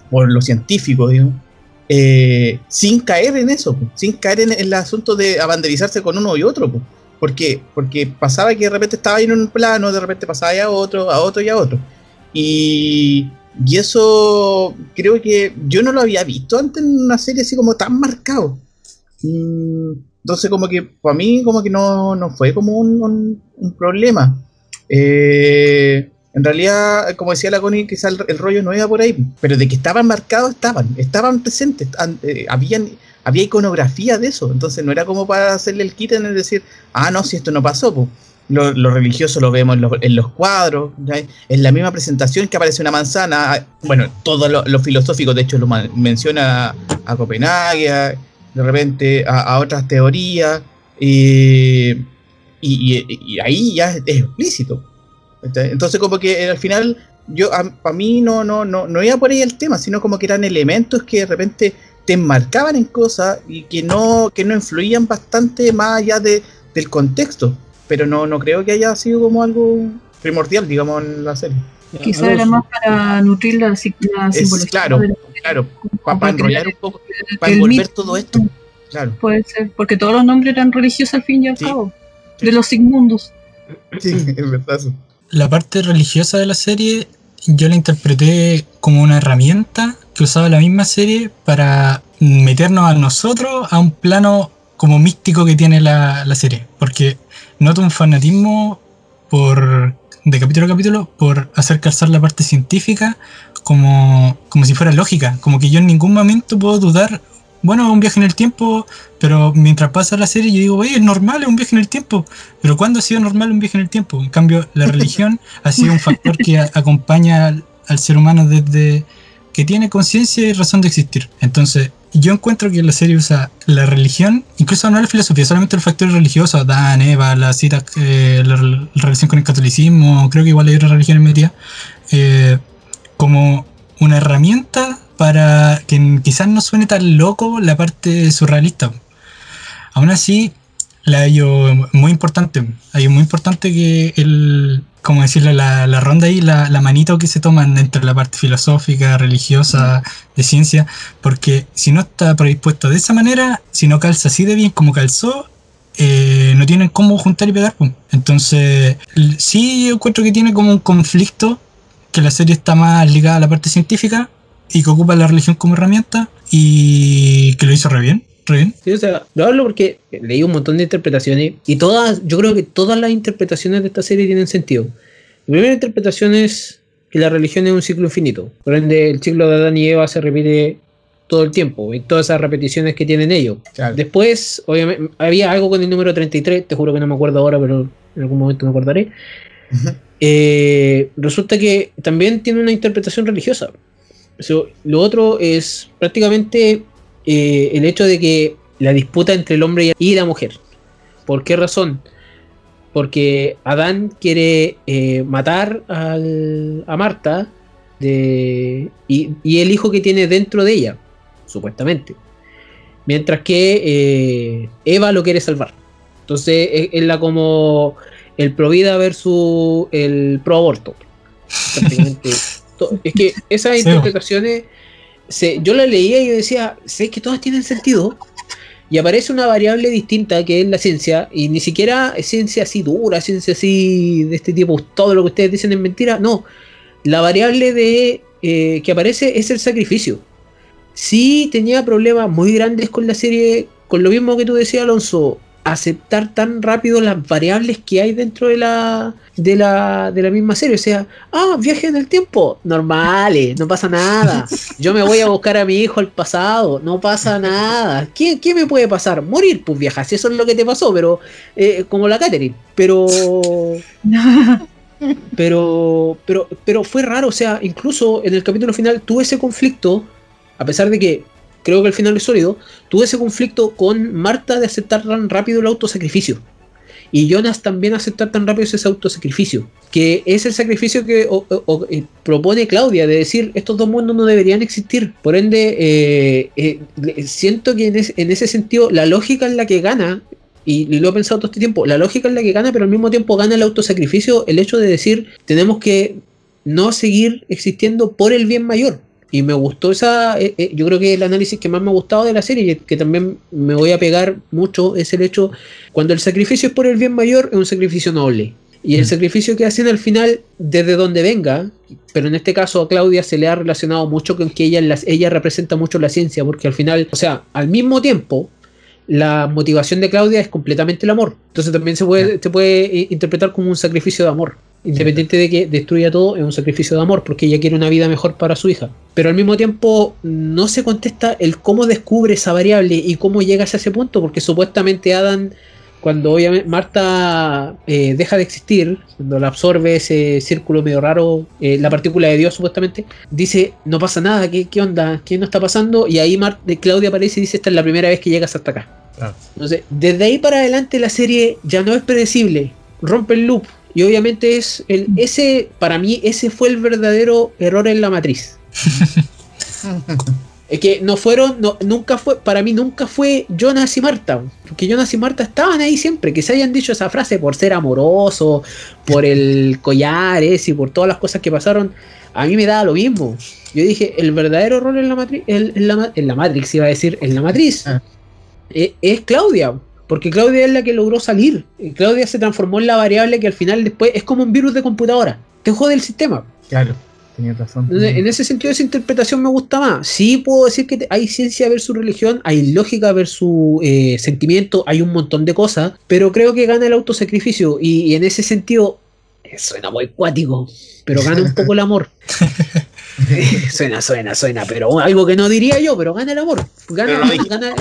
por lo científico, digamos, eh, sin caer en eso, sin caer en, en el asunto de abanderizarse con uno y otro. po. ¿Por qué? Porque pasaba que de repente estaba en un plano, de repente pasaba a otro, a otro y a otro. Y, y eso creo que yo no lo había visto antes en una serie así como tan marcado. Entonces como que para mí como que no, no fue como un, un- problema. Eh, en realidad, como decía la Connie, quizás el, rollo no iba por ahí, pero de que estaban marcados, estaban, estaban presentes, eh, habían, había iconografía de eso, entonces no era como para hacerle el kit en decir, ah, no, si esto no pasó, po. lo, lo religioso lo vemos en los, cuadros, en la misma presentación que aparece una manzana, bueno, todo lo, lo filosófico, de hecho, lo menciona a Copenhague, de repente a, otras teorías, y, ahí ya es, explícito. Entonces, como que al final, yo para mí no, no, no, no iba por ahí el tema, sino como que eran elementos que de repente te enmarcaban en cosas y que no, que no influían bastante más allá de, del contexto. Pero no, no creo que haya sido como algo primordial, digamos, en la serie. Quizá era más para nutrir la, la Es simbología. claro, la- claro, para que enrollar un poco, para envolver mito- todo esto. Claro, Puede ser, porque todos los nombres eran religiosos al fin y al Sí. cabo. Sí. De los Sigmundos. sí, es verdad. La parte religiosa de la serie yo la interpreté como una herramienta que usaba la misma serie para meternos a nosotros a un plano como místico que tiene la, la serie. Porque noto un fanatismo por de capítulo a capítulo por hacer calzar la parte científica como, como si fuera lógica. Como que yo en ningún momento puedo dudar, bueno, un viaje en el tiempo, pero mientras pasa la serie yo digo, oye, es normal, es un viaje en el tiempo. Pero ¿cuándo ha sido normal un viaje en el tiempo? En cambio, la religión ha sido un factor que a- acompaña al, ser humano desde que tiene conciencia y razón de existir. Entonces, yo encuentro que la serie usa la religión, incluso no la filosofía, solamente el factor religioso, Adán, Eva, la cita, eh, la, la relación con el catolicismo, creo que igual hay otras religiones metidas, eh, como una herramienta para que quizás no suene tan loco la parte surrealista. Aún así, la hallo muy importante. Hay muy importante que el, como decirlo, la, la ronda ahí, la, la manito que se toman entre la parte filosófica, religiosa, de ciencia, porque si no está predispuesto de esa manera, si no calza así de bien como calzó, eh, no tienen cómo juntar y pegar. pum. Entonces, sí yo encuentro que tiene como un conflicto, que la serie está más ligada a la parte científica y que ocupa la religión como herramienta y que lo hizo re bien, Sí, o sea, lo hablo porque leí un montón de interpretaciones y todas, yo creo que todas las interpretaciones de esta serie tienen sentido. La primera interpretación es que la religión es un ciclo infinito. Por ende, el ciclo de Adán y Eva se repite todo el tiempo y todas esas repeticiones que tienen ellos. Claro. Después, obviamente, había algo con el número 33, te juro que no me acuerdo ahora, pero en algún momento me acordaré. Eh, resulta que también tiene una interpretación religiosa. So, lo otro es prácticamente eh, el hecho de que la disputa entre el hombre y la mujer. ¿Por qué razón? Porque Adán quiere eh, matar al- a Marta de, y, y el hijo que tiene dentro de ella, supuestamente. Mientras que eh, Eva lo quiere salvar. Entonces es, es la como el pro vida versus el pro aborto. Prácticamente. Es que esas interpretaciones, yo las leía y yo decía, sé que todas tienen sentido. Y aparece una variable distinta que es la ciencia, y ni siquiera es ciencia así dura, ciencia así de este tipo, todo lo que ustedes dicen es mentira. No, la variable de eh, que aparece es el sacrificio. Sí tenía problemas muy grandes con la serie, con lo mismo que tú decías, Alonso, aceptar tan rápido las variables que hay dentro de la, de la, de la misma serie. O sea, ah, viaje en el tiempo, normales, no pasa nada. Yo me voy a buscar a mi hijo al pasado, no pasa nada. ¿Qué, qué me puede pasar? Morir, pues viajas, eso es lo que te pasó, pero eh, como la Catherine. Pero pero, pero, pero fue raro, o sea, incluso en el capítulo final tuve ese conflicto, a pesar de que creo que el final es sólido, tuve ese conflicto con Marta de aceptar tan rápido el autosacrificio. Y Jonas también aceptar tan rápido ese autosacrificio, que es el sacrificio que eh, propone Claudia, de decir, estos dos mundos no deberían existir. Por ende, eh, eh, siento que en, es- en ese sentido la lógica es la que gana, y lo he pensado todo este tiempo, la lógica es la que gana, pero al mismo tiempo gana el autosacrificio, el hecho de decir, tenemos que no seguir existiendo por el bien mayor. Y me gustó esa, eh, eh, yo creo que el análisis que más me ha gustado de la serie, y que también me voy a pegar mucho, es el hecho, cuando el sacrificio es por el bien mayor, es un sacrificio noble. Y el Mm. sacrificio que hacen al final, desde donde venga, pero en este caso a Claudia se le ha relacionado mucho con que ella, ella representa mucho la ciencia, porque al final, o sea, al mismo tiempo, la motivación de Claudia es completamente el amor. Entonces también se puede, se puede eh, interpretar como un sacrificio de amor. Independiente de que destruya todo, es un sacrificio de amor, porque ella quiere una vida mejor para su hija. Pero al mismo tiempo no se contesta el cómo descubre esa variable y cómo llega a ese punto, porque supuestamente Adam cuando obviamente Marta eh, deja de existir, cuando la absorbe ese círculo medio raro, eh, la partícula de Dios supuestamente, dice, no pasa nada, ¿qué, qué onda? ¿Qué no está pasando? Y ahí Mar- Claudia aparece y dice, esta es la primera vez que llegas hasta acá. Claro. Entonces, desde ahí para adelante la serie ya no es predecible, rompe el loop. Y obviamente es el, ese, para mí, ese fue el verdadero error en la matriz. Es que no fueron, no, nunca fue, para mí nunca fue Jonas y Marta, porque Jonas y Marta estaban ahí siempre, que se hayan dicho esa frase por ser amoroso, por el collar ese y por todas las cosas que pasaron, a mí me daba lo mismo. Yo dije, el verdadero rol en la matriz, en, en la, en la Matrix iba a decir, en la matriz, Ah. eh, es Claudia, porque Claudia es la que logró salir. Y Claudia se transformó en la variable que al final después es como un virus de computadora, te jode el sistema. Claro, tenías razón. Entonces, en ese sentido, esa interpretación me gusta más. Sí puedo decir que hay ciencia versus religión, hay lógica versus eh, sentimiento, hay un montón de cosas, pero creo que gana el autosacrificio y, y en ese sentido suena muy cuático, pero gana un poco el amor. Eh, suena, suena, suena, pero algo que no diría yo, pero gana el amor. Gana, dije. gana-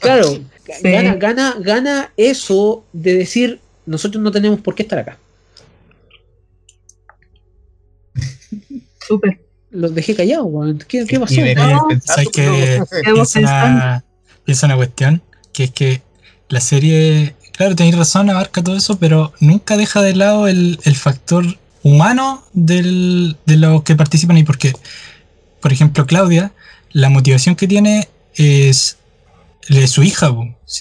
claro, Sí. gana, gana, gana eso de decir nosotros no tenemos por qué estar acá. Súper. Los dejé callados. ¿Qué, qué pasó? No, ¿sabes qué? piensa una, piensa una cuestión, que es que la serie, claro, tenéis razón, abarca todo eso, pero nunca deja de lado el, el factor humano del, de los que participan. Ahí, porque, por ejemplo, Claudia, la motivación que tiene es su hija,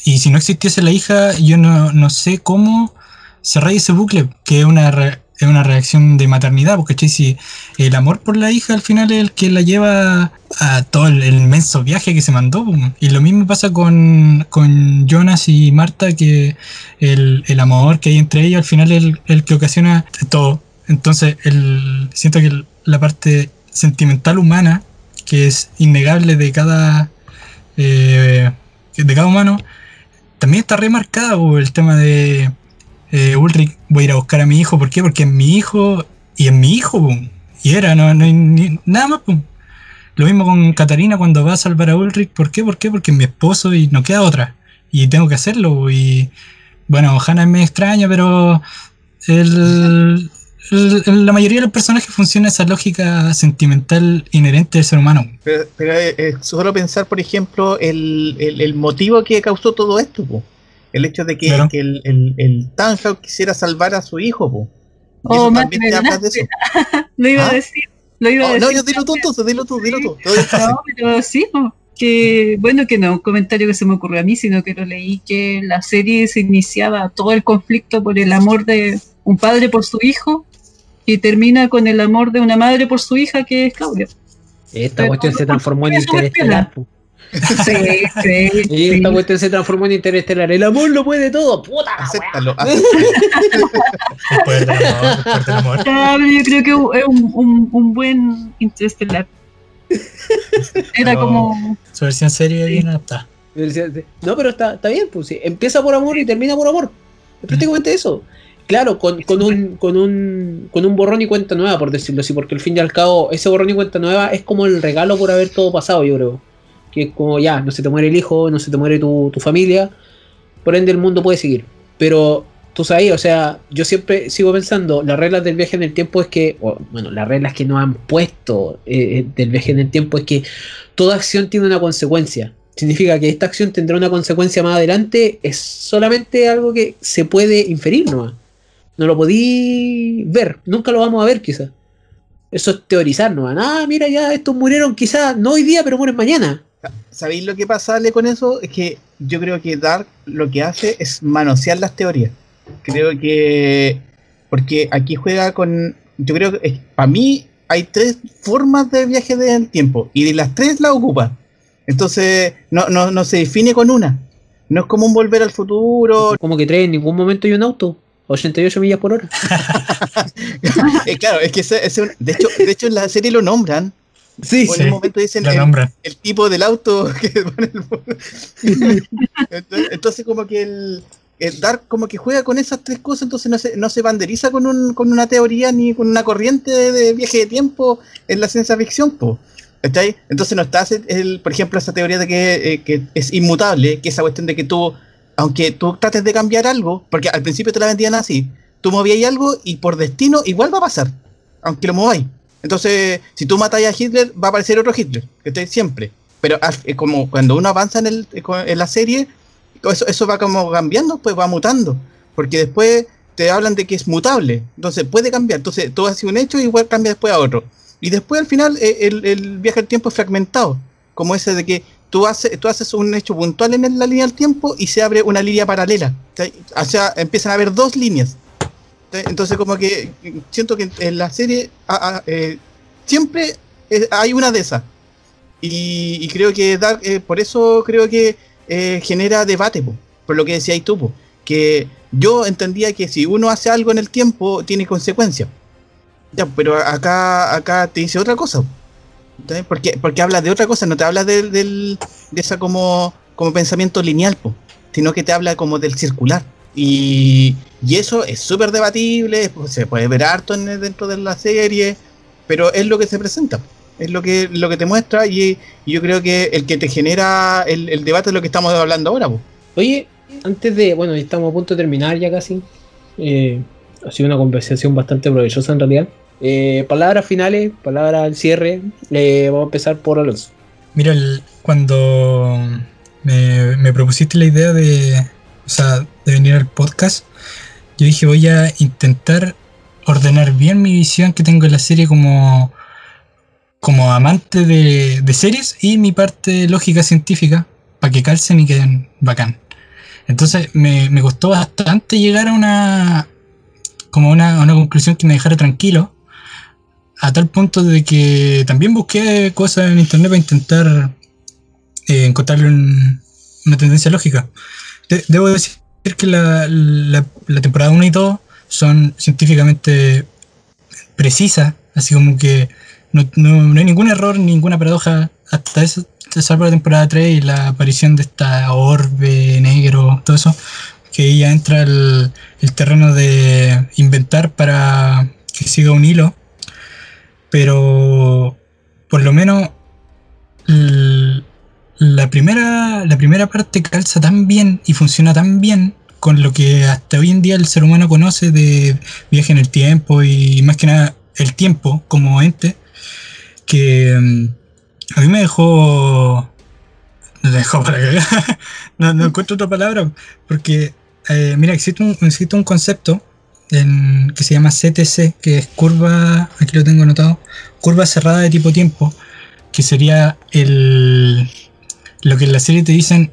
y si no existiese la hija, yo no, no sé cómo cerrar ese bucle, que es una, es una reacción de maternidad, porque si el amor por la hija al final es el que la lleva a todo el, inmenso viaje que se mandó. po. Y lo mismo pasa con, con Jonas y Marta, que el, el amor que hay entre ellos al final es el, el que ocasiona todo. Entonces, el, siento que la parte sentimental humana, que es innegable de cada, eh, de cada humano, también está remarcada po, el tema de eh, Ulrich, voy a ir a buscar a mi hijo. ¿Por qué? Porque es mi hijo y es mi hijo. Y era, no, no ni- nada más. Lo mismo con Catarina cuando va a salvar a Ulrich. ¿Por qué? ¿Por qué? Porque es mi esposo y no queda otra. Y tengo que hacerlo. Y bueno, Hannah medio extraña, pero la mayoría de los personajes funciona esa lógica sentimental inherente del ser humano. Pero, pero es, es solo pensar, por ejemplo, el, el- motivo que causó todo esto. El hecho de que, Claro. que el, el, el quisiera salvar a su hijo, po. Y Oh, eso también te habla de eso. Lo iba ¿Ah? a decir. Lo iba a Oh, decir. no, yo dilo tú entonces, dilo tú, dilo tú. No, pero sí, po, que bueno que no un comentario que se me ocurrió a mí, sino que lo leí que la serie se iniciaba todo el conflicto por el amor de un padre por su hijo y termina con el amor de una madre por su hija que es Claudia. Esta Pero cuestión se transformó en interestelar. Sí, sí, Y sí. esta cuestión se transformó en interestelar. El amor lo puede todo. Puta la wea. Acéptalo. Del amor, del yo creo que es un, un, un buen interestelar. Era Pero- como Su versión serie bien adaptada. No, pero está, está bien. Pues, sí. Empieza por amor y termina por amor. Es prácticamente eso. Claro, con, con, un, con, un, con un borrón y cuenta nueva, por decirlo así, porque al fin y al cabo, ese borrón y cuenta nueva es como el regalo por haber todo pasado, yo creo. Que es como ya, no se te muere el hijo, no se te muere tu, tu familia, por ende el mundo puede seguir. Pero tú sabes, o sea, yo siempre sigo pensando, las reglas del viaje en el tiempo es que, bueno, las reglas que nos han puesto eh, del viaje en el tiempo es que toda acción tiene una consecuencia. Significa que esta acción tendrá una consecuencia más adelante, es solamente algo que se puede inferir nomás. No lo podí ver, nunca lo vamos a ver quizás. Eso es teorizar nomás. Ah, mira, ya estos murieron quizás, no hoy día, pero mueren mañana. ¿Sabéis lo que pasa Ale, con eso? Es que yo creo que Dark lo que hace es manosear las teorías. Creo que. Porque aquí juega con. Yo creo que para mí hay tres formas de viaje del tiempo y de las tres las ocupa. Entonces no, no, no se define con una. No es como un volver al futuro. Como que trae en ningún momento hay un auto. 88 millas por hora. Eh, claro, es que ese, ese- de, hecho, de hecho en la serie lo nombran. Sí, O en Sí, un momento dicen el, el tipo del auto que pone el- entonces, entonces como que el, el Dark como que juega con esas tres cosas entonces no se, no se banderiza con, un, con una teoría ni con una corriente de viaje de tiempo en la ciencia ficción po, ¿cachai? entonces no está el, por ejemplo esa teoría de que, eh, que es inmutable que esa cuestión de que tú aunque tú trates de cambiar algo, porque al principio te la vendían así, tú movías algo y por destino igual va a pasar, aunque lo mováis. Entonces, si tú matas a Hitler, va a aparecer otro Hitler, que esté siempre. Pero como cuando uno avanza en, el, en la serie, eso, eso va como cambiando, pues va mutando. Porque después te hablan de que es mutable, entonces puede cambiar. Entonces tú haces un hecho y igual cambia después a otro. Y después al final eh, el, el viaje al tiempo es fragmentado, como ese de que tú haces, tú haces un hecho puntual en la línea del tiempo y se abre una línea paralela. O sea, empiezan a haber dos líneas. Entonces como que siento que en la serie eh, siempre eh, hay una de esas. Y, creo que por eso creo que genera debate, por lo que decías tú, que yo entendía que si uno hace algo en el tiempo, tiene consecuencias. Ya, pero acá, acá te dice otra cosa. Porque, porque habla de otra cosa, no te habla de, de esa como, como pensamiento lineal, sino que te habla como del circular. Y, y eso es súper debatible, pues, se puede ver harto en, dentro de la serie, pero es lo que se presenta, es lo que, lo que te muestra y, yo creo que el que te genera el, el, debate es lo que estamos hablando ahora. Oye, antes de, bueno, estamos a punto de terminar ya casi. Eh, ha sido una conversación bastante provechosa en realidad. Eh, palabras finales, palabras al cierre. Eh, vamos a empezar por Alonso. Mira, cuando me, propusiste la idea de, o sea, de venir al podcast, yo dije voy a intentar ordenar bien mi visión que tengo en la serie como, como amante de, series y mi parte lógica científica para que calcen y queden bacán. Entonces me, me costó bastante llegar a una como una, una conclusión que me dejara tranquilo. A tal punto de que también busqué cosas en internet para intentar eh, encontrarle una tendencia lógica. debo decir que la, la, temporada 1 y 2 son científicamente precisas, así como que no, no, hay ningún error, ninguna paradoja hasta eso, salvo la temporada 3 y la aparición de esta orbe negro, todo eso, que ya entra el, el terreno de inventar para que siga un hilo. Pero por lo menos la primera, la primera parte calza tan bien y funciona tan bien con lo que hasta hoy en día el ser humano conoce de viaje en el tiempo y más que nada el tiempo como ente, que mm, a mí me dejó. Me dejó no, encuentro otra palabra. Porque, eh, mira, existe un, existe un concepto que se llama CTC, que es curva. Aquí lo tengo anotado. Curva cerrada de tipo tiempo. Que sería el. Lo que en la serie te dicen.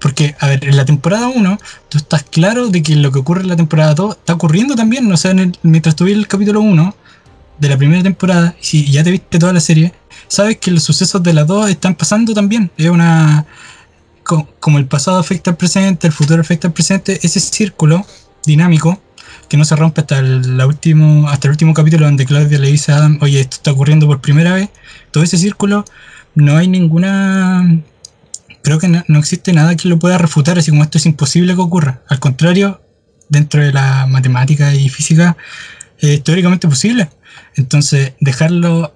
Porque, a ver, en la temporada 1, tú estás claro de que lo que ocurre en la temporada 2 está ocurriendo también. O sea, mientras tú el capítulo 1 de la primera temporada, si ya te viste toda la serie, sabes que los sucesos de las dos están pasando también. Es una. Como el pasado afecta al presente, el futuro afecta al presente, ese círculo dinámico que no se rompe hasta el, último, hasta el último capítulo donde Claudia le dice a Adam, oye, esto está ocurriendo por primera vez, todo ese círculo, no hay ninguna, creo que no, existe nada que lo pueda refutar, así como esto es imposible que ocurra. Al contrario, dentro de la matemática y física, es teóricamente posible. Entonces, dejarlo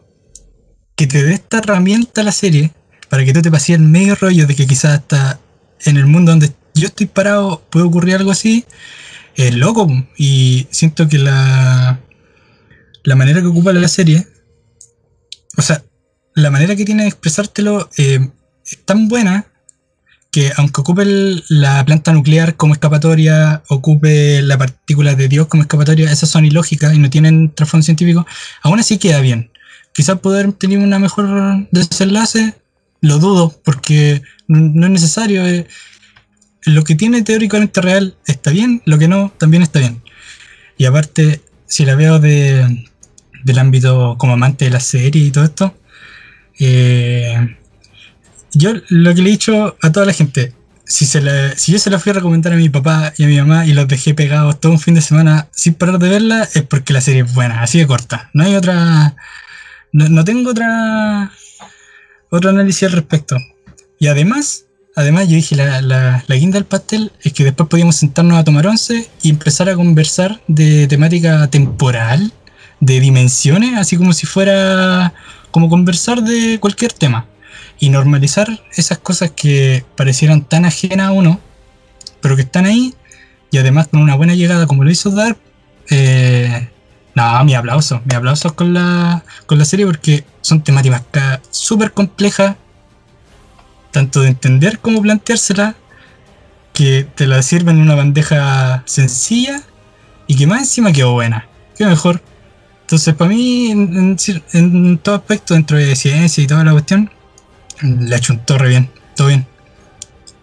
que te dé esta herramienta la serie para que tú te pases el medio rollo de que quizás hasta en el mundo donde yo estoy parado puede ocurrir algo así, es loco. Y siento que la, la manera que ocupa la serie, o sea, la manera que tiene de expresártelo eh, es tan buena que aunque ocupe la planta nuclear como escapatoria, ocupe la partícula de Dios como escapatoria, esas son ilógicas y no tienen trasfondo científico, aún así queda bien quizás poder tener una mejor desenlace, lo dudo, porque no es necesario. Eh. lo que tiene teóricamente real está bien, lo que no también está bien. Y aparte, si la veo de, del ámbito como amante de la serie y todo esto, eh, yo lo que le he dicho a toda la gente, si, yo se la fui a recomendar a mi papá y a mi mamá y los dejé pegados todo un fin de semana sin parar de verla, es porque la serie es buena, así de corta. No hay otra no, tengo otra otro análisis al respecto. Y además, además yo dije, la, la, la, guinda del pastel es que después podíamos sentarnos a tomar once y empezar a conversar de temática temporal, de dimensiones, así como si fuera como conversar de cualquier tema. Y normalizar esas cosas que parecieran tan ajenas a uno, pero que están ahí, y además con una buena llegada como lo hizo Dark, eh, no, mi aplauso, mi aplauso con la, con la serie porque son temáticas súper complejas, tanto de entender como planteársela, que te la sirven en una bandeja sencilla y que más encima quedó buena, qué mejor. Entonces, para mí, en, en- en todo aspecto, dentro de ciencia y toda la cuestión, le achuntó re bien, todo bien.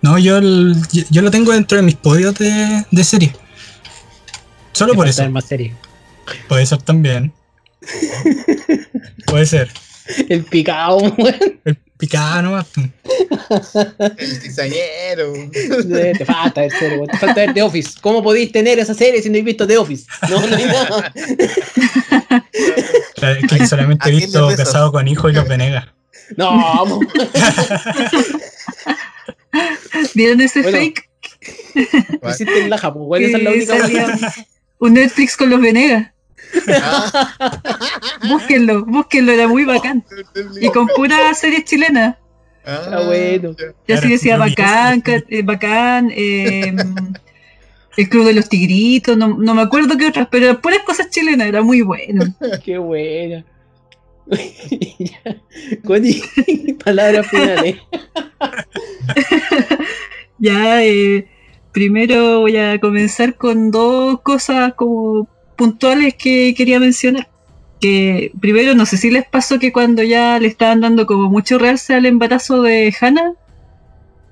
No, yo, el- yo, yo lo tengo dentro de mis podios de, de serie. Solo Me por eso. más serie. Puede ser también. Puede ser. El picado, weón. El picado nomás. pum. El cizañero. Eh, Te falta ver serie. Te falta ver The Office. ¿Cómo podéis tener esa serie si no habéis visto The Office? No, no hay nada. Claro, que solamente ¿A he visto? Casado con Hijo y Los Venegas. No, ¿Vieron ese Bueno. fake? hiciste en laja, pues, weón. Esa es la única un Netflix con los Venegas. Ah, Búsquenlo, búsquenlo, era muy bacán. Y con pura series chilenas. Ah, bueno. Ya Claro, sí decía bacán, eh, bacán, eh, el Club de los Tigritos, no, no me acuerdo qué otras, pero puras cosas chilenas, era muy bueno. Qué buena. Connie, palabras finales. Ya, eh, primero voy a comenzar con dos cosas como puntuales que quería mencionar. Que primero, no sé si les pasó que cuando ya le estaban dando como mucho realce al embarazo de Hannah,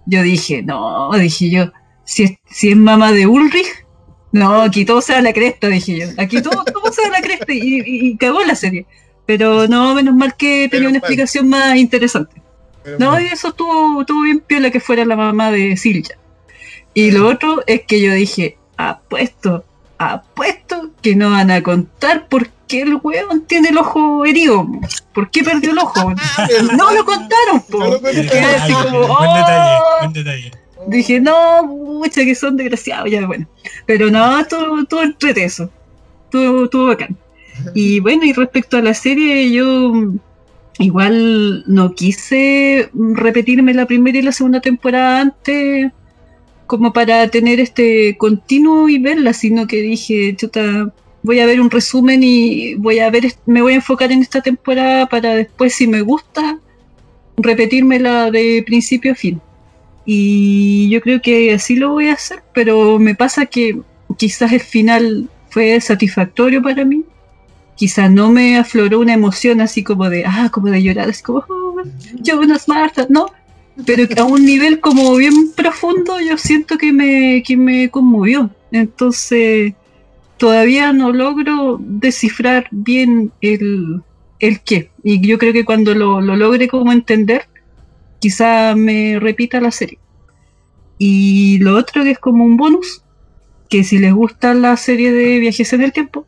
yo dije, no, dije yo, si es, si es mamá de Ulrich, no, aquí todo se da la cresta, dije yo. Aquí todo, todo se da la cresta y, y- y cagó la serie. Pero no, menos mal que tenía una mal. explicación más interesante. Pero No, y eso estuvo, estuvo bien piola que fuera la mamá de Silja. Y lo otro es que yo dije, apuesto, apuesto que no van a contar por qué el weón tiene el ojo herido. ¿Por qué perdió el ojo? No lo contaron, po. No lo contaron. Quedé así como, buen detalle, "Oh". buen detalle. Dije, no, mucha que son desgraciados, ya bueno. Pero no, todo, todo entrete eso. Todo, todo bacán. Y bueno, y respecto a la serie, yo igual no quise repetirme la primera y la segunda temporada antes como para tener este continuo y verla, sino que dije, chuta, voy a ver un resumen y voy a ver, me voy a enfocar en esta temporada para después, si me gusta, repetírmela de principio a fin. Y yo creo que así lo voy a hacer, pero me pasa que quizás el final fue satisfactorio para mí. Quizás no me afloró una emoción así como de, ah, como de llorar, así como, oh, Martha, no. Pero a un nivel como bien profundo yo siento que me, que me conmovió. Entonces, todavía no logro descifrar bien el, el qué. Y yo creo que cuando lo, lo logre como entender, quizá me repita la serie. Y lo otro que es como un bonus, que si les gusta la serie de viajes en el tiempo,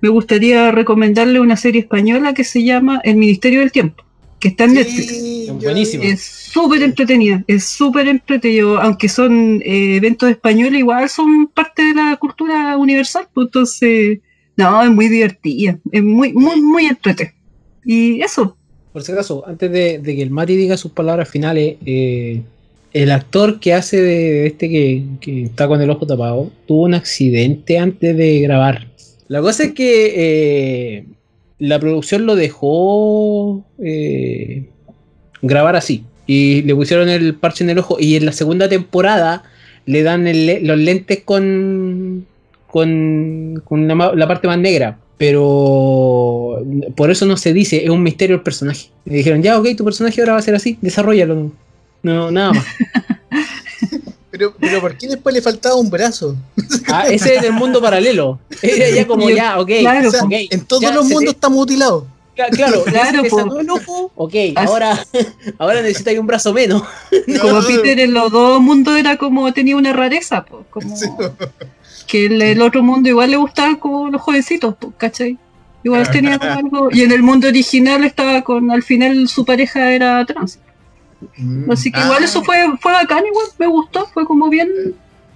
me gustaría recomendarle una serie española que se llama El Ministerio del Tiempo, que está en Netflix. Sí, yo- Buenísimo. Es súper entretenida, es súper entretenida, aunque son eh, eventos españoles, igual son parte de la cultura universal, pues entonces, no, es muy divertida, es muy, muy, muy entretenida. Y eso, Por si acaso, antes de, que el Mati diga sus palabras finales, eh, el actor que hace de este que, está con el ojo tapado tuvo un accidente antes de grabar. La cosa es que eh, la producción lo dejó eh, grabar así. Y le pusieron el parche en el ojo. Y en la segunda temporada le dan los lentes con, la parte más negra. Pero por eso no se dice, es un misterio el personaje. Le dijeron, ya, ok, tu personaje ahora va a ser así, desarrollalo. No, nada más. Pero, pero ¿por qué después le faltaba un brazo? Ah, ese es el mundo paralelo. Era ya como, ya, ok. claro, O sea, ok, en todos ya los se te- mundos está mutilado. Cla- Claro, Claro, po. el ojo, ok, Así- ahora, ahora necesitas un brazo menos. como Peter en los dos mundos era como tenía una rareza, pues, como Sí. Que el, el otro mundo igual le gustaban como los jovencitos, ¿cachai? Igual tenía como algo, y en el mundo original estaba con, al final su pareja era trans. Mm. Así que Ah, igual eso fue, fue bacán, igual, me gustó, fue como bien,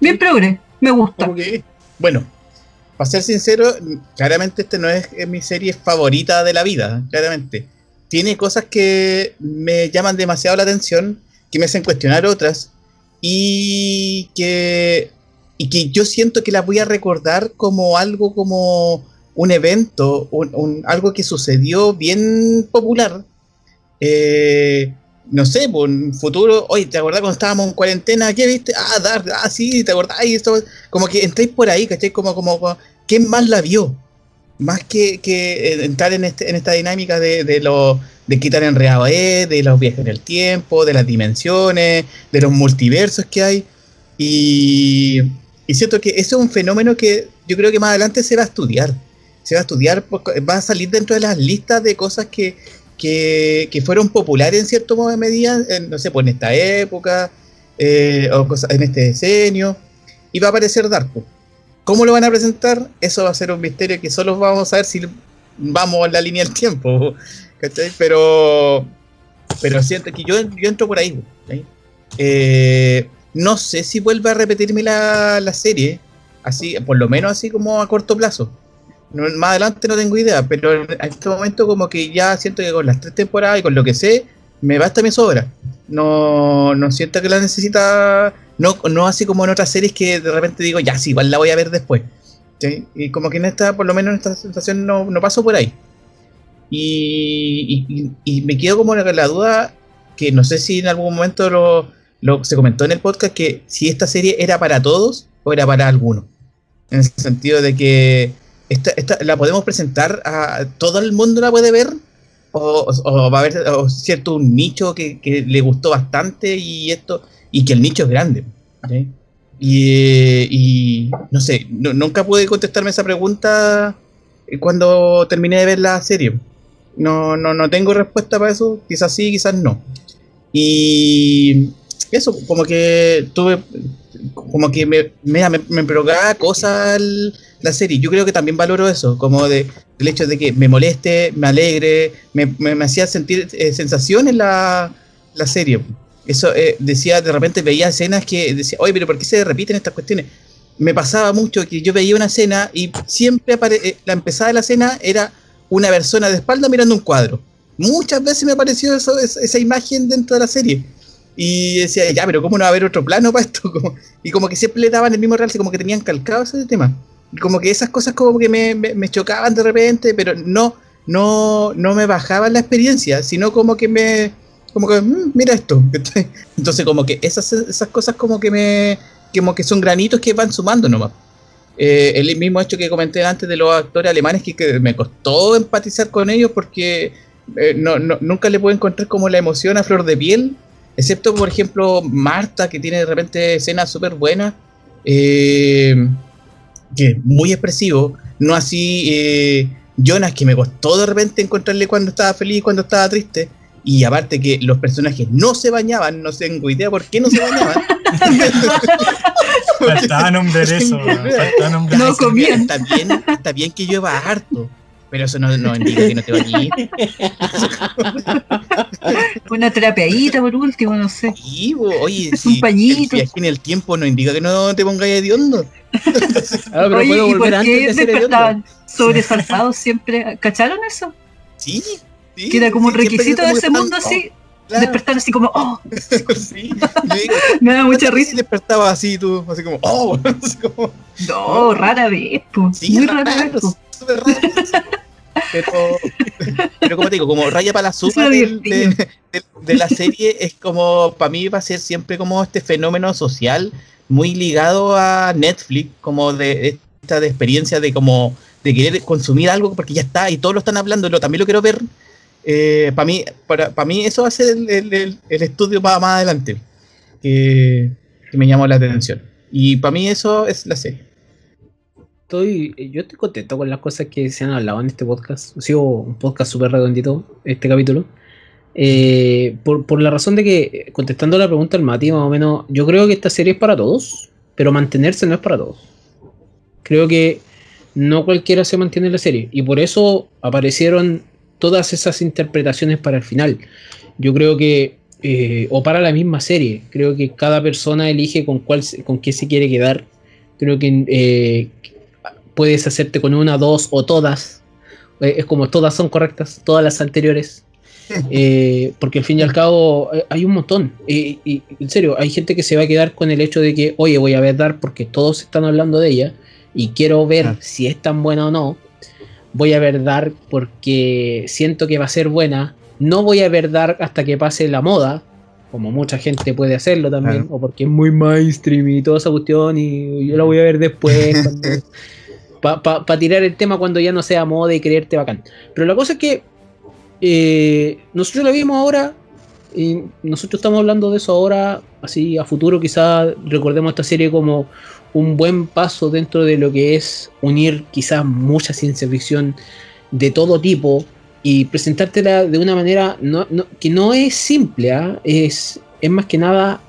bien progre, me gusta. que- Bueno, para ser sincero, claramente este no es, es mi serie favorita de la vida, claramente. Tiene cosas que me llaman demasiado la atención, que me hacen cuestionar otras, y que, y que yo siento que la voy a recordar como algo como un evento, un, algo que sucedió bien popular. Eh, no sé, por un futuro, oye, ¿te acordás cuando estábamos en cuarentena? ¿Qué viste? Ah, Dark, ah, sí, ¿te acordás? Y esto, como que entréis por ahí, ¿cachai? Como, como, como, ¿quién más la vio? Más que, que eh, entrar en, este, en esta dinámica de, de, lo, de quitar enredado de los viajes en el tiempo, de las dimensiones, de los multiversos que hay. Y, y siento que ese es un fenómeno que yo creo que más adelante se va a estudiar. Se va a estudiar, porque va a salir dentro de las listas de cosas que, que, que fueron populares en cierto modo de medida, no sé, pues en esta época, eh, o en este decenio, y va a aparecer Darko. ¿Cómo lo van a presentar? Eso va a ser un misterio que solo vamos a ver si vamos en la línea del tiempo, ¿cachai? Pero, pero siento que yo, yo entro por ahí. Eh, no sé si vuelve a repetirme la, la serie, así, por lo menos así como a corto plazo. Más adelante no tengo idea, pero en este momento como que ya siento que con las tres temporadas y con lo que sé, me basta mi sobra. No, no siento que la necesita, no, no así como en otras series que de repente digo, ya, sí, igual la voy a ver después. Y como que en esta, por lo menos en esta sensación no, no paso por ahí. Y, y- y me quedo como con la duda, que no sé si en algún momento lo, lo- se comentó en el podcast, que si esta serie era para todos o era para algunos. En el sentido de que esta, esta- la podemos presentar a todo el mundo la puede ver o, va a haber cierto un nicho que, que le gustó bastante y esto y que el nicho es grande y, y no sé nunca pude contestarme esa pregunta cuando terminé de ver la serie. No, no, no tengo respuesta para eso quizás sí quizás no. Y eso como que tuve como que me, me, me, cosas la serie. Yo creo que también valoro eso, como de el hecho de que me moleste, me alegre, me, me, me hacía sentir eh, sensaciones la, la serie. Eso eh, decía, de repente veía escenas que decía, oye, pero ¿por qué se repiten estas cuestiones? Me pasaba mucho que yo veía una escena y siempre apare- eh, la empezada de la escena era una persona de espalda mirando un cuadro. Muchas veces me apareció eso, esa, esa imagen dentro de la serie. Y decía, ya, pero ¿cómo no va a haber otro plano para esto? Como- y como que siempre le daban el mismo realce, como que tenían calcado ese tema. Y como que esas cosas como que me, me- chocaban de repente, pero no, no, no me bajaban la experiencia, sino como que me, como que, "Mm, mira esto. Entonces como que esas, esas cosas como que me, como que son granitos que van sumando nomás. Eh, el mismo hecho que comenté antes de los actores alemanes, que, que me costó empatizar con ellos porque eh, no, no- nunca le puedo encontrar como la emoción a flor de piel, excepto por ejemplo Marta, que tiene de repente escenas súper buenas, eh, que es muy expresivo, no así eh, Jonas, que me costó de repente encontrarle cuando estaba feliz y cuando estaba triste. Y aparte que los personajes no se bañaban, no tengo idea por qué no se bañaban. Faltaba nombrar eso, faltaba nombrar No eso. comían. Está bien, está bien que llueva harto, pero eso no, no indica que no te bañes. Una terapeadita por último, no sé. Sí, bo, oye, Un si pañito. el viaje en el tiempo no indica que no te pongas hediondo. Ah, pero Oye, puedo ¿y por qué despertaban sobresaltados siempre? ¿Cacharon eso? Sí, sí. Que era como un sí, siempre requisito de ese mundo así, oh, claro, despertar así como, oh, sí. Me da mucha ¿cuántas veces risa. despertaba así tú, así como, oh, así como, No, rara vez, sí, muy raro, rara vez. po. Raro. Pero, pero como te digo, como raya para la suma del- de, de- de la serie es como, para mí va a ser siempre como este fenómeno social muy ligado a Netflix, como de esta de experiencia de como de querer consumir algo porque ya está y todos lo están hablando, lo, también lo quiero ver. para mí, para, para mí eso va a ser el, el- el- el estudio más adelante que, que me llamó la atención. Y para mí eso es la serie. Estoy, yo estoy contento con las cosas que se han hablado en este podcast. Ha sido un podcast súper redondito este capítulo. Eh, por, por la razón de que, contestando la pregunta al Mati, más o menos, yo creo que esta serie es para todos, pero mantenerse no es para todos. Creo que no cualquiera se mantiene en la serie. Y por eso aparecieron todas esas interpretaciones para el final. Yo creo que, eh, o para la misma serie, creo que cada persona elige con cuál, con qué se quiere quedar. Creo que eh, puedes hacerte con una, dos o todas. Eh, es como todas son correctas, todas las anteriores. Eh, porque al fin y al cabo eh, hay un montón. Y, y, en serio, hay gente que se va a quedar con el hecho de que, oye, voy a ver Dark porque todos están hablando de ella y quiero ver Ah. si es tan buena o no. Voy a ver Dark porque siento que va a ser buena. No voy a ver Dark hasta que pase la moda, como mucha gente puede hacerlo también, Claro. o porque es muy mainstream y toda esa cuestión y yo la voy a ver después. Para tirar el tema cuando ya no sea moda y creerte bacán. Pero la cosa es que eh, nosotros la vimos ahora y nosotros estamos hablando de eso ahora, así a futuro quizás recordemos esta serie como un buen paso dentro de lo que es unir quizás mucha ciencia ficción de todo tipo y presentártela de una manera no- que no es simple, ¿ah? es, es más que nada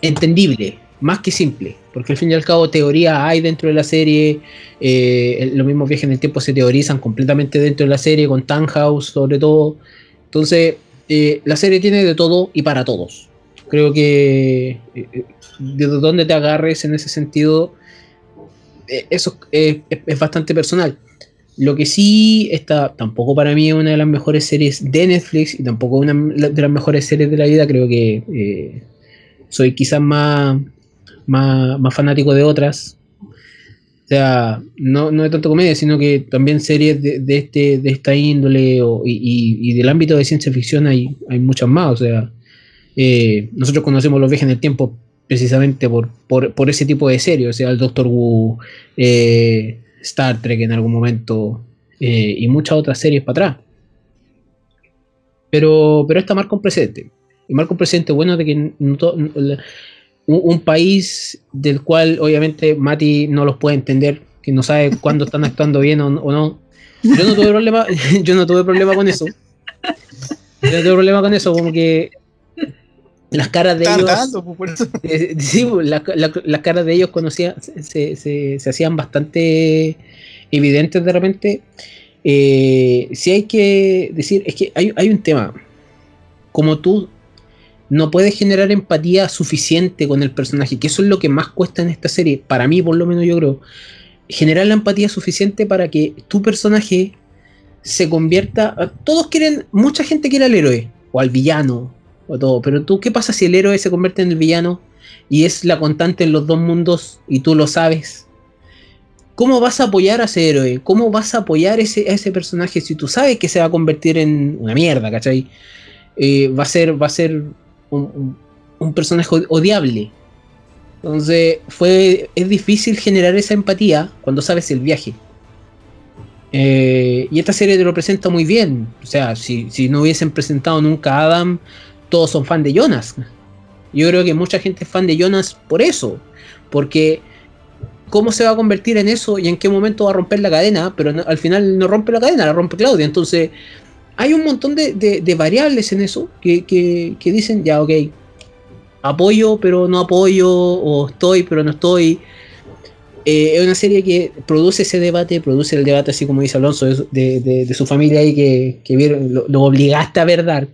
entendible, más que simple, porque al fin y al cabo teoría hay dentro de la serie, eh, los mismos viajes en el tiempo se teorizan completamente dentro de la serie, con Tannhaus sobre todo, entonces eh, la serie tiene de todo y para todos. Creo que eh, eh, de dónde te agarres en ese sentido, eso es, bastante personal. Lo que sí está, tampoco para mí es una de las mejores series de Netflix y tampoco una de las mejores series de la vida. Creo que soy quizás más, más, más fanático de otras. O sea, no, no de tanto comedia, sino que también series de, de este, de esta índole o- y, y- del ámbito de ciencia ficción hay, hay muchas más. O sea, eh, nosotros conocemos los viajes en el tiempo precisamente por, por, por ese tipo de series, o sea, el Doctor Who, eh, Star Trek en algún momento eh, y muchas otras series para atrás. Pero, pero esta marca un precedente. Y marca un precedente bueno de que no no- un, un país del cual obviamente Mati no los puede entender, que no sabe cuándo están actuando bien o, o no. Yo no tuve problema, yo no tuve problema con eso. Yo no tuve problema con eso, como que las caras de ellos. pues, por eso. Eh, sí, pues, la- la- las caras de ellos conocía, se, se- se hacían bastante evidentes de repente. Eh, si hay que decir, es que hay, hay un tema. Como tú no puedes generar empatía suficiente con el personaje, que eso es lo que más cuesta en esta serie, para mí por lo menos yo creo, generar la empatía suficiente para que tu personaje se convierta, todos quieren, mucha gente quiere al héroe, o al villano, o todo, pero tú, ¿qué pasa si el héroe se convierte en el villano y es la constante en los dos mundos y tú lo sabes? ¿Cómo vas a apoyar a ese héroe? ¿Cómo vas a apoyar ese, a ese personaje si tú sabes que se va a convertir en una mierda, ¿cachai? Eh, va a ser, va a ser un, personaje od- odiable. Entonces, fue, es difícil generar esa empatía cuando sabes el viaje. Eh, y esta serie te lo presenta muy bien. O sea, si, si no hubiesen presentado nunca a Adam, todos son fan de Jonas. Yo creo que mucha gente es fan de Jonas por eso. Porque cómo se va a convertir en eso y en qué momento va a romper la cadena, pero al final no rompe la cadena, la rompe Claudia. Entonces, hay un montón de, de- de variables en eso que, que- que dicen, ya, ok, apoyo pero no apoyo, o estoy pero no estoy. Eh, es una serie que produce ese debate, produce el debate así como dice Alonso, de, su- de- su familia ahí que, que vieron, lo, lo obligaste a ver Dark.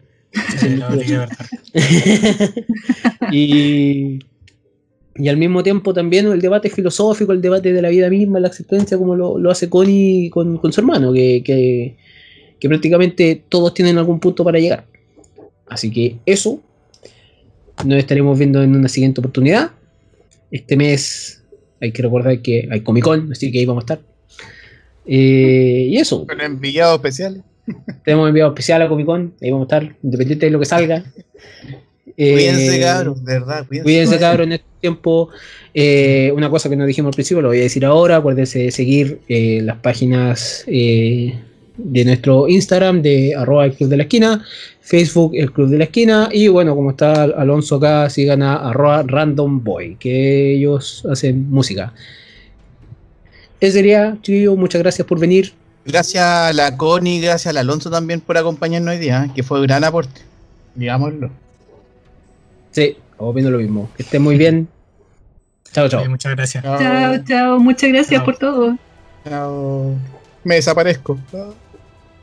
Sí, obligué a ver. y, y al mismo tiempo también el debate filosófico, el debate de la vida misma, la existencia, como lo, lo hace Connie con, con su hermano, que, que, que prácticamente todos tienen algún punto para llegar. Así que eso nos estaremos viendo en una siguiente oportunidad. Este mes hay que recordar que hay Comic Con, así que ahí vamos a estar. Eh, y eso, Con enviados especiales. tenemos enviado especial a Comic Con, ahí vamos a estar, independiente de lo que salga. Cuídense, Eh, cabros, de verdad. Cuídense, Cuídense, cabros, en este tiempo. Eh, una cosa que no dijimos al principio, lo voy a decir ahora. Acuérdense de seguir eh, las páginas de nuestro Instagram, de arroba el Club de la Esquina, Facebook, el Club de la Esquina. Y bueno, como está Alonso acá, sigan a arroba Random Boy, que ellos hacen música. Ese sería, chiquillos, muchas gracias por venir. Gracias a la Connie, gracias al Alonso también por acompañarnos hoy día, ¿eh? que fue un gran aporte. Digámoslo. Sí, estamos viendo lo mismo. Que estén muy bien. Chao, chao. Muchas gracias. Chao, chao. Muchas gracias Chao. por todo. Chao. Me desaparezco.